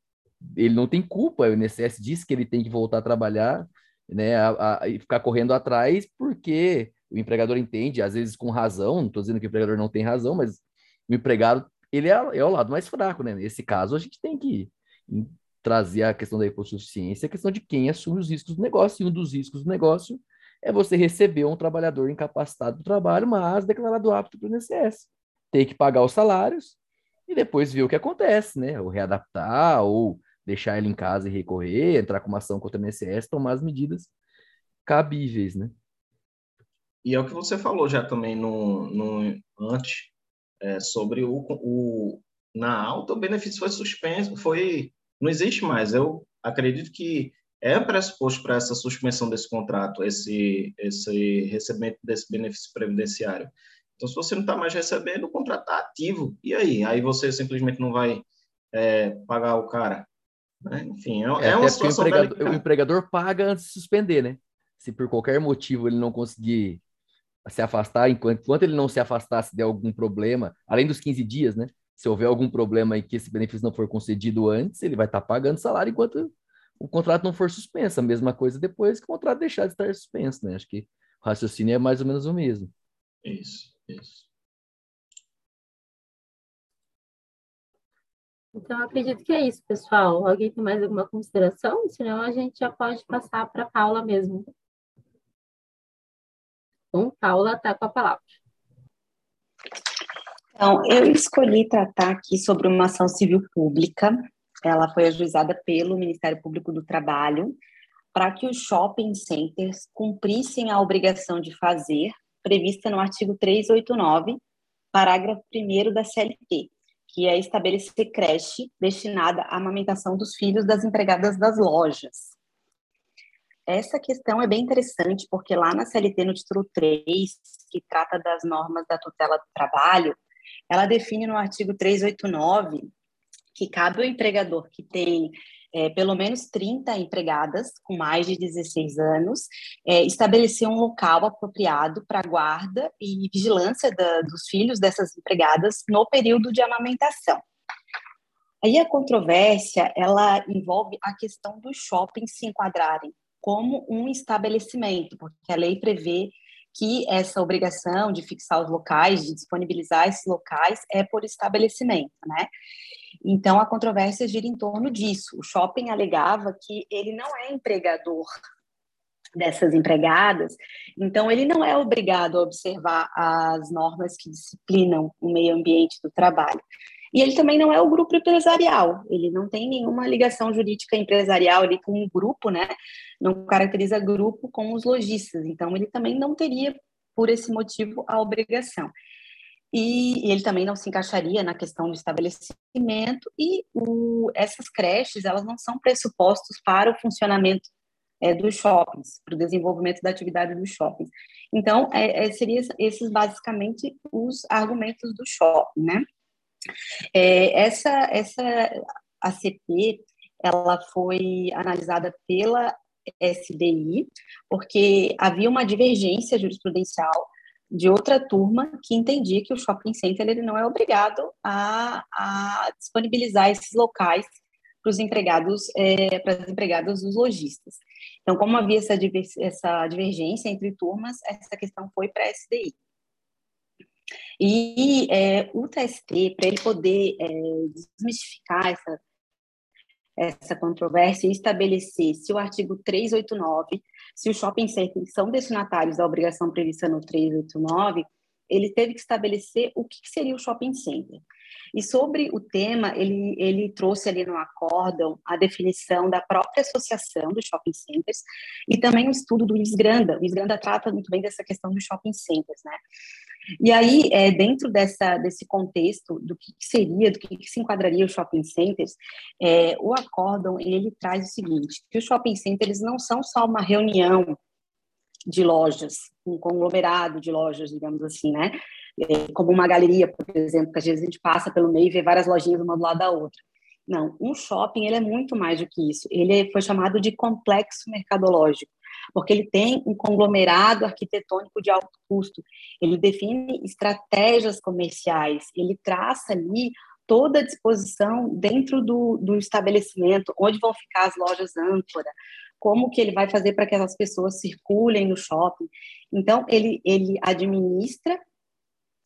ele não tem culpa, o INSS diz que ele tem que voltar a trabalhar, né, a, a, e ficar correndo atrás, porque o empregador entende, às vezes com razão, não estou dizendo que o empregador não tem razão, mas o empregado, ele é, é o lado mais fraco, né? Nesse caso, a gente tem que trazer a questão da hipossuficiência, a questão de quem assume os riscos do negócio, e um dos riscos do negócio é você receber um trabalhador incapacitado do trabalho, mas declarado apto para o INSS. Tem que pagar os salários e depois ver o que acontece, né? Ou readaptar, ou deixar ele em casa e recorrer, entrar com uma ação contra o INSS, tomar as medidas cabíveis, né? E é o que você falou já também no, no antes, é, sobre o, o na alta o benefício foi suspenso, foi não existe mais. Eu acredito que é pressuposto para essa suspensão desse contrato, esse esse recebimento desse benefício previdenciário. Então, se você não está mais recebendo, o contrato está ativo. E aí? Aí você simplesmente não vai é, pagar o cara. Né? Enfim, é, é, é uma situação... O empregador, o empregador paga antes de suspender, né? Se por qualquer motivo ele não conseguir se afastar, enquanto, enquanto ele não se afastar, se der algum problema, além dos 15 dias, né? Se houver algum problema e que esse benefício não for concedido antes, ele vai estar tá pagando salário enquanto o contrato não for suspenso. A mesma coisa depois que o contrato deixar de estar suspenso, né? Acho que o raciocínio é mais ou menos o mesmo. Isso, isso. Então, acredito que é isso, pessoal. Alguém tem mais alguma consideração? Senão, a gente já pode passar para a Paula mesmo. Então, Paula está com a palavra. Então, eu escolhi tratar aqui sobre uma ação civil pública. Ela foi ajuizada pelo Ministério Público do Trabalho para que os shopping centers cumprissem a obrigação de fazer, prevista no artigo 389, parágrafo 1 da CLT, que é estabelecer creche destinada à amamentação dos filhos das empregadas das lojas. Essa questão é bem interessante, porque lá na CLT, no título 3, que trata das normas da tutela do trabalho, ela define no artigo 389 que cabe ao empregador que tem é, pelo menos 30 empregadas com mais de 16 anos, é, estabelecer um local apropriado para guarda e vigilância da, dos filhos dessas empregadas no período de amamentação. Aí a controvérsia, ela envolve a questão dos shoppings se enquadrarem como um estabelecimento, porque a lei prevê que essa obrigação de fixar os locais, de disponibilizar esses locais, é por estabelecimento, né? Então, a controvérsia gira em torno disso. O shopping alegava que ele não é empregador dessas empregadas, então ele não é obrigado a observar as normas que disciplinam o meio ambiente do trabalho. E ele também não é o grupo empresarial, ele não tem nenhuma ligação jurídica empresarial ali com o grupo, né? Não caracteriza grupo com os lojistas, então ele também não teria, por esse motivo, a obrigação. E, ele também não se encaixaria na questão do estabelecimento, e o, essas creches, elas não são pressupostos para o funcionamento é, dos shoppings, para o desenvolvimento da atividade dos shoppings. Então, é, é, seriam esses basicamente os argumentos do shopping, né? É, essa, essa ACP, ela foi analisada pela SDI, porque havia uma divergência jurisprudencial de outra turma que entendia que o shopping center ele não é obrigado a, a disponibilizar esses locais para os empregados, é, para as empregadas dos lojistas. Então, como havia essa, essa divergência entre turmas, essa questão foi para a SDI. E é, o TST, para ele poder é, desmistificar essa, essa controvérsia e estabelecer se o artigo 389, se os shopping centers são destinatários da obrigação prevista no 389, ele teve que estabelecer o que seria o shopping center. E sobre o tema, ele, ele trouxe ali no acórdão a definição da própria associação dos shopping centers e também o estudo do Luiz Granda. O Granda trata muito bem dessa questão dos shopping centers, né? E aí, é, dentro dessa, desse contexto do que seria, do que, se enquadraria os shopping centers, é, o acórdão, ele traz o seguinte, que os shopping centers não são só uma reunião de lojas, um conglomerado de lojas, digamos assim, né? É, como uma galeria, por exemplo, que às vezes a gente passa pelo meio e vê várias lojinhas uma do lado da outra. Não, um shopping ele é muito mais do que isso. Ele foi chamado de complexo mercadológico, porque ele tem um conglomerado arquitetônico de alto custo. Ele define estratégias comerciais, ele traça ali toda a disposição dentro do, do estabelecimento, onde vão ficar as lojas âncora, como que ele vai fazer para que as pessoas circulem no shopping. Então, ele, ele administra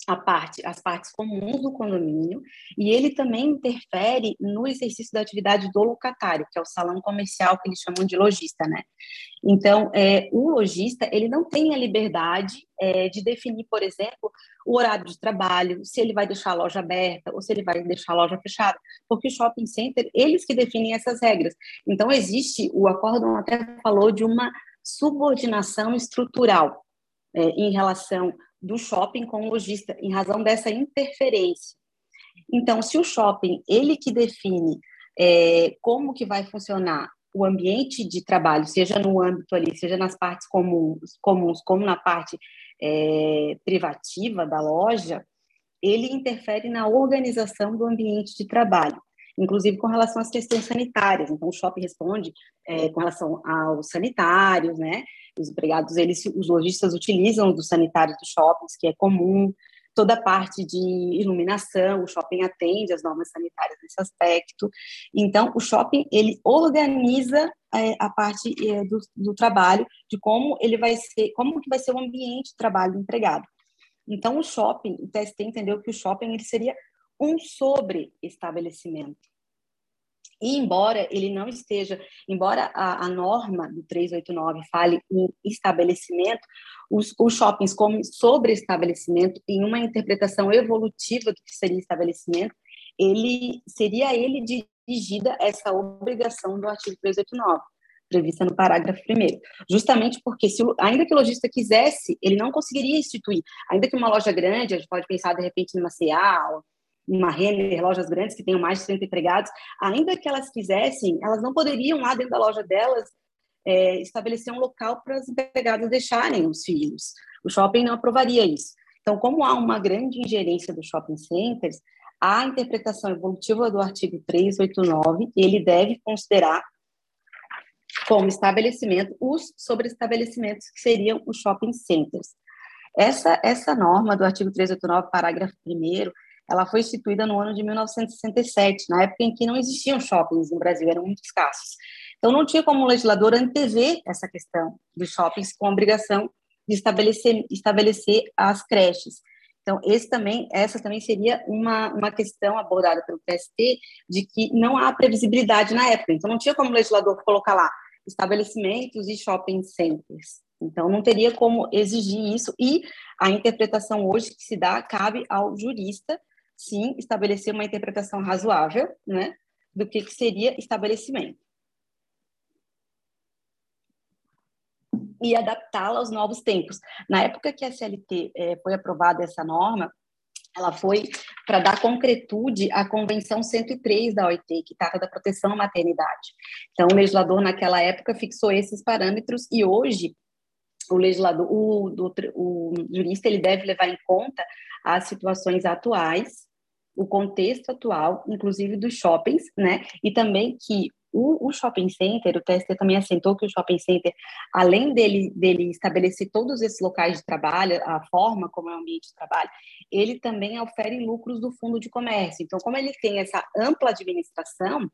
parte, as partes comuns do condomínio e ele também interfere no exercício da atividade do locatário, que é o salão comercial que eles chamam de lojista, né? Então, é, o lojista ele não tem a liberdade é, de definir, por exemplo, o horário de trabalho, se ele vai deixar a loja aberta ou se ele vai deixar a loja fechada, porque o shopping center eles que definem essas regras. Então, existe o acórdão até falou de uma subordinação estrutural é, em relação do shopping com o lojista, em razão dessa interferência. Então, se o shopping, ele que define é, como que vai funcionar o ambiente de trabalho, seja no âmbito ali, seja nas partes comuns, comuns como na parte é, privativa da loja, ele interfere na organização do ambiente de trabalho, inclusive com relação às questões sanitárias. Então, o shopping responde é, com relação aos sanitários, né? Os empregados, eles, os lojistas utilizam dos sanitários dos shoppings, que é comum, toda a parte de iluminação, o shopping atende às normas sanitárias nesse aspecto. Então, o shopping, ele organiza é, a parte é, do, do, trabalho, de como ele vai ser, como que vai ser o ambiente de trabalho do empregado. Então, o shopping, o TST entendeu que o shopping ele seria um sobre-estabelecimento. E embora ele não esteja, embora a, a, norma do 389 fale em estabelecimento, os, os shoppings como sobre estabelecimento, em uma interpretação evolutiva do que seria estabelecimento, ele seria ele dirigida essa obrigação do artigo 389 prevista no parágrafo primeiro, justamente porque se ainda que o lojista quisesse, ele não conseguiria instituir, ainda que uma loja grande, a gente pode pensar de repente numa CA, uma Renner, lojas grandes que tenham mais de 30 empregados, ainda que elas quisessem, elas não poderiam lá dentro da loja delas é, estabelecer um local para as empregadas deixarem os filhos. O shopping não aprovaria isso. Então, como há uma grande ingerência dos shopping centers, a interpretação evolutiva do artigo 389, ele deve considerar como estabelecimento os sobreestabelecimentos que seriam os shopping centers. Essa, essa norma do artigo 389, parágrafo 1 ela foi instituída no ano de 1967, na época em que não existiam shoppings no Brasil, eram muito escassos. Então, não tinha como o legislador antever essa questão dos shoppings com a obrigação de estabelecer, estabelecer as creches. Então, esse também, essa também seria uma, uma questão abordada pelo TST de que não há previsibilidade na época. Então, não tinha como o legislador colocar lá estabelecimentos e shopping centers. Então, não teria como exigir isso, e a interpretação hoje que se dá cabe ao jurista sim, estabelecer uma interpretação razoável, né, do que, que seria estabelecimento. E adaptá-la aos novos tempos. Na época que a CLT eh, foi aprovada essa norma, ela foi para dar concretude à Convenção 103 da OIT, que trata da proteção à maternidade. Então, o legislador, naquela época, fixou esses parâmetros e hoje o legislador, o, o, jurista, ele deve levar em conta as situações atuais, o contexto atual, inclusive dos shoppings, né? E também que o, o, shopping center, o TST também assentou que o shopping center, além dele, dele estabelecer todos esses locais de trabalho, a forma como é o ambiente de trabalho, ele também ofere lucros do fundo de comércio. Então, como ele tem essa ampla administração,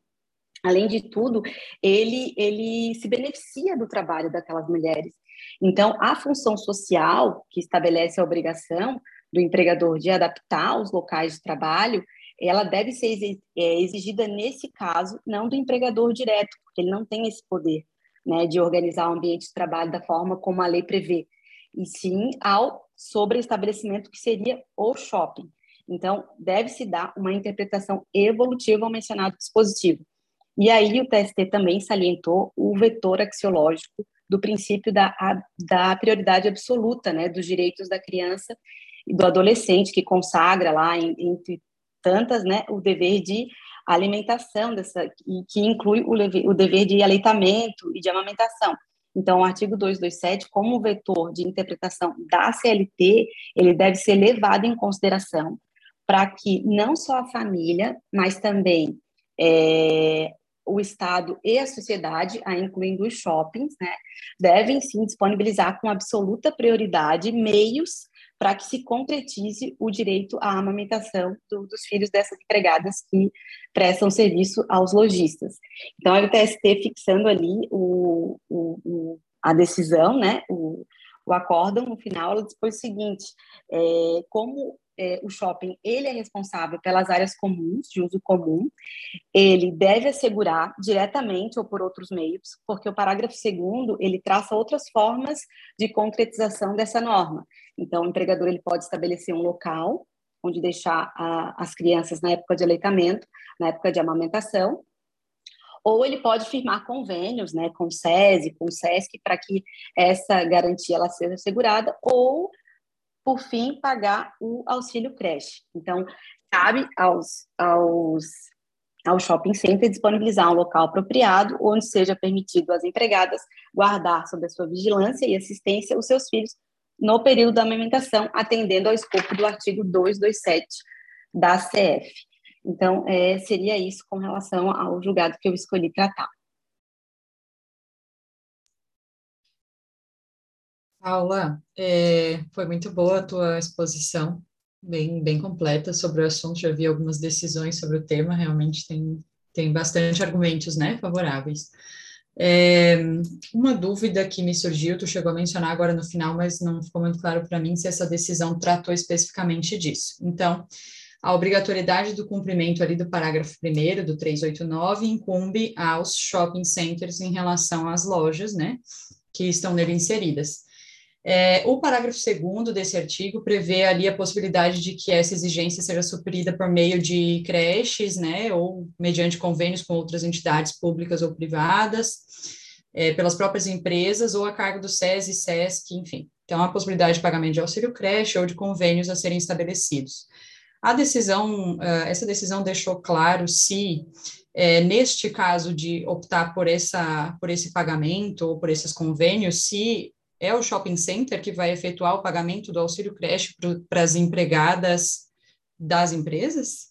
além de tudo, ele, ele se beneficia do trabalho daquelas mulheres. Então, a função social, que estabelece a obrigação do empregador de adaptar os locais de trabalho, ela deve ser é, exigida nesse caso, não do empregador direto, porque ele não tem esse poder né, de organizar o ambiente de trabalho da forma como a lei prevê, e sim ao sobre-estabelecimento que seria o shopping. Então, deve-se dar uma interpretação evolutiva ao mencionado dispositivo. E aí o TST também salientou o vetor axiológico do princípio da, da prioridade absoluta né, dos direitos da criança e do adolescente, que consagra lá, entre tantas, né, o dever de alimentação, dessa, e que inclui o, o dever de aleitamento e de amamentação. Então, o artigo 227, como vetor de interpretação da CLT, ele deve ser levado em consideração para que não só a família, mas também é, o Estado e a sociedade, incluindo os shoppings, né, devem sim disponibilizar com absoluta prioridade meios para que se concretize o direito à amamentação do, dos filhos dessas empregadas que prestam serviço aos lojistas. Então, a TST fixando ali o, o, o, a decisão, né, o, o acórdão, no final, ela dispôs o seguinte, é, como é, o shopping ele é responsável pelas áreas comuns, de uso comum, ele deve assegurar diretamente ou por outros meios, porque o parágrafo segundo ele traça outras formas de concretização dessa norma. Então, o empregador ele pode estabelecer um local onde deixar a, as crianças na época de aleitamento, na época de amamentação, ou ele pode firmar convênios, né, com o SESI, com o SESC, para que essa garantia ela seja assegurada, ou por fim, pagar o auxílio creche. Então, cabe aos, aos, ao shopping center disponibilizar um local apropriado onde seja permitido às empregadas guardar sob a sua vigilância e assistência os seus filhos no período da amamentação, atendendo ao escopo do artigo 227 da CF. Então, é, seria isso com relação ao julgado que eu escolhi tratar. Paula, é, foi muito boa a tua exposição, bem, bem completa sobre o assunto. Já vi algumas decisões sobre o tema, realmente tem, tem bastante argumentos né, favoráveis. É, uma dúvida que me surgiu, tu chegou a mencionar agora no final, mas não ficou muito claro para mim se essa decisão tratou especificamente disso. Então, a obrigatoriedade do cumprimento ali do parágrafo 1 do 389 incumbe aos shopping centers em relação às lojas, né, que estão nele inseridas. É, o parágrafo segundo desse artigo prevê ali a possibilidade de que essa exigência seja suprida por meio de creches, né, ou mediante convênios com outras entidades públicas ou privadas, é, pelas próprias empresas ou a cargo do SESI, SESC, enfim. Então, a possibilidade de pagamento de auxílio creche ou de convênios a serem estabelecidos. A decisão, essa decisão deixou claro se, é, neste caso de optar por, essa, por esse pagamento ou por esses convênios, se é o shopping center que vai efetuar o pagamento do auxílio creche para as empregadas das empresas?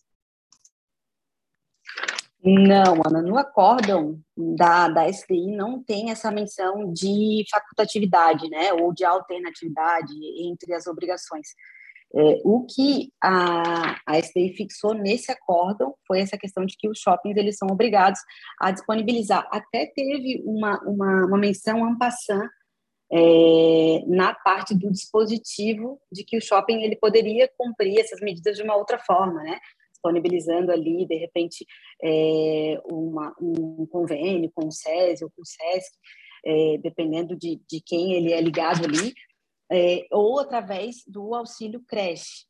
Não, Ana, no acórdão da, da STI não tem essa menção de facultatividade, né, ou de alternatividade entre as obrigações. É, o que a, a STI fixou nesse acórdão foi essa questão de que os shoppings eles são obrigados a disponibilizar. Até teve uma, uma, uma menção ampassant é, na parte do dispositivo de que o shopping ele poderia cumprir essas medidas de uma outra forma, né? disponibilizando ali, de repente, é, uma, um convênio com o SESI ou com o SESC, é, dependendo de, de quem ele é ligado ali, é, ou através do auxílio creche.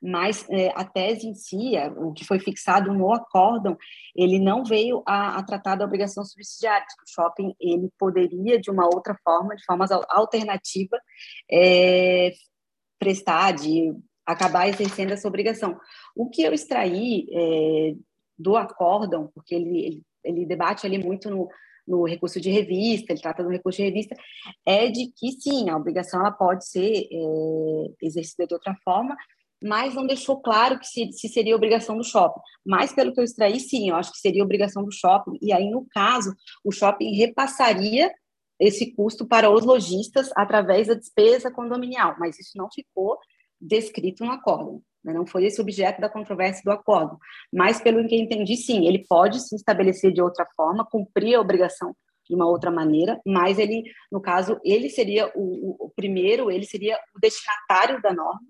Mas é, a tese em si, é, o que foi fixado no acórdão, ele não veio a, a tratar da obrigação subsidiária. O shopping ele poderia, de uma outra forma, de forma alternativa, é, prestar, de acabar exercendo essa obrigação. O que eu extraí é, do acórdão, porque ele, ele, ele, debate ali muito no, no recurso de revista, ele trata do recurso de revista, é de que sim, a obrigação ela pode ser é, exercida de outra forma, mas não deixou claro que se, se, seria obrigação do shopping. Mas, pelo que eu extraí, sim, eu acho que seria obrigação do shopping, e aí, no caso, o shopping repassaria esse custo para os lojistas através da despesa condominial, mas isso não ficou descrito no acordo. Né? Não foi esse objeto da controvérsia do acordo. Mas, pelo que eu entendi, sim, ele pode se estabelecer de outra forma, cumprir a obrigação de uma outra maneira, mas ele, no caso, ele seria o, o primeiro, ele seria o destinatário da norma,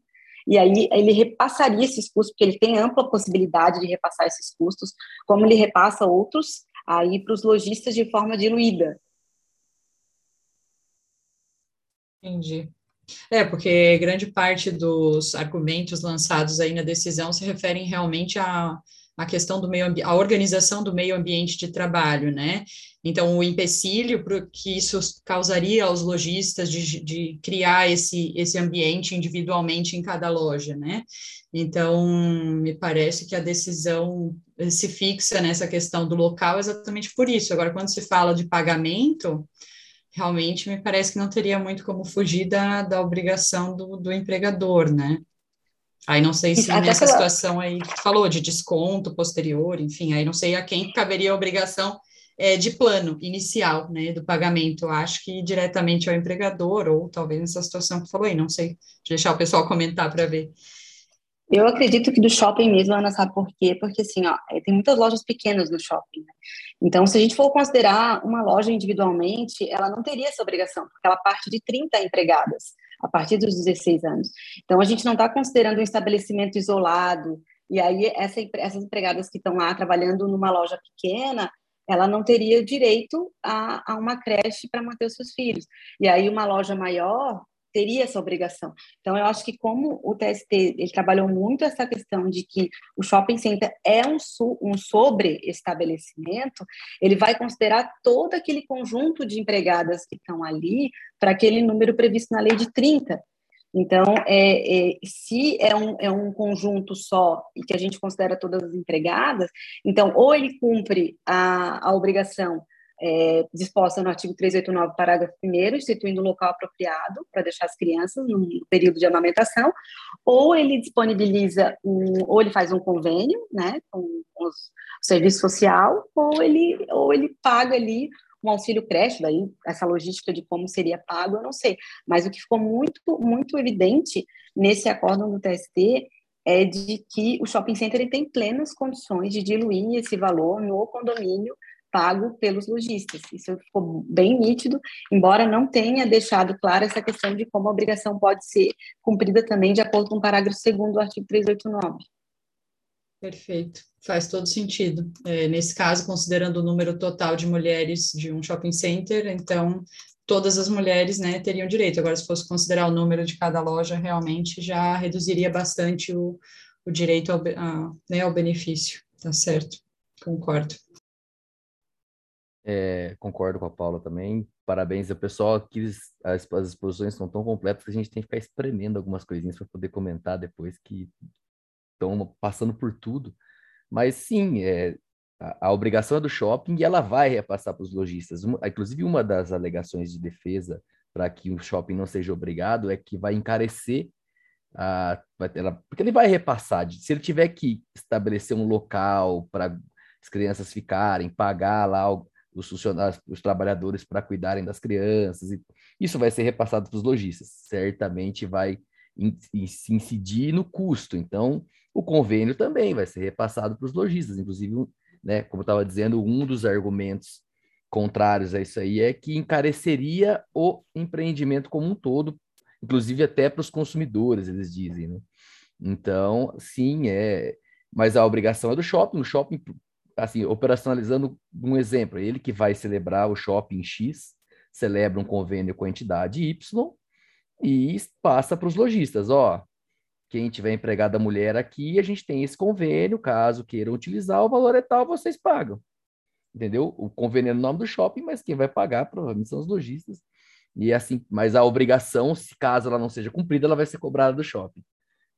e aí ele repassaria esses custos, porque ele tem ampla possibilidade de repassar esses custos, como ele repassa outros aí para os lojistas de forma diluída. Entendi. É, porque grande parte dos argumentos lançados aí na decisão se referem realmente a a questão do meio a organização do meio ambiente de trabalho, né? Então, o empecilho que isso causaria aos lojistas de, de criar esse, esse ambiente individualmente em cada loja, né? Então, me parece que a decisão se fixa nessa questão do local exatamente por isso. Agora, quando se fala de pagamento, realmente me parece que não teria muito como fugir da, da obrigação do, do empregador, né? Aí não sei se Até nessa pela... situação aí que falou de desconto posterior, enfim, aí não sei a quem caberia a obrigação é, de plano inicial, né, do pagamento. acho que diretamente ao empregador, ou talvez nessa situação que falou aí, não sei, deixar o pessoal comentar para ver. Eu acredito que do shopping mesmo, Ana, sabe por quê? Porque, assim, ó, é, tem muitas lojas pequenas no shopping, né? Então, se a gente for considerar uma loja individualmente, ela não teria essa obrigação, porque ela parte de 30 empregadas a partir dos 16 anos. Então, a gente não está considerando um estabelecimento isolado, e aí essa, essas empregadas que estão lá trabalhando numa loja pequena, ela não teria direito a, a uma creche para manter os seus filhos. E aí uma loja maior teria essa obrigação. Então, eu acho que como o TST ele trabalhou muito essa questão de que o shopping center é um, um sobre-estabelecimento, ele vai considerar todo aquele conjunto de empregadas que estão ali para aquele número previsto na lei de 30. Então, é, é, se é um, é um conjunto só e que a gente considera todas as empregadas, então, ou ele cumpre a, a obrigação é, disposta no artigo 389, parágrafo 1 instituindo um local apropriado para deixar as crianças no período de amamentação, ou ele disponibiliza, um, ou ele faz um convênio, né, com, com os, o serviço social, ou ele, ou ele paga ali um auxílio creche, daí essa logística de como seria pago, eu não sei, mas o que ficou muito, muito evidente nesse acórdão do TST é de que o shopping center tem plenas condições de diluir esse valor no condomínio pago pelos lojistas. Isso ficou bem nítido, embora não tenha deixado clara essa questão de como a obrigação pode ser cumprida também de acordo com o parágrafo 2 do artigo 389. Perfeito, faz todo sentido. É, nesse caso, considerando o número total de mulheres de um shopping center, então todas as mulheres né, teriam direito. Agora, se fosse considerar o número de cada loja, realmente já reduziria bastante o, o direito ao, a, né, ao benefício. Tá certo, concordo. É, concordo com a Paula também. Parabéns ao pessoal. Aqui as, as exposições são tão completas que a gente tem que ficar espremendo algumas coisinhas para poder comentar depois que estão passando por tudo. Mas sim, é, a, a, obrigação é do shopping e ela vai repassar para os lojistas. Inclusive, uma das alegações de defesa para que o shopping não seja obrigado é que vai encarecer a, ela, porque ele vai repassar. Se ele tiver que estabelecer um local para as crianças ficarem, pagar lá os funcionários, os trabalhadores para cuidarem das crianças. Isso vai ser repassado para os lojistas. Certamente vai se incidir no custo. Então, o convênio também vai ser repassado para os lojistas. Inclusive, né, como eu estava dizendo, um dos argumentos contrários a isso aí é que encareceria o empreendimento como um todo, inclusive até para os consumidores, eles dizem, né? Então, sim, é, mas a obrigação é do shopping. O shopping assim, operacionalizando um exemplo, ele que vai celebrar o shopping X, celebra um convênio com a entidade Y e passa para os lojistas, ó, quem tiver empregada mulher aqui, a gente tem esse convênio, caso queiram utilizar, o valor é tal, vocês pagam. Entendeu? O convênio é no nome do shopping, mas quem vai pagar provavelmente são os lojistas. E assim, mas a obrigação, se caso ela não seja cumprida, ela vai ser cobrada do shopping.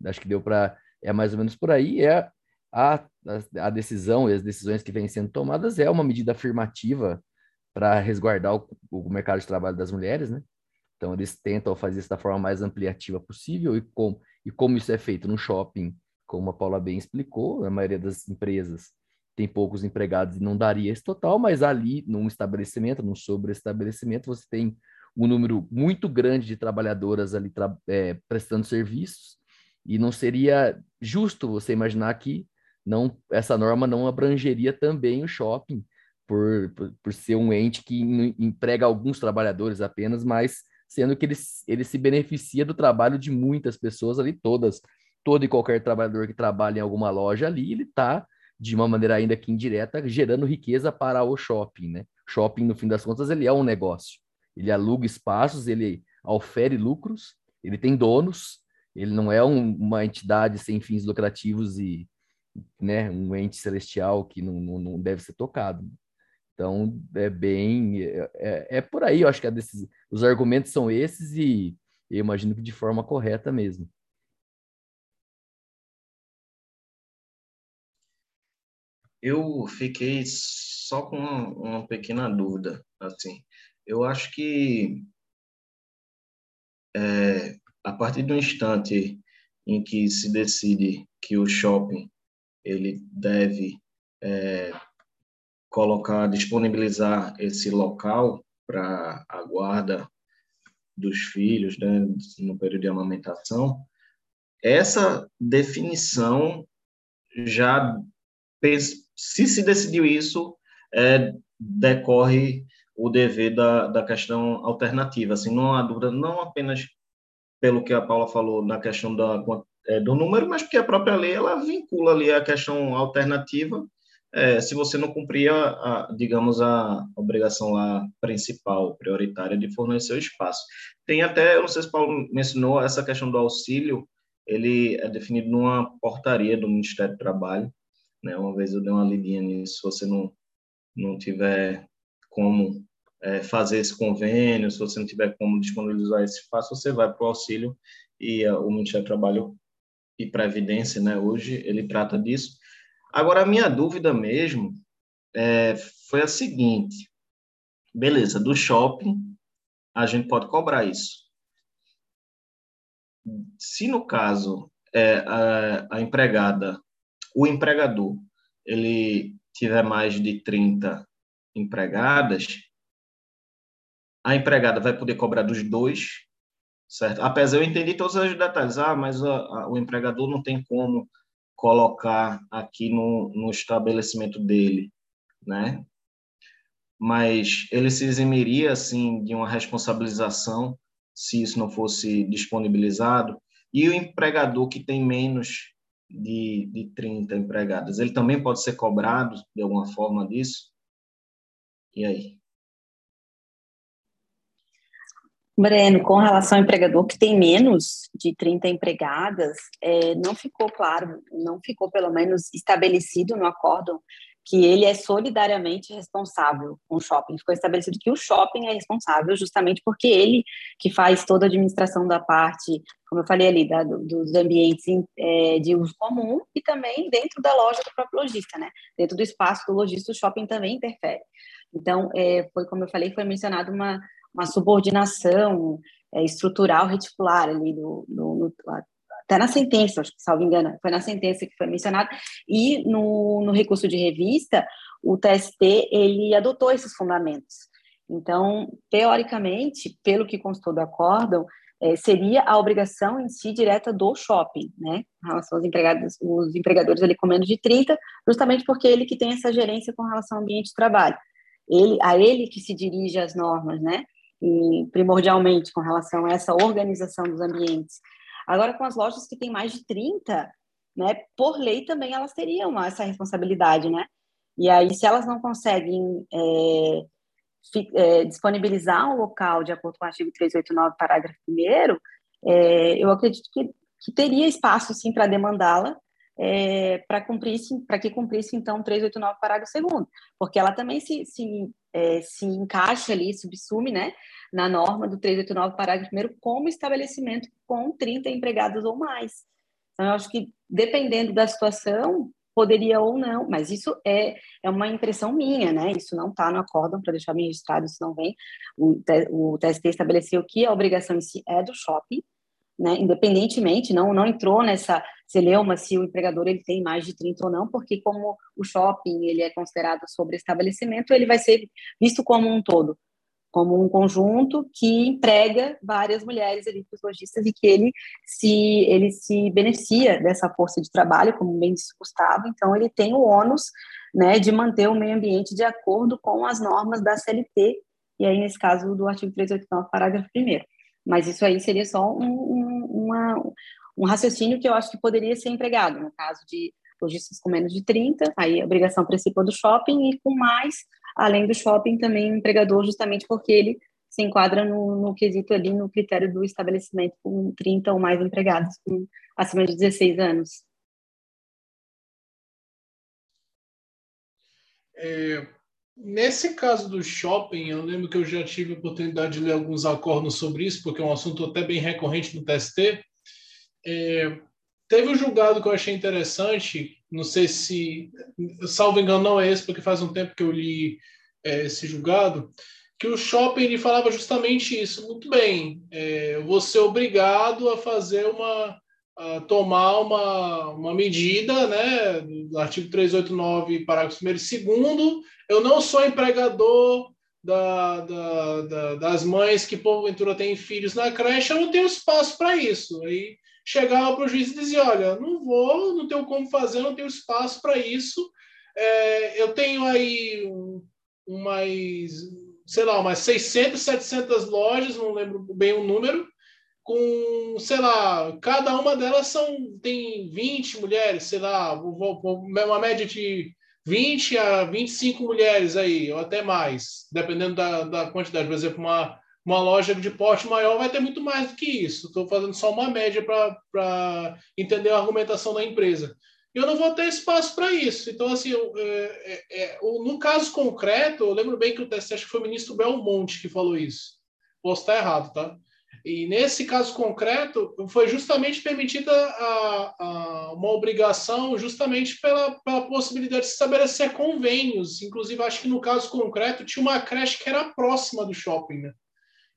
Acho que deu para é mais ou menos por aí. É a, a, decisão e as decisões que vêm sendo tomadas é uma medida afirmativa para resguardar o, o mercado de trabalho das mulheres, né? Então, eles tentam fazer isso da forma mais ampliativa possível e, com, e como isso é feito no shopping, como a Paula bem explicou, a maioria das empresas tem poucos empregados e não daria esse total, mas ali, num estabelecimento, num sobre-estabelecimento, você tem um número muito grande de trabalhadoras ali é, prestando serviços e não seria justo você imaginar que não essa norma não abrangeria também o shopping, por, por, por ser um ente que emprega alguns trabalhadores apenas, mas sendo que ele, ele se beneficia do trabalho de muitas pessoas ali, todas, todo e qualquer trabalhador que trabalha em alguma loja ali, ele está, de uma maneira ainda que indireta, gerando riqueza para o shopping, né? Shopping, no fim das contas, ele é um negócio. Ele aluga espaços, ele ofere lucros, ele tem donos, ele não é um, uma entidade sem fins lucrativos e né, um ente celestial que não, não, não deve ser tocado. Então, é bem. É, é, é por aí, eu acho que desses, os argumentos são esses e eu imagino que de forma correta mesmo. Eu fiquei só com uma, uma pequena dúvida, assim. Eu acho que é, a partir do instante em que se decide que o shopping ele deve é, colocar, disponibilizar esse local para a guarda dos filhos né, no período de amamentação, essa definição já, se se decidiu isso, é, decorre o dever da, da questão alternativa. Assim, não há dúvida, não apenas pelo que a Paula falou na questão da, é, do número, mas porque a própria lei ela vincula ali a questão alternativa é, se você não cumprir, a, digamos, a obrigação lá principal, prioritária, de fornecer o espaço. Tem até, eu não sei se o Paulo mencionou, essa questão do auxílio, ele é definido numa portaria do Ministério do Trabalho, né? Uma vez eu dei uma lidinha nisso, se você não, não tiver como é, fazer esse convênio, se você não tiver como disponibilizar esse espaço, você vai para o auxílio e a, o Ministério do Trabalho e Previdência, né? Hoje ele trata disso, Agora, a minha dúvida mesmo é, foi a seguinte: beleza, do shopping a gente pode cobrar isso. Se no caso é, a, a empregada, o empregador, ele tiver mais de 30 empregadas, a empregada vai poder cobrar dos dois, certo? Apesar eu entendi todos os detalhes, ah, mas a, a, o empregador não tem como colocar aqui no, no estabelecimento dele, né? Mas ele se eximiria, assim, de uma responsabilização se isso não fosse disponibilizado. E o empregador que tem menos de, de 30 empregadas, ele também pode ser cobrado de alguma forma disso? E aí? Breno, com relação ao empregador que tem menos de 30 empregadas, é, não ficou claro, não ficou pelo menos estabelecido no acórdão que ele é solidariamente responsável com o shopping. Ficou estabelecido que o shopping é responsável justamente porque ele que faz toda a administração da parte, como eu falei ali, da, dos ambientes é, de uso comum e também dentro da loja do próprio lojista, né? Dentro do espaço do lojista, o shopping também interfere. Então, é, foi como eu falei, foi mencionado uma uma subordinação é, estrutural reticular ali do, do, até na sentença, acho que, salvo engano, foi na sentença que foi mencionado, e no, no recurso de revista, o TST, ele adotou esses fundamentos. Então, teoricamente, pelo que constou do acórdão, é, seria a obrigação em si direta do shopping, né, em relação aos empregados, os empregadores ali com menos de 30, justamente porque ele que tem essa gerência com relação ao ambiente de trabalho. Ele, a ele que se dirige as normas, né, e primordialmente com relação a essa organização dos ambientes. Agora, com as lojas que têm mais de 30, né, por lei também elas teriam essa responsabilidade, né? E aí, se elas não conseguem é, é, disponibilizar um local de acordo com o artigo 389, parágrafo 1 é, eu acredito que que teria espaço sim para demandá-la, é, para cumprisse, para que cumprisse então 389 parágrafo segundo, porque ela também se, se, é, se encaixa ali, subsume, né, na norma do 389 parágrafo primeiro como estabelecimento com 30 empregados ou mais. Então, eu acho que dependendo da situação, poderia ou não, mas isso é, é uma impressão minha, né? Isso não está no acórdão, para deixar registrado, isso não vem. O, o TST estabeleceu que a obrigação em si é do shopping, né? Independentemente, não, não entrou nessa celeuma se o empregador ele tem mais de 30 ou não, porque como o shopping ele é considerado sobre estabelecimento, ele vai ser visto como um todo como um conjunto que emprega várias mulheres ali para os lojistas e que ele se ele se beneficia dessa força de trabalho, como bem disse Gustavo, então ele tem o ônus né, de manter o meio ambiente de acordo com as normas da CLT, e aí nesse caso do artigo 389, parágrafo 1 Mas isso aí seria só um, um, uma, um raciocínio que eu acho que poderia ser empregado, no caso de lojistas com menos de 30, aí a obrigação principal do shopping, e com mais além do shopping, também empregador, justamente porque ele se enquadra no, no quesito ali, no critério do estabelecimento com 30 ou mais empregados, com acima de 16 anos. É, nesse caso do shopping, eu lembro que eu já tive a oportunidade de ler alguns acordos sobre isso, porque é um assunto até bem recorrente no TST. É, teve um julgado que eu achei interessante, não sei se, salvo engano, não é esse, porque faz um tempo que eu li é, esse julgado, que o shopping ele falava justamente isso. Muito bem, é, você é obrigado a fazer uma, tomar uma, uma medida, né, do artigo 389, parágrafo 1 e 2 eu não sou empregador da, da, da, das mães que porventura têm filhos na creche, eu não tenho espaço para isso. Aí chegava para o juiz e dizia: Olha, não vou, não tenho como fazer, não tenho espaço para isso. É, eu tenho aí um, umas, sei lá, umas 600, 700 lojas, não lembro bem o número, com, sei lá, cada uma delas são tem 20 mulheres, sei lá, uma média de 20 a 25 mulheres aí, ou até mais, dependendo da, da quantidade. Por exemplo, uma uma loja de porte maior vai ter muito mais do que isso. Estou fazendo só uma média para entender a argumentação da empresa. Eu não vou ter espaço para isso. Então, assim, eu, é, é, é no caso concreto, eu lembro bem que o TSE, acho que foi o ministro Belmonte que falou isso. Posso estar errado, tá? E nesse caso concreto, foi justamente permitida a, a, uma obrigação, justamente pela, pela possibilidade de estabelecer convênios. Inclusive, acho que no caso concreto, tinha uma creche que era próxima do shopping, né?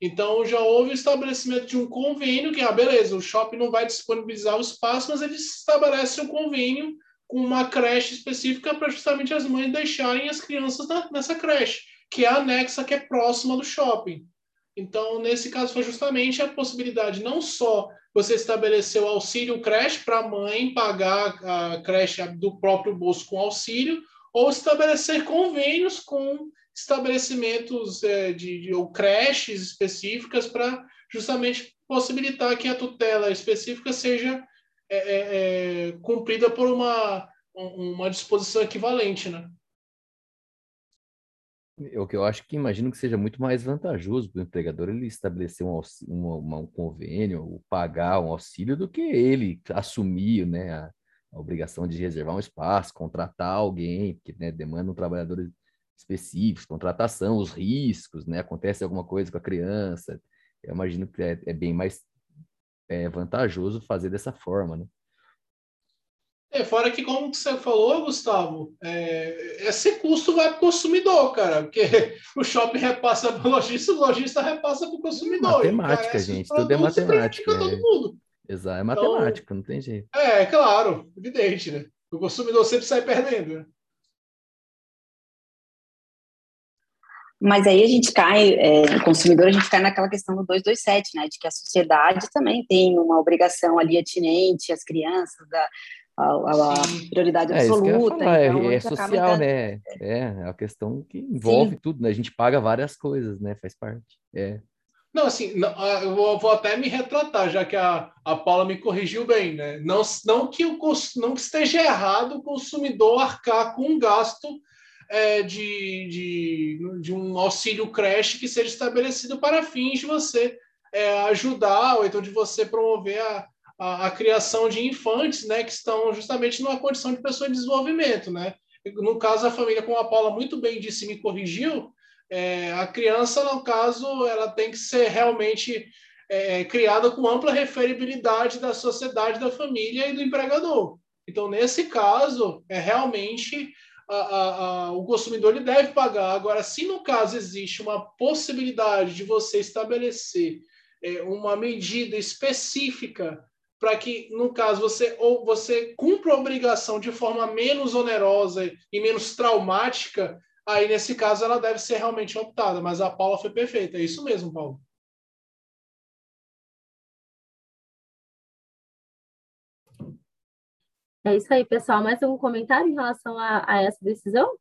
Então, já houve o estabelecimento de um convênio, que, ah, beleza, o shopping não vai disponibilizar o espaço, mas ele estabelece um convênio com uma creche específica para justamente as mães deixarem as crianças na, nessa creche, que é anexa, que é próxima do shopping. Então, nesse caso, foi justamente a possibilidade não só você estabelecer o auxílio creche para a mãe pagar a creche do próprio bolso com auxílio, ou estabelecer convênios com estabelecimentos é, de, de, ou creches específicas para justamente possibilitar que a tutela específica seja é, é, é cumprida por uma, uma disposição equivalente, né? O que eu acho que imagino que seja muito mais vantajoso para o empregador ele estabelecer um, um, um convênio, ou pagar um auxílio, do que ele assumir né, a, a obrigação de reservar um espaço, contratar alguém, que né, demanda um trabalhador específicos, contratação, os riscos, né? Acontece alguma coisa com a criança. Eu imagino que é, é bem mais é, vantajoso fazer dessa forma, né? É, fora que, como você falou, Gustavo, é, esse custo vai para o consumidor, cara, porque o shopping repassa para o lojista, o lojista repassa para o consumidor. Matemática, gente, tudo é matemática. Todo é. mundo. Exato, é então, matemática, então, não tem jeito. É, claro, evidente, né? O consumidor sempre sai perdendo. Né? Mas aí a gente cai, é, o consumidor, a gente cai naquela questão do 227, né, de que a sociedade também tem uma obrigação ali atinente às crianças, da, a, a, a prioridade é, absoluta. É, então, é, social, né? É, é a questão que envolve Sim. tudo, né? A gente paga várias coisas, né? Faz parte. É. Não, assim, não, ah, eu vou, vou, até me retratar, já que a, a Paula me corrigiu bem, né? Não, não, que o, não que esteja errado o consumidor arcar com um gasto é, de, de, de, um auxílio creche que seja estabelecido para fins de você é, ajudar, ou então de você promover a, a, a, criação de infantes, né, que estão justamente numa condição de pessoa em desenvolvimento, né? No caso, a família, como a Paula muito bem disse me corrigiu, é, a criança, no caso, ela tem que ser realmente é, criada com ampla referibilidade da sociedade, da família e do empregador. Então, nesse caso, é realmente a, a, a, o consumidor ele deve pagar. Agora, se no caso existe uma possibilidade de você estabelecer é, uma medida específica para que, no caso, você ou você cumpra a obrigação de forma menos onerosa e menos traumática, aí nesse caso ela deve ser realmente optada. Mas a Paula foi perfeita. É isso mesmo, Paulo. É isso aí, pessoal. Mais algum comentário em relação a, a essa decisão?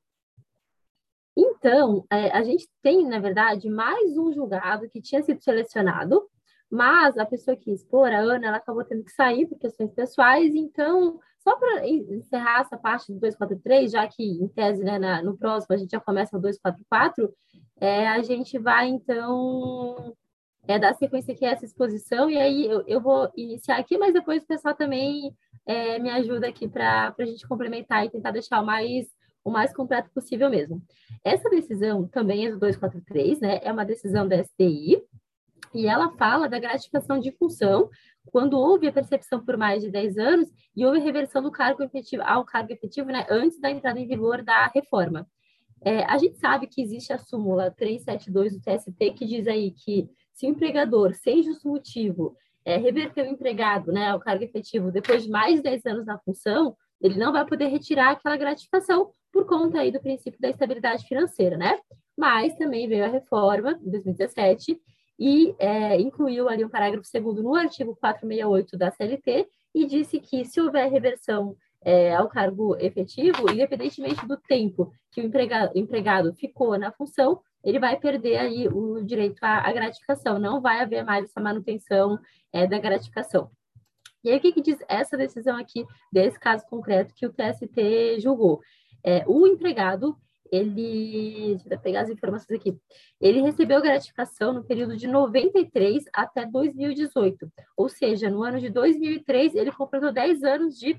Então, é, a gente tem, na verdade, mais um julgado que tinha sido selecionado mas a pessoa que expor, a Ana, ela acabou tendo que sair por questões pessoais, então, só para encerrar essa parte do 243, já que em tese, né, na, no próximo a gente já começa o 244, é, a gente vai, então, é, dar sequência aqui a essa exposição, e aí eu, eu vou iniciar aqui, mas depois o pessoal também é, me ajuda aqui para a gente complementar e tentar deixar o mais o mais completo possível mesmo. Essa decisão também é do 243, né? É uma decisão da STI, e ela fala da gratificação de função quando houve a percepção por mais de 10 anos e houve reversão do cargo efetivo ao cargo efetivo né, antes da entrada em vigor da reforma. É, a gente sabe que existe a súmula 372 do TST que diz aí que se o empregador, sem justo motivo, é, reverter o empregado né, ao cargo efetivo depois de mais de 10 anos na função, ele não vai poder retirar aquela gratificação por conta aí do princípio da estabilidade financeira, né? Mas também veio a reforma, em 2017, e é, incluiu ali um parágrafo segundo no artigo 468 da CLT e disse que se houver reversão é, ao cargo efetivo, independentemente do tempo que o empregado, empregado, ficou na função, ele vai perder aí o direito à, à gratificação, não vai haver mais essa manutenção é, da gratificação. E aí, o que, que diz essa decisão aqui, desse caso concreto que o TST julgou? É, o empregado ele, deixa eu pegar as informações aqui, ele recebeu gratificação no período de 93 até 2018, ou seja, no ano de 2003 ele completou 10 anos de,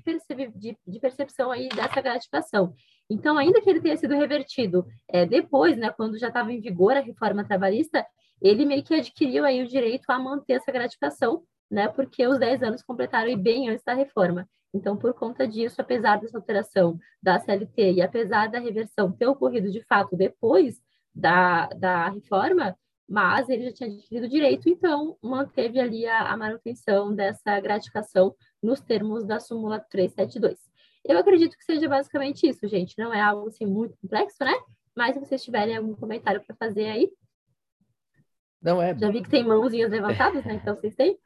de, de percepção aí dessa gratificação. Então, ainda que ele tenha sido revertido é, depois, né, quando já estava em vigor a reforma trabalhista, ele meio que adquiriu aí o direito a manter essa gratificação, né, porque os 10 anos completaram bem antes da reforma. Então, por conta disso, apesar dessa alteração da CLT e apesar da reversão ter ocorrido de fato depois da, da reforma, mas ele já tinha adquirido direito, então manteve ali a, a manutenção dessa gratificação nos termos da súmula 372. Eu acredito que seja basicamente isso, gente. Não é algo assim muito complexo, né? Mas se vocês tiverem algum comentário para fazer aí. Não é. Já vi que tem mãozinhas levantadas, né? Então vocês têm.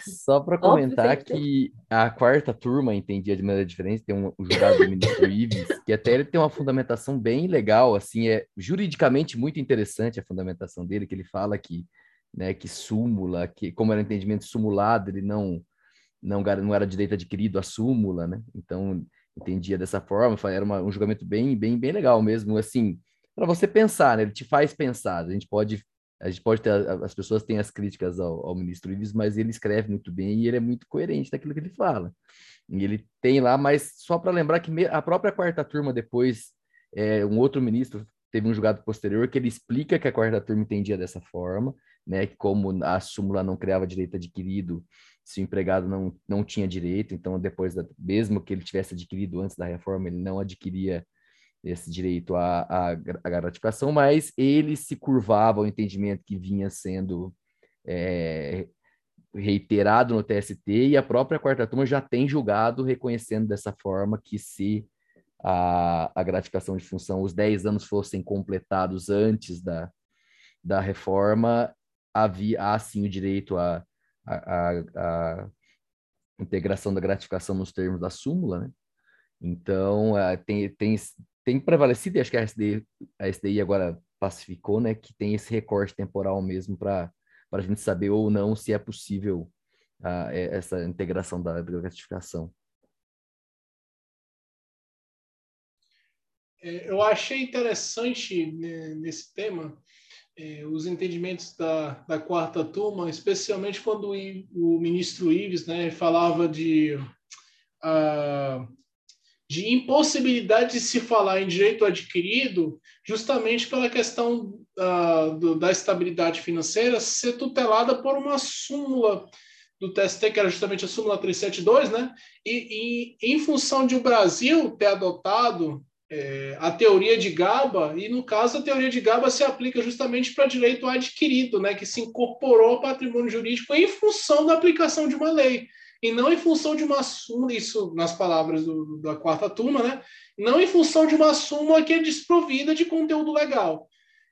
Só para comentar Óbvio, que a quarta turma entendia de maneira diferente, tem um, um julgado do ministro Ives, que até ele tem uma fundamentação bem legal, assim, é juridicamente muito interessante a fundamentação dele, que ele fala que, né, que súmula, que como era um entendimento sumulado, ele não, não, não era direito adquirido a súmula, né? Então, entendia dessa forma, era uma, um julgamento bem, bem, bem legal mesmo, assim, para você pensar, né? Ele te faz pensar. A gente pode a gente pode ter, as pessoas têm as críticas ao, ao, ministro Ives, mas ele escreve muito bem e ele é muito coerente naquilo que ele fala. E ele tem lá, mas só para lembrar que a própria quarta turma depois, é, um outro ministro teve um julgado posterior que ele explica que a quarta turma entendia dessa forma, né, que como a súmula não criava direito adquirido, se o empregado não, não tinha direito, então depois, da, mesmo que ele tivesse adquirido antes da reforma, ele não adquiria esse direito à, à, à gratificação, mas ele se curvava ao entendimento que vinha sendo é, reiterado no TST e a própria quarta turma já tem julgado reconhecendo dessa forma que se a, a gratificação de função, os 10 anos fossem completados antes da, da reforma, havia há sim o direito à, integração da gratificação nos termos da súmula, né? Então, tem, tem, tem prevalecido, e acho que a SDI, a SDI agora pacificou, né, que tem esse recorte temporal mesmo para a gente saber ou não se é possível uh, essa integração da, da gratificação. É, eu achei interessante né, nesse tema é, os entendimentos da, da quarta turma, especialmente quando o, o ministro Ives né, falava de, uh, de impossibilidade de se falar em direito adquirido, justamente pela questão uh, do, da estabilidade financeira ser tutelada por uma súmula do TST, que era justamente a súmula 372, né? E, e em função de o Brasil ter adotado é, a teoria de GABA, e no caso a teoria de GABA se aplica justamente para direito adquirido, né, que se incorporou ao patrimônio jurídico em função da aplicação de uma lei, e não em função de uma súmula, isso nas palavras do, da quarta turma, né, não em função de uma súmula que é desprovida de conteúdo legal.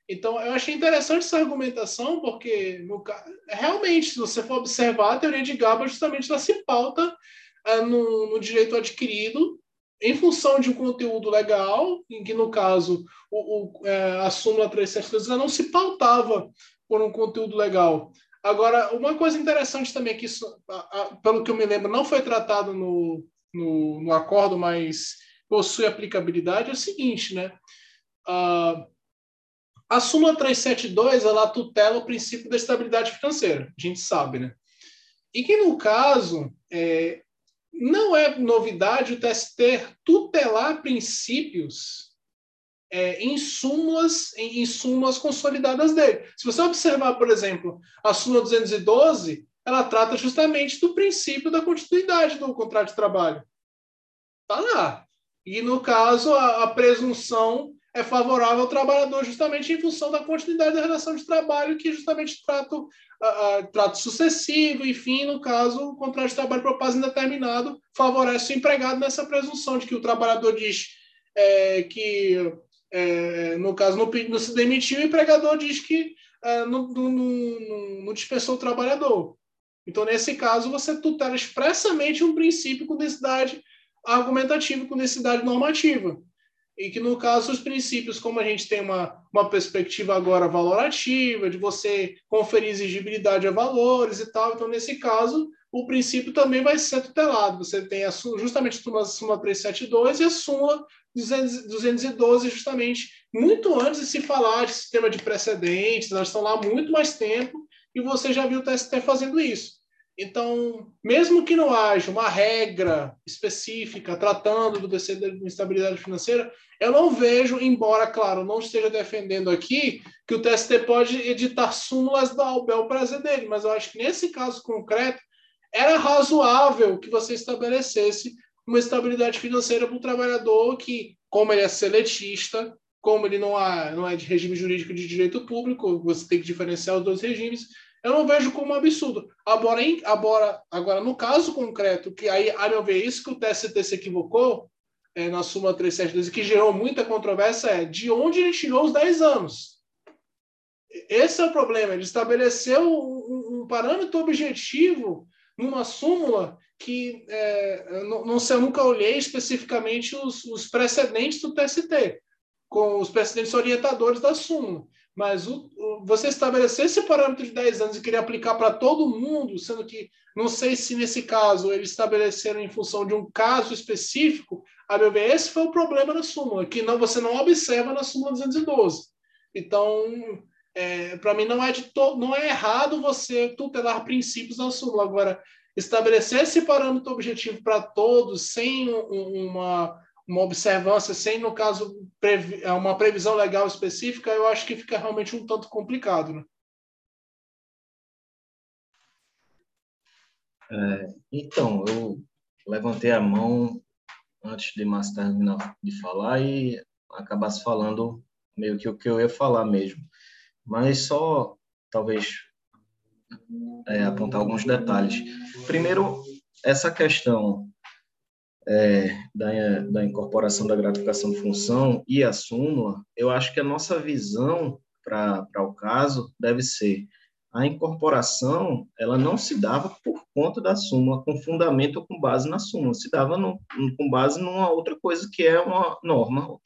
Então, eu achei interessante essa argumentação, porque no, realmente, se você for observar, a teoria de GABA justamente ela se pauta é, no, no direito adquirido em função de um conteúdo legal, em que, no caso, o, o, é, a súmula 372 não se pautava por um conteúdo legal. Agora, uma coisa interessante também, que isso, pelo que eu me lembro, não foi tratado no, no, no acordo, mas possui aplicabilidade, é o seguinte, né? Uh, a súmula 372, ela tutela o princípio da estabilidade financeira, a gente sabe, né? E que, no caso, é, não é novidade o TST tutelar princípios é, em, súmulas, em, em súmulas consolidadas dele. Se você observar, por exemplo, a súmula 212, ela trata justamente do princípio da continuidade do contrato de trabalho. Está lá. E, no caso, a, a presunção é favorável ao trabalhador justamente em função da continuidade da relação de trabalho, que justamente trata uh, trato sucessivo, enfim, no caso, o contrato de trabalho por prazo indeterminado favorece o empregado nessa presunção de que o trabalhador diz é, que, é, no caso, não, não, se demitiu, o empregador diz que é, não, não, não, dispensou o trabalhador. Então, nesse caso, você tutela expressamente um princípio com necessidade argumentativa, com necessidade normativa e que no caso os princípios, como a gente tem uma, uma perspectiva agora valorativa, de você conferir exigibilidade a valores e tal, então nesse caso o princípio também vai ser tutelado. Você tem a, justamente a súmula 372 e a súmula 212, justamente muito antes de se falar de sistema de precedentes, elas estão lá há muito mais tempo e você já viu o TST fazendo isso. Então, mesmo que não haja uma regra específica tratando do descer de instabilidade financeira, eu não vejo, embora, claro, não esteja defendendo aqui, que o TST pode editar súmulas da bel prazer dele, mas eu acho que nesse caso concreto, era razoável que você estabelecesse uma estabilidade financeira para o trabalhador que, como ele é seletista, como ele não é, não é de regime jurídico de direito público, você tem que diferenciar os dois regimes, eu não vejo como um absurdo. Agora, em, agora, agora, no caso concreto, que aí, a meu ver, isso que o TST se equivocou é, na súmula 372 e que gerou muita controvérsia é de onde ele tirou os 10 anos. Esse é o problema, ele estabeleceu um, um parâmetro objetivo numa súmula que é, não, sei, eu nunca olhei especificamente os, os precedentes do TST, com os precedentes orientadores da súmula. Mas o, o, você estabelecer esse parâmetro de 10 anos e querer aplicar para todo mundo, sendo que não sei se nesse caso eles estabeleceram em função de um caso específico, a meu ver, esse foi o problema da súmula, que não, você não observa na súmula 212. Então, é, para mim, não é, de to, não é errado você tutelar princípios na súmula. Agora, estabelecer esse parâmetro objetivo para todos, sem uma uma observância sem, no caso, previ é uma previsão legal específica, eu acho que fica realmente um tanto complicado. Né? É, então, eu levantei a mão antes de mais terminar de falar e acabasse falando meio que o que eu ia falar mesmo. Mas só, talvez, é, apontar alguns detalhes. Primeiro, essa questão é, da, da incorporação da gratificação de função e a súmula, eu acho que a nossa visão para o caso deve ser a incorporação ela não se dava por conta da súmula, com fundamento ou com base na súmula, se dava no, com base numa outra coisa que é uma norma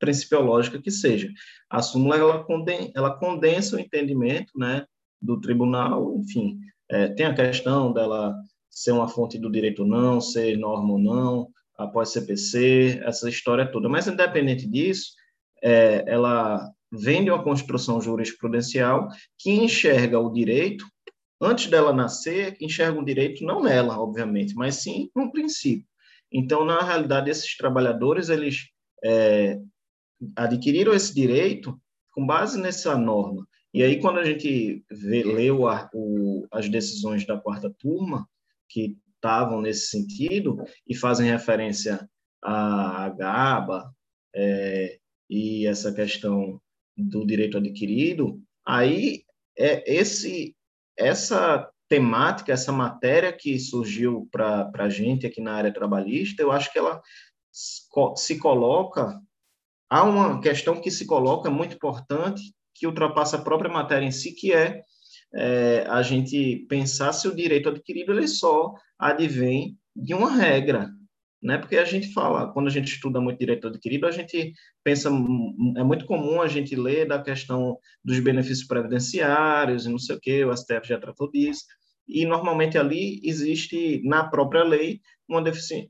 principiológica que seja. A súmula ela, conden, ela condensa o entendimento né, do tribunal, enfim, é, tem a questão dela ser uma fonte do direito ou não, ser norma ou não, após CPC, essa história toda. Mas, independente disso, é, ela vem de uma construção jurisprudencial que enxerga o direito, antes dela nascer, enxerga o direito não nela, obviamente, mas sim no princípio. Então, na realidade, esses trabalhadores, eles é, adquiriram esse direito com base nessa norma. E aí, quando a gente vê, leu a, o, as decisões da quarta turma, que estavam nesse sentido, e fazem referência à GABA é, e essa questão do direito adquirido, aí é esse essa temática, essa matéria que surgiu para a gente aqui na área trabalhista, eu acho que ela se coloca há uma questão que se coloca muito importante, que ultrapassa a própria matéria em si, que é, é a gente pensar se o direito adquirido ele só advém de uma regra, né? Porque a gente fala, quando a gente estuda muito direito adquirido, a gente pensa, é muito comum a gente ler da questão dos benefícios previdenciários e não sei o que, o STF já tratou disso, e normalmente ali existe na própria lei uma,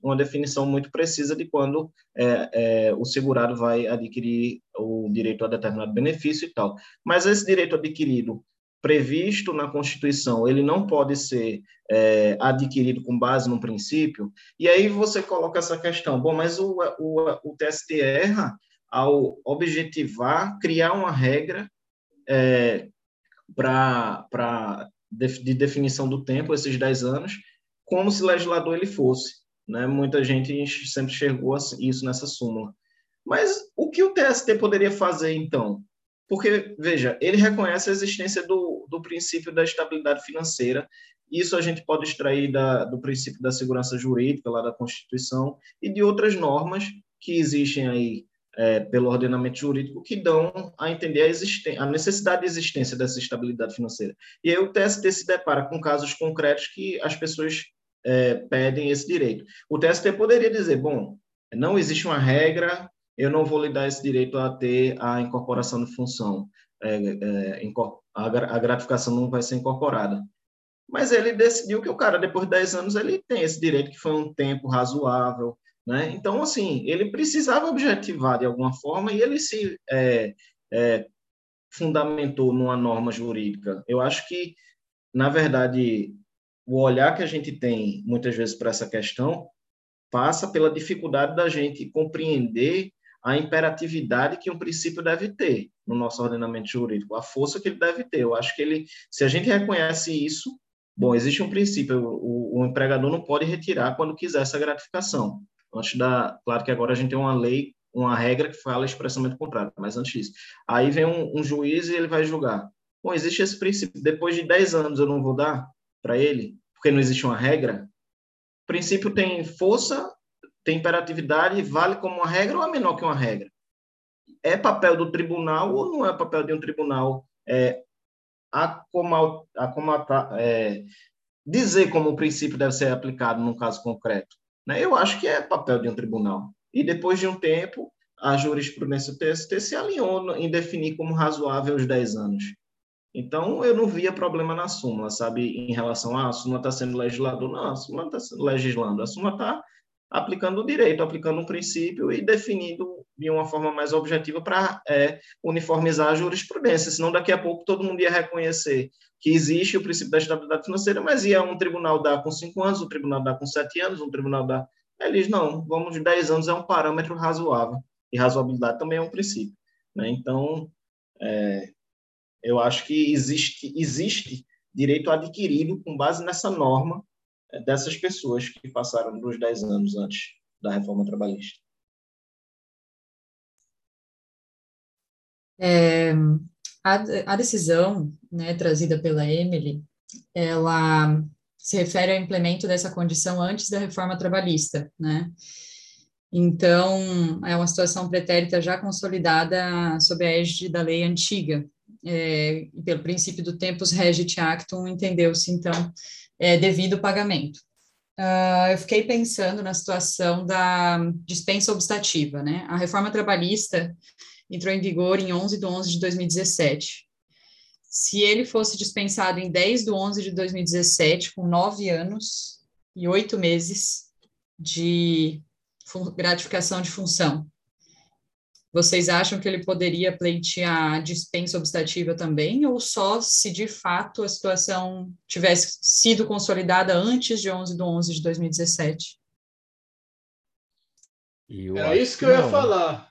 uma definição muito precisa de quando é, é, o segurado vai adquirir o direito a determinado benefício e tal. Mas esse direito adquirido previsto na Constituição, ele não pode ser é, adquirido com base num princípio, e aí você coloca essa questão, bom, mas o, o, o TST erra ao objetivar, criar uma regra é, para de definição do tempo, esses 10 anos, como se legislador ele fosse. Né? Muita gente sempre enxergou assim, isso nessa súmula. Mas o que o TST poderia fazer, então? Porque, veja, ele reconhece a existência do, do princípio da estabilidade financeira, isso a gente pode extrair da, do princípio da segurança jurídica, lá da Constituição, e de outras normas que existem aí é, pelo ordenamento jurídico que dão a entender a, a, necessidade de existência dessa estabilidade financeira. E aí o TST se depara com casos concretos que as pessoas é, pedem esse direito. O TST poderia dizer, bom, não existe uma regra, eu não vou lhe dar esse direito a ter a incorporação de função, é, é a, a gratificação não vai ser incorporada. Mas ele decidiu que o cara, depois de 10 anos, ele tem esse direito, que foi um tempo razoável, né? Então, assim, ele precisava objetivar de alguma forma e ele se é, é, fundamentou numa norma jurídica. Eu acho que, na verdade, o olhar que a gente tem muitas vezes para essa questão passa pela dificuldade da gente compreender a imperatividade que um princípio deve ter no nosso ordenamento jurídico, a força que ele deve ter. Eu acho que ele, se a gente reconhece isso, bom, existe um princípio, o, o empregador não pode retirar quando quiser essa gratificação antes da. Claro que agora a gente tem uma lei, uma regra que fala expressamente contrário, mas antes disso. Aí vem um, um juiz e ele vai julgar. Bom, existe esse princípio. Depois de 10 anos eu não vou dar para ele, porque não existe uma regra. O princípio tem força, tem imperatividade, vale como uma regra ou é menor que uma regra? É papel do tribunal ou não é papel de um tribunal é, acomatar, é, dizer como o princípio deve ser aplicado num caso concreto? Né? Eu acho que é papel de um tribunal. E depois de um tempo, a jurisprudência do TST se alinhou em definir como razoável os 10 anos. Então, eu não via problema na súmula, sabe, em relação a ah, a súmula está sendo legislador. Não, a súmula está legislando. A súmula está aplicando o direito, aplicando um princípio e definindo de uma forma mais objetiva para é, uniformizar a jurisprudência. Senão, daqui a pouco, todo mundo ia reconhecer que existe o princípio da estabilidade financeira, mas ia um tribunal dar com cinco anos, um tribunal dar com sete anos, um tribunal dar. Eles não, vamos de dez anos é um parâmetro razoável, e razoabilidade também é um princípio. Né? Então, é, eu acho que existe, existe direito adquirido com base nessa norma dessas pessoas que passaram dos dez anos antes da reforma trabalhista. É, a, a decisão né, trazida pela Emily, ela se refere ao implemento dessa condição antes da reforma trabalhista, né? Então, é uma situação pretérita já consolidada sob a égide da lei antiga, é, pelo princípio do tempus regit actum, entendeu-se, então, é, devido pagamento. Uh, eu fiquei pensando na situação da dispensa obstativa, né? A reforma trabalhista entrou em vigor em 11 de 11 de 2017. Se ele fosse dispensado em 10 de 11 de 2017, com nove anos e oito meses de gratificação de função, vocês acham que ele poderia pleitear dispensa obstativa também, ou só se de fato a situação tivesse sido consolidada antes de 11 de 11 de 2017? Eu Era isso que, que eu ia falar.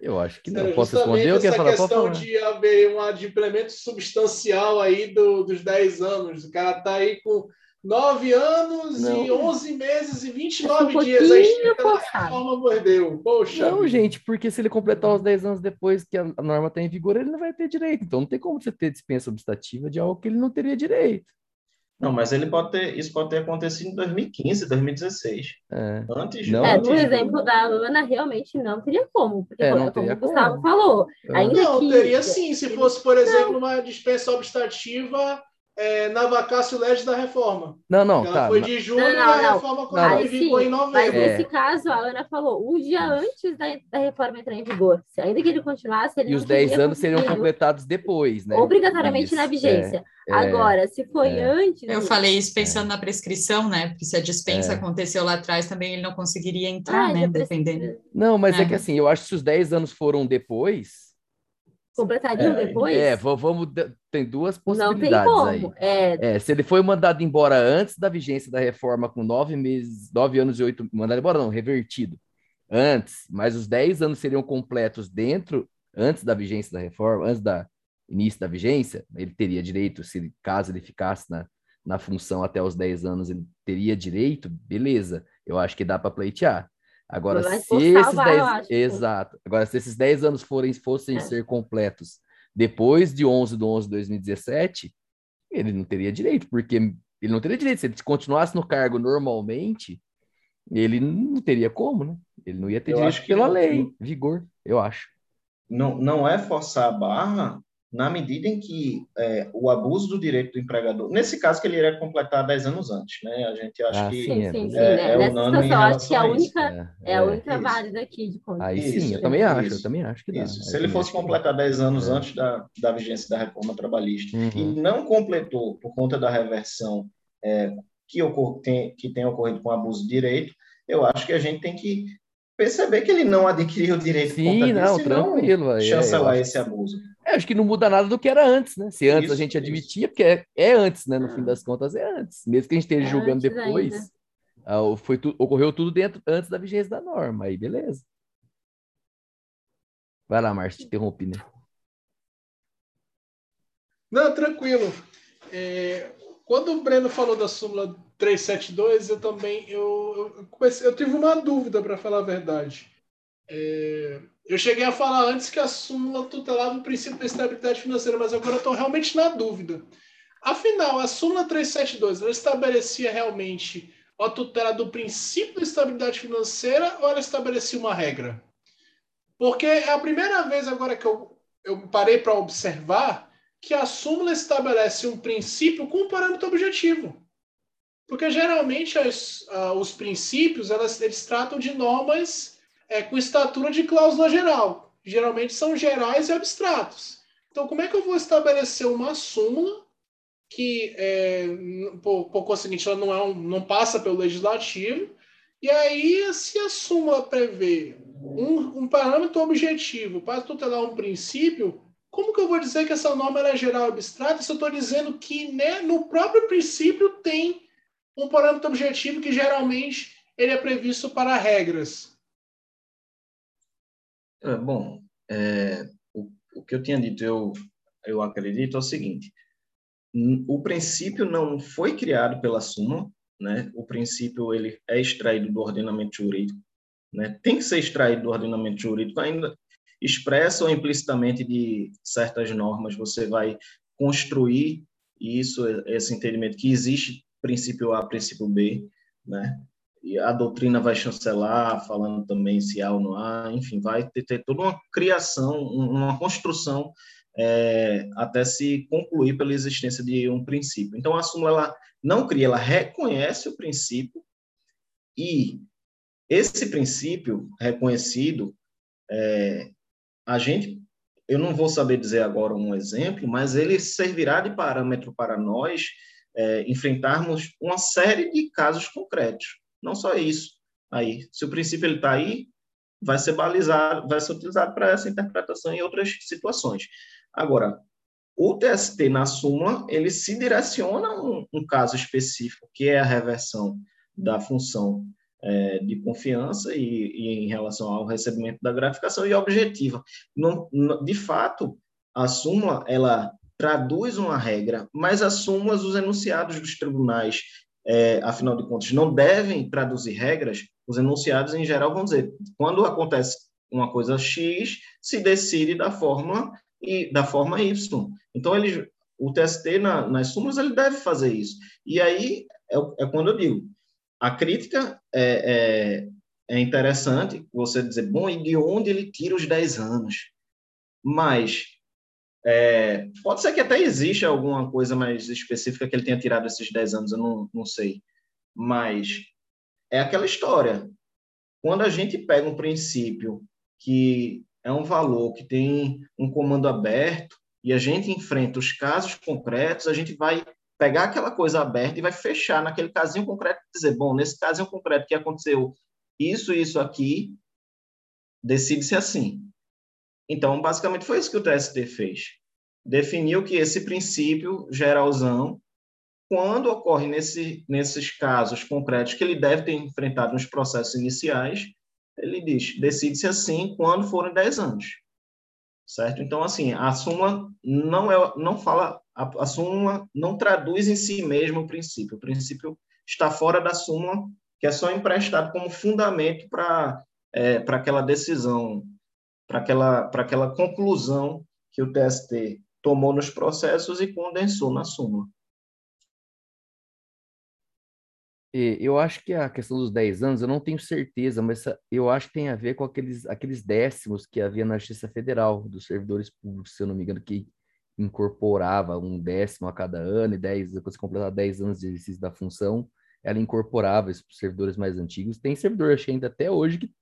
Eu acho que não. Era Posso responder o que falar? questão de haver um adimplemento substancial aí do, dos 10 anos. O cara está aí com 9 anos não. e 11 meses e 29 um dias. A reforma mordeu. Poxa. Não, gente, porque se ele completar os 10 anos depois que a norma está em vigor, ele não vai ter direito. Então não tem como você ter dispensa obstativa de algo que ele não teria direito. Não, mas ele pode ter, isso pode ter acontecido em 2015, 2016. É. Antes não, é, no exemplo da Ana, realmente não teria como. Porque, é, não como o Gustavo como. falou. É. Ainda não, que... teria sim, se fosse, por exemplo, não. uma dispensa obstativa é, na vacácio legis da reforma. Não, não, Ela tá. foi de julho não, não, e a reforma ficou em novembro. Mas nesse caso, a Ana falou, um dia antes da, da reforma entrar em vigor. Se ainda que ele continuasse, ele E os 10 anos seriam completados depois, né? Obrigatoriamente isso. na vigência. É, Agora, se foi é. antes. Eu falei isso pensando é. na prescrição, né? Porque se a dispensa é. aconteceu lá atrás, também ele não conseguiria entrar, ah, né? Dependendo. Não, mas é. que assim, eu acho que se os 10 anos foram depois completariam é, depois? É, vamos, tem duas possibilidades Não tem como. aí. É... é... se ele foi mandado embora antes da vigência da reforma, com nove meses, nove anos e oito, mandado embora não, revertido, antes, mas os dez anos seriam completos dentro, antes da vigência da reforma, antes da início da vigência, ele teria direito, se caso ele ficasse na, na função até os dez anos, ele teria direito, beleza, eu acho que dá para pleitear. Agora, se esses 10... Exato. Agora, se esses 10 anos forem, fossem é. ser completos depois de 11 de 11 de 2017, ele não teria direito, porque ele não teria direito. Se ele continuasse no cargo normalmente, ele não teria como, né? Ele não ia ter eu direito pela lei, vigor, eu acho. Não, não é forçar a barra na medida em que é, o abuso do direito do empregador, nesse caso que ele iria completar 10 anos antes, né? A gente acha ah, que sim, sim, sim, é, né? é unânime situação, acho que a única é, é, a única é, válida aqui de conta. Aí sim, eu também acho, eu também acho que dá. Isso. Se ele fosse completar 10 anos é. antes da, da vigência da reforma trabalhista uhum. e não completou por conta da reversão é, que, ocor tem, que tem ocorrido com abuso de direito, eu acho que a gente tem que perceber que ele não adquiriu o direito Sim, não, disso, tranquilo. Não chancelar esse abuso. É, acho que não muda nada do que era antes, né? Se antes isso, a gente admitia, isso. porque é, é, antes, né? No fim das contas, é antes. Mesmo que a gente esteja é julgando depois, uh, foi tu, ocorreu tudo dentro antes da vigência da norma. Aí, beleza. Vai lá, Márcio, te interrompi, né? Não, tranquilo. É, quando o Breno falou da súmula 372, eu também eu, eu, comecei, eu tive uma dúvida, para falar a verdade. É, eu cheguei a falar antes que a súmula tutelava o princípio da estabilidade financeira, mas agora estou realmente na dúvida. Afinal, a súmula 372 ela estabelecia realmente a tutela do princípio da estabilidade financeira ou ela estabelecia uma regra? Porque é a primeira vez agora que eu, eu parei para observar que a súmula estabelece um princípio com um parâmetro objetivo. Porque geralmente as, uh, os princípios elas, eles tratam de normas é, com estatura de cláusula geral. Geralmente são gerais e abstratos. Então, como é que eu vou estabelecer uma súmula que, é, por, por conseguinte, ela não, é um, não passa pelo legislativo? E aí, se a súmula prevê um, um parâmetro objetivo para tutelar um princípio, como que eu vou dizer que essa norma é geral e abstrata se eu estou dizendo que né, no próprio princípio tem um parâmetro objetivo que geralmente ele é previsto para regras? É, bom, é, o, o, que eu tinha dito, eu, eu acredito, é o seguinte: o princípio não foi criado pela súmula, né? O princípio ele é extraído do ordenamento jurídico, né? Tem que ser extraído do ordenamento jurídico, ainda expressa ou implicitamente de certas normas. Você vai construir isso, esse entendimento que existe princípio A, princípio B, né? E a doutrina vai chancelar, falando também se há ou não há, enfim, vai ter, ter toda uma criação, uma construção é, até se concluir pela existência de um princípio. Então, a súmula ela não cria, ela reconhece o princípio e esse princípio reconhecido, é, a gente, eu não vou saber dizer agora um exemplo, mas ele servirá de parâmetro para nós é, enfrentarmos uma série de casos concretos. Não só isso. Aí, se o princípio está aí, vai ser balizado, vai ser utilizado para essa interpretação em outras situações. Agora, o TST na súmula, ele se direciona a um, um caso específico, que é a reversão da função é, de confiança e, e, em relação ao recebimento da gratificação e objetiva. De fato, a súmula, ela traduz uma regra, mas as súmulas, os enunciados dos tribunais, é, afinal de contas, não devem traduzir regras, os enunciados, em geral, vão dizer, quando acontece uma coisa X, se decide da forma, e, da forma Y. Então, ele, o TST, na, nas súmulas, ele deve fazer isso. E aí, é, é quando eu digo, a crítica é, é, é, interessante você dizer, bom, e de onde ele tira os 10 anos? Mas é, pode ser que até exista alguma coisa mais específica que ele tenha tirado esses 10 anos, eu não, não sei. Mas é aquela história. Quando a gente pega um princípio que é um valor que tem um comando aberto e a gente enfrenta os casos concretos, a gente vai pegar aquela coisa aberta e vai fechar naquele casinho concreto e dizer, bom, nesse casinho concreto que aconteceu isso isso aqui, decide-se assim. Então, basicamente foi isso que o TST fez. Definiu que esse princípio geralzão, quando ocorre nesse, nesses casos concretos que ele deve ter enfrentado nos processos iniciais, ele diz, decide-se assim quando forem 10 anos. Certo? Então, assim, a súmula não, é, não fala a, a súmula não traduz em si mesmo o princípio. O princípio está fora da súmula, que é só emprestado como fundamento para é, aquela decisão, para aquela, aquela conclusão que o TST tomou nos processos e condensou na súmula. Eu acho que a questão dos 10 anos, eu não tenho certeza, mas eu acho que tem a ver com aqueles, aqueles décimos que havia na Justiça Federal dos servidores públicos, se eu não me engano, que incorporava um décimo a cada ano, e dez, depois de completar 10 anos de exercício da função, ela incorporava os servidores mais antigos. Tem servidor, acho ainda até hoje, que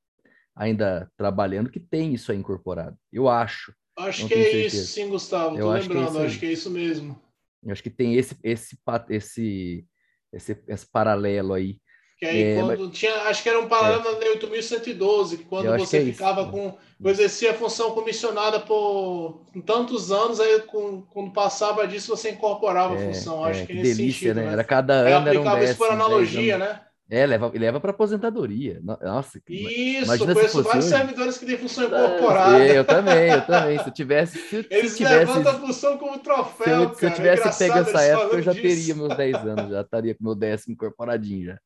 ainda trabalhando, que tem isso aí incorporado. Eu acho. Acho que é certeza. isso, sim, Gustavo. Eu Tô acho lembrando, que é acho que é isso mesmo. Eu acho que tem esse, esse, esse, esse, esse paralelo aí. Que aí é, quando mas... tinha, acho que era um paralelo é. na Lei 8112, que quando você que é ficava isso. com, exercia a função comissionada por tantos anos, aí com, quando passava disso você incorporava a é, função. Acho é, que, que nesse delícia, sentido, né? né? Era cada ano era um décimo, isso por analogia, né? É, leva, leva para aposentadoria. Nossa, Isso, conheço vários hoje. servidores que têm função incorporada. É, eu também, eu também. Se eu tivesse. Se, Eles se tivesse, levantam a função como troféu. Se eu, cara. se eu tivesse pego essa época, eu já disso. teria meus 10 anos, já estaria com meu décimo incorporadinho já.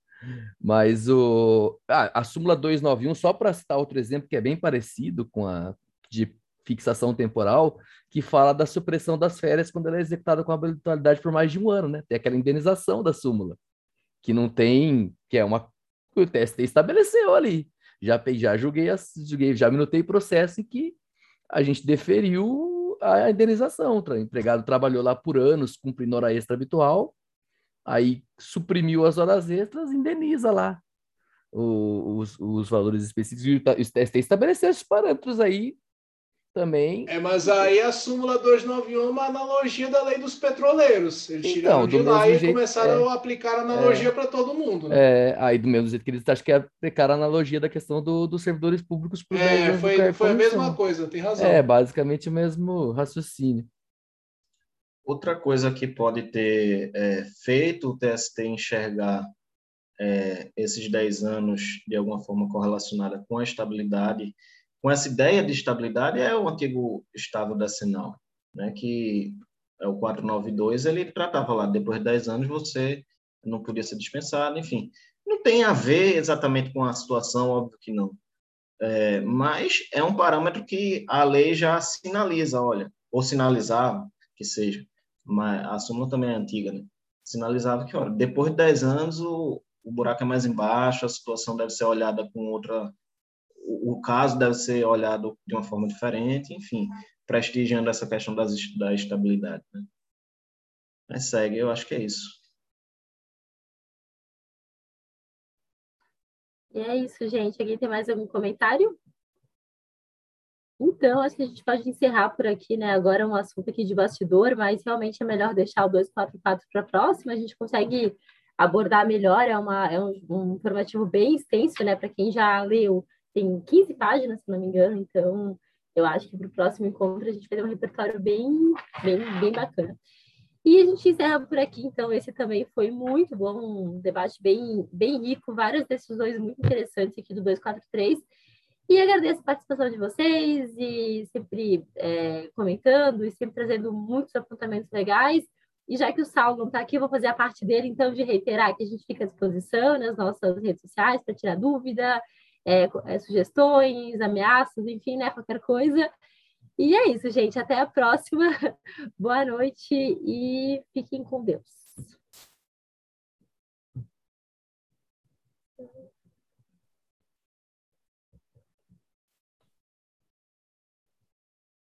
Mas o, ah, a súmula 291, só para citar outro exemplo que é bem parecido com a de fixação temporal, que fala da supressão das férias quando ela é executada com habitualidade por mais de um ano, né? Tem aquela indenização da súmula, que não tem, que é uma o TST estabeleceu ali. Já, já julguei, julguei, já minutei processo em que a gente deferiu a indenização. O empregado trabalhou lá por anos, cumprindo hora extra habitual, aí suprimiu as horas extras, indeniza lá os, os valores específicos. E o TST estabeleceu esses parâmetros aí também. É, mas aí a súmula 291 é uma analogia da lei dos petroleiros. Eles então, tiraram de lá e jeito, começaram é, a aplicar a analogia é, para todo mundo. Né? É, aí do mesmo jeito que eles acham que é aplicar a analogia da questão do, dos servidores públicos para É, foi, foi a mesma coisa, tem razão. É, basicamente o mesmo raciocínio. Outra coisa que pode ter é, feito o TST enxergar é, esses 10 anos de alguma forma correlacionada com a estabilidade, com essa ideia de estabilidade, é o antigo Estado da Sinal, né, que é o 492, ele tratava lá, depois de 10 anos você não podia ser dispensado, enfim. Não tem a ver exatamente com a situação, óbvio que não. É, mas é um parâmetro que a lei já sinaliza, olha, ou sinalizava, que seja, mas a súmula também é antiga, né? Sinalizava que, olha, depois de 10 anos o, o buraco é mais embaixo, a situação deve ser olhada com outra. O, caso deve ser olhado de uma forma diferente, enfim, prestigiando essa questão das, da estabilidade. Né? Mas segue, eu acho que é isso. E é isso, gente. Alguém tem mais algum comentário? Então, acho que a gente pode encerrar por aqui, né? Agora é um assunto aqui de bastidor, mas realmente é melhor deixar o 244 para a próxima. A gente consegue abordar melhor, é, uma, é um, um informativo bem extenso, né? Para quem já leu tem 15 páginas, se não me engano, então eu acho que para o próximo encontro a gente vai ter um repertório bem, bem, bem bacana. E a gente encerra por aqui, então esse também foi muito bom, um debate bem, bem rico, várias decisões muito interessantes aqui do 243. E agradeço a participação de vocês e sempre é, comentando e sempre trazendo muitos apontamentos legais. E já que o Saulo não está aqui, eu vou fazer a parte dele, então, de reiterar que a gente fica à disposição nas nossas redes sociais para tirar dúvida, é, sugestões, ameaças, enfim, né, qualquer coisa. E é isso, gente. Até a próxima. Boa noite e fiquem com Deus.